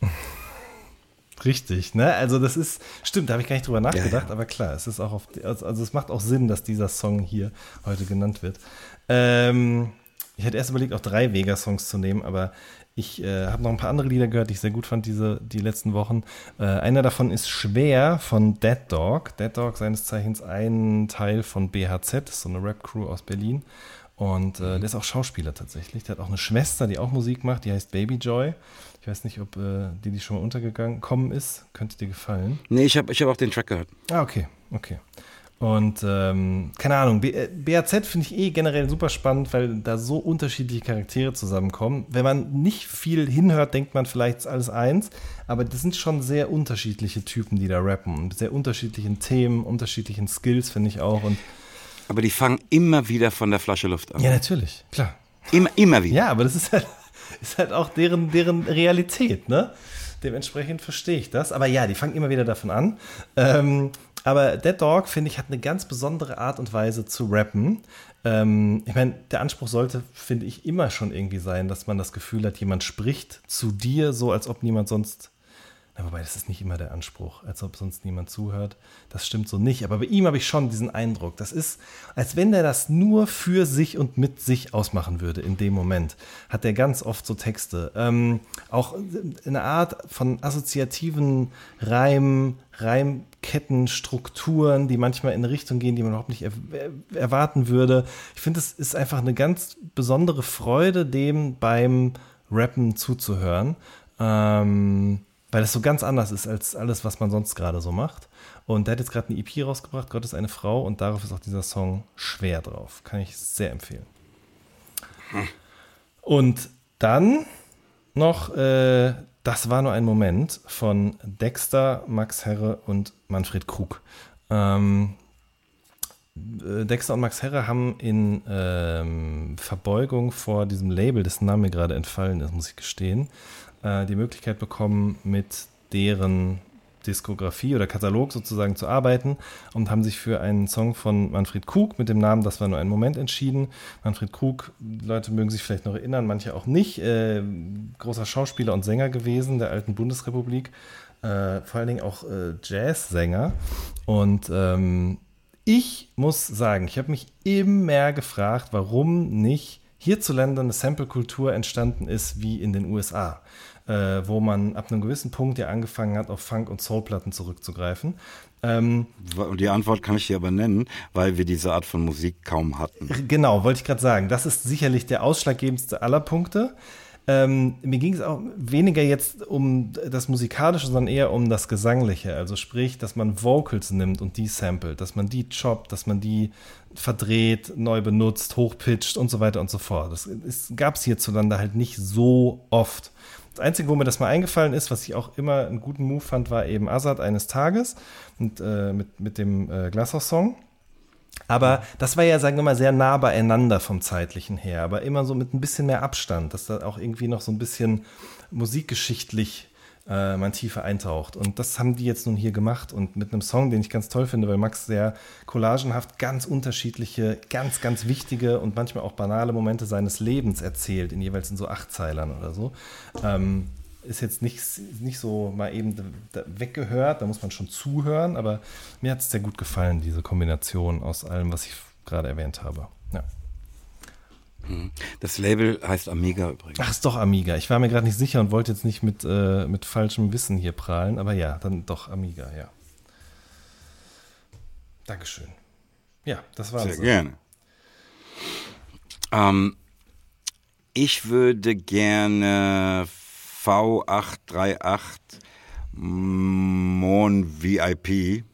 (laughs) Richtig, ne? Also das ist, stimmt, da habe ich gar nicht drüber nachgedacht, ja. aber klar, es ist auch auf, also also es macht auch Sinn, dass dieser Song hier heute genannt wird. Ähm, ich hätte erst überlegt, auch drei Vega-Songs zu nehmen, aber ich äh, habe noch ein paar andere Lieder gehört, die ich sehr gut fand diese, die letzten Wochen. Äh, einer davon ist Schwer von Dead Dog. Dead Dog seines Zeichens ein Teil von BHZ, das ist so eine Rap-Crew aus Berlin. Und äh, der ist auch Schauspieler tatsächlich. Der hat auch eine Schwester, die auch Musik macht, die heißt Baby Joy. Ich weiß nicht, ob äh, die, die schon mal untergekommen ist. Könnte dir gefallen. Nee, ich habe ich hab auch den Track gehört. Ah, okay, okay. Und ähm, keine Ahnung, B äh, BAZ finde ich eh generell super spannend, weil da so unterschiedliche Charaktere zusammenkommen. Wenn man nicht viel hinhört, denkt man vielleicht ist alles eins, aber das sind schon sehr unterschiedliche Typen, die da rappen. Und sehr unterschiedlichen Themen, unterschiedlichen Skills, finde ich auch. Und Aber die fangen immer wieder von der Flasche Luft an. ja, natürlich, klar. Immer, immer wieder. Ja, aber das ist halt, (laughs) ist halt auch deren, deren Realität, ne? Dementsprechend verstehe ich das. Aber ja, die fangen immer wieder davon an. Ähm, aber Dead Dog, finde ich, hat eine ganz besondere Art und Weise zu rappen. Ähm, ich meine, der Anspruch sollte, finde ich, immer schon irgendwie sein, dass man das Gefühl hat, jemand spricht zu dir so, als ob niemand sonst wobei, das ist nicht immer der Anspruch, als ob sonst niemand zuhört. Das stimmt so nicht. Aber bei ihm habe ich schon diesen Eindruck. Das ist, als wenn der das nur für sich und mit sich ausmachen würde in dem Moment. Hat er ganz oft so Texte. Ähm, auch eine Art von assoziativen Reim, Reimketten, Strukturen, die manchmal in eine Richtung gehen, die man überhaupt nicht er erwarten würde. Ich finde, es ist einfach eine ganz besondere Freude, dem beim Rappen zuzuhören. Ähm, weil es so ganz anders ist als alles, was man sonst gerade so macht. Und der hat jetzt gerade eine EP rausgebracht, Gott ist eine Frau, und darauf ist auch dieser Song schwer drauf. Kann ich sehr empfehlen. Und dann noch, äh, das war nur ein Moment von Dexter, Max Herre und Manfred Krug. Ähm, äh, Dexter und Max Herre haben in ähm, Verbeugung vor diesem Label, dessen Name gerade entfallen ist, muss ich gestehen, äh, die Möglichkeit bekommen, mit deren Diskografie oder Katalog sozusagen zu arbeiten und haben sich für einen Song von Manfred Krug mit dem Namen Das war nur ein Moment entschieden. Manfred Krug, Leute mögen sich vielleicht noch erinnern, manche auch nicht, äh, großer Schauspieler und Sänger gewesen der alten Bundesrepublik, äh, vor allen Dingen auch äh, Jazzsänger und ähm, ich muss sagen, ich habe mich immer gefragt, warum nicht hierzulande eine Sample-Kultur entstanden ist wie in den USA, äh, wo man ab einem gewissen Punkt ja angefangen hat, auf Funk- und Soulplatten zurückzugreifen. Ähm, die Antwort kann ich dir aber nennen, weil wir diese Art von Musik kaum hatten. genau, wollte ich gerade sagen. Das ist sicherlich der ausschlaggebendste aller Punkte. Ähm, mir ging es auch weniger jetzt um das Musikalische, sondern eher um das Gesangliche. Also sprich, dass man Vocals nimmt und die samplet, dass man die choppt, dass man die verdreht, neu benutzt, hochpitcht und so weiter und so fort. Das gab es hierzulande halt nicht so oft. Das Einzige, wo mir das mal eingefallen ist, was ich auch immer einen guten Move fand, war eben Azad eines Tages und, äh, mit, mit dem äh, Glashaus-Song. Aber das war ja, sagen wir mal, sehr nah beieinander vom zeitlichen her, aber immer so mit ein bisschen mehr Abstand, dass da auch irgendwie noch so ein bisschen musikgeschichtlich äh, man tiefer eintaucht. Und das haben die jetzt nun hier gemacht und mit einem Song, den ich ganz toll finde, weil Max sehr collagenhaft ganz unterschiedliche, ganz, ganz wichtige und manchmal auch banale Momente seines Lebens erzählt, in jeweils in so acht Zeilern oder so. Ähm, ist jetzt nicht, nicht so mal eben weggehört, da muss man schon zuhören, aber mir hat es sehr gut gefallen, diese Kombination aus allem, was ich gerade erwähnt habe. Ja. Mhm. Das Label heißt Amiga übrigens. Ach, ist doch Amiga. Ich war mir gerade nicht sicher und wollte jetzt nicht mit, äh, mit falschem Wissen hier prahlen, aber ja, dann doch Amiga, ja. Dankeschön. Ja, das war's. Sehr so. gerne. Ähm, ich würde gerne V838 Mon VIP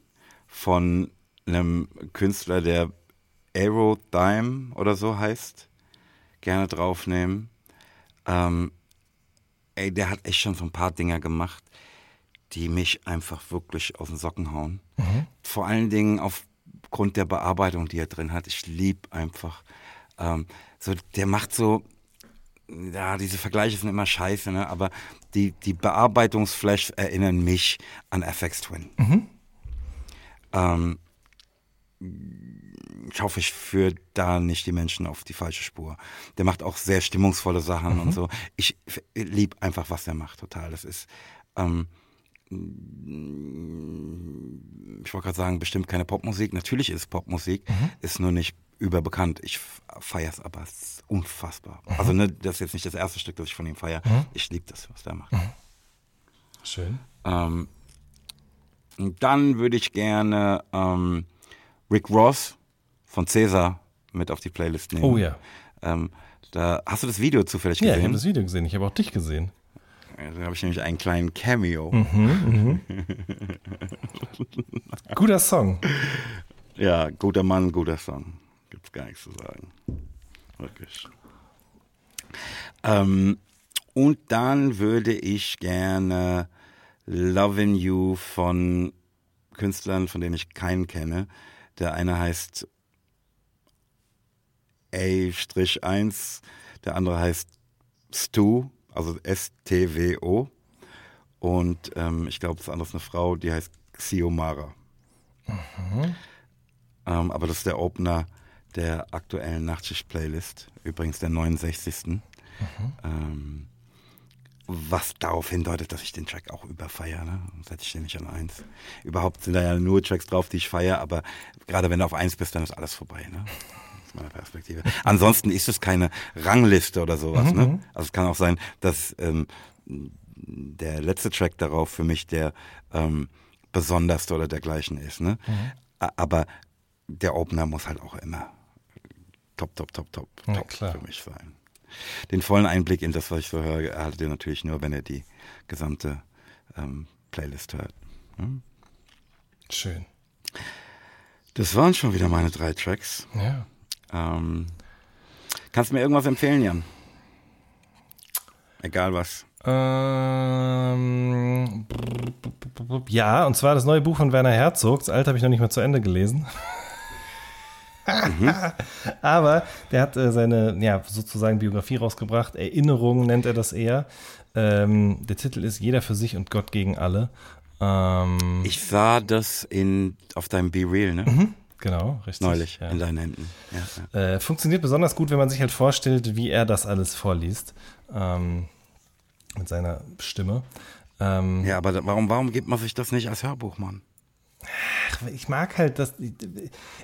von einem Künstler, der Aerodime oder so heißt, gerne draufnehmen. Ähm, ey, der hat echt schon so ein paar Dinger gemacht, die mich einfach wirklich aus den Socken hauen. Mhm. Vor allen Dingen aufgrund der Bearbeitung, die er drin hat. Ich liebe einfach. Ähm, so, der macht so, ja, diese Vergleiche sind immer scheiße, ne? aber die, die Bearbeitungsflash erinnern mich an FX Twin. Mhm. Ähm, ich hoffe, ich führe da nicht die Menschen auf die falsche Spur. Der macht auch sehr stimmungsvolle Sachen mhm. und so. Ich liebe einfach, was der macht, total. Das ist, ähm, ich wollte gerade sagen, bestimmt keine Popmusik. Natürlich ist Popmusik, mhm. ist nur nicht überbekannt. Ich feiere es aber, es ist unfassbar. Mhm. Also ne, das ist jetzt nicht das erste Stück, das ich von ihm feiere. Mhm. Ich liebe das, was der macht. Mhm. Schön. Ähm, dann würde ich gerne ähm, Rick Ross von Cäsar mit auf die Playlist nehmen. Oh ja. Ähm, da, hast du das Video zufällig gesehen? Ja, ich habe das Video gesehen. Ich habe auch dich gesehen. Da habe ich nämlich einen kleinen Cameo. Mhm, mhm. guter Song. Ja, guter Mann, guter Song. Gibt's gar nichts zu sagen. Wirklich. Ähm, und dann würde ich gerne Loving You von Künstlern, von denen ich keinen kenne. Der eine heißt A-1, der andere heißt Stu, also S-T-W-O. Und ähm, ich glaube, das andere ist eine Frau, die heißt Xiomara. Mhm. Ähm, aber das ist der Opener der aktuellen Nachtschicht-Playlist, übrigens der 69. Mhm. Ähm, was darauf hindeutet, dass ich den Track auch überfeiere. Ne? Setze ich den nicht an eins. Überhaupt sind da ja nur Tracks drauf, die ich feiere, aber gerade wenn du auf eins bist, dann ist alles vorbei. Ne? (laughs) Aus meiner Perspektive. Ansonsten ist es keine Rangliste oder sowas. Ne? Mhm. Ne? Also es kann auch sein, dass ähm, der letzte Track darauf für mich der ähm, besonderste oder dergleichen ist. Ne? Mhm. Aber der Opener muss halt auch immer top, top, top, top, ja, top für mich sein den vollen Einblick in das, was ich so höre, erhaltet ihr natürlich nur, wenn ihr die gesamte ähm, Playlist hört. Hm? Schön. Das waren schon wieder meine drei Tracks. Ja. Ähm, kannst du mir irgendwas empfehlen, Jan? Egal was. Ähm, ja, und zwar das neue Buch von Werner Herzog. Das alte habe ich noch nicht mal zu Ende gelesen mhm. (laughs) Aber der hat äh, seine, ja, sozusagen Biografie rausgebracht. Erinnerungen nennt er das eher. Ähm, der Titel ist Jeder für sich und Gott gegen alle. Ähm, ich sah das in, auf deinem Be Real, ne? Mhm. Genau, richtig. Neulich ja. in deinen Händen. Ja, ja. Äh, funktioniert besonders gut, wenn man sich halt vorstellt, wie er das alles vorliest. Ähm, mit seiner Stimme. Ähm, ja, aber warum, warum gibt man sich das nicht als Hörbuch, Mann? Ach, ich mag halt das.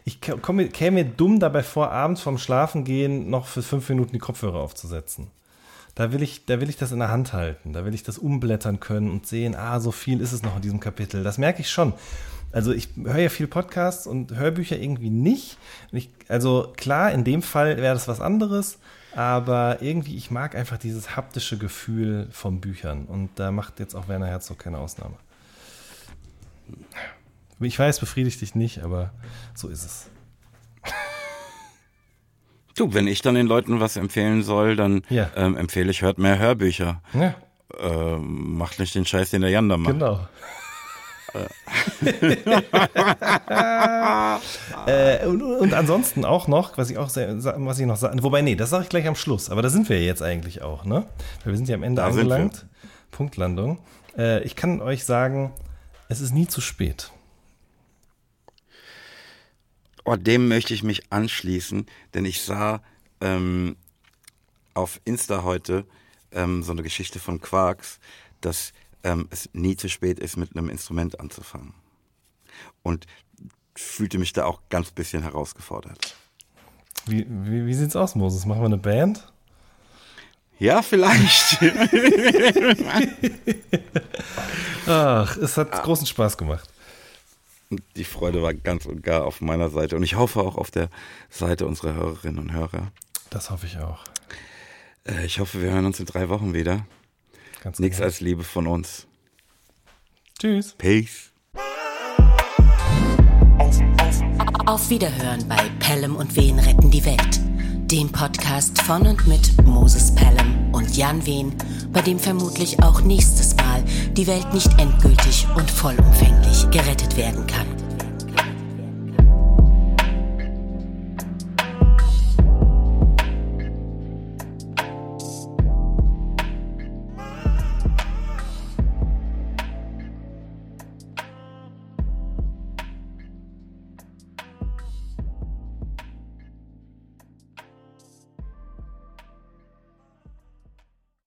Ich komme, käme mir dumm dabei vor, abends vorm Schlafengehen noch für fünf Minuten die Kopfhörer aufzusetzen. Da will ich, da will ich das in der Hand halten. Da will ich das umblättern können und sehen, ah, so viel ist es noch in diesem Kapitel. Das merke ich schon. Also ich höre ja viel Podcasts und Hörbücher irgendwie nicht. Ich, also klar, in dem Fall wäre das was anderes, aber irgendwie, ich mag einfach dieses haptische Gefühl von Büchern. Und da macht jetzt auch Werner Herzog keine Ausnahme. Ich weiß, befriedigt dich nicht, aber so ist es. Du, wenn ich dann den Leuten was empfehlen soll, dann ja. ähm, empfehle ich, hört mehr Hörbücher. Ja. Ähm, macht nicht den Scheiß, den der Jan da macht. Genau. (laughs) äh, und, und, ansonsten auch noch, was ich auch sehr, was ich noch sagen, wobei, nee, das sage ich gleich am Schluss, aber da sind wir jetzt eigentlich auch, ne? Weil wir sind ja am Ende da angelangt. Punktlandung. Äh, ich kann euch sagen, es ist nie zu spät. Oh, dem möchte ich mich anschließen, denn ich sah ähm, auf Insta heute ähm, so eine Geschichte von Quarks, dass ähm, es nie zu spät ist, mit einem Instrument anzufangen. Und fühlte mich da auch ganz bisschen herausgefordert. Wie, wie, wie sieht's aus, Moses? Machen wir eine Band? Ja, vielleicht. (laughs) Ach, es hat großen Spaß gemacht. Die Freude war ganz und gar auf meiner Seite und ich hoffe auch auf der Seite unserer Hörerinnen und Hörer. Das hoffe ich auch. Äh, ich hoffe, wir hören uns in drei Wochen wieder. Ganz Nichts genau. als Liebe von uns. Tschüss. Peace. Auf Wiederhören bei Pelham und Wen retten die Welt. Dem Podcast von und mit Moses Pelham und Jan Wehn, bei dem vermutlich auch nächstes Mal die Welt nicht endgültig und vollumfänglich gerettet werden kann.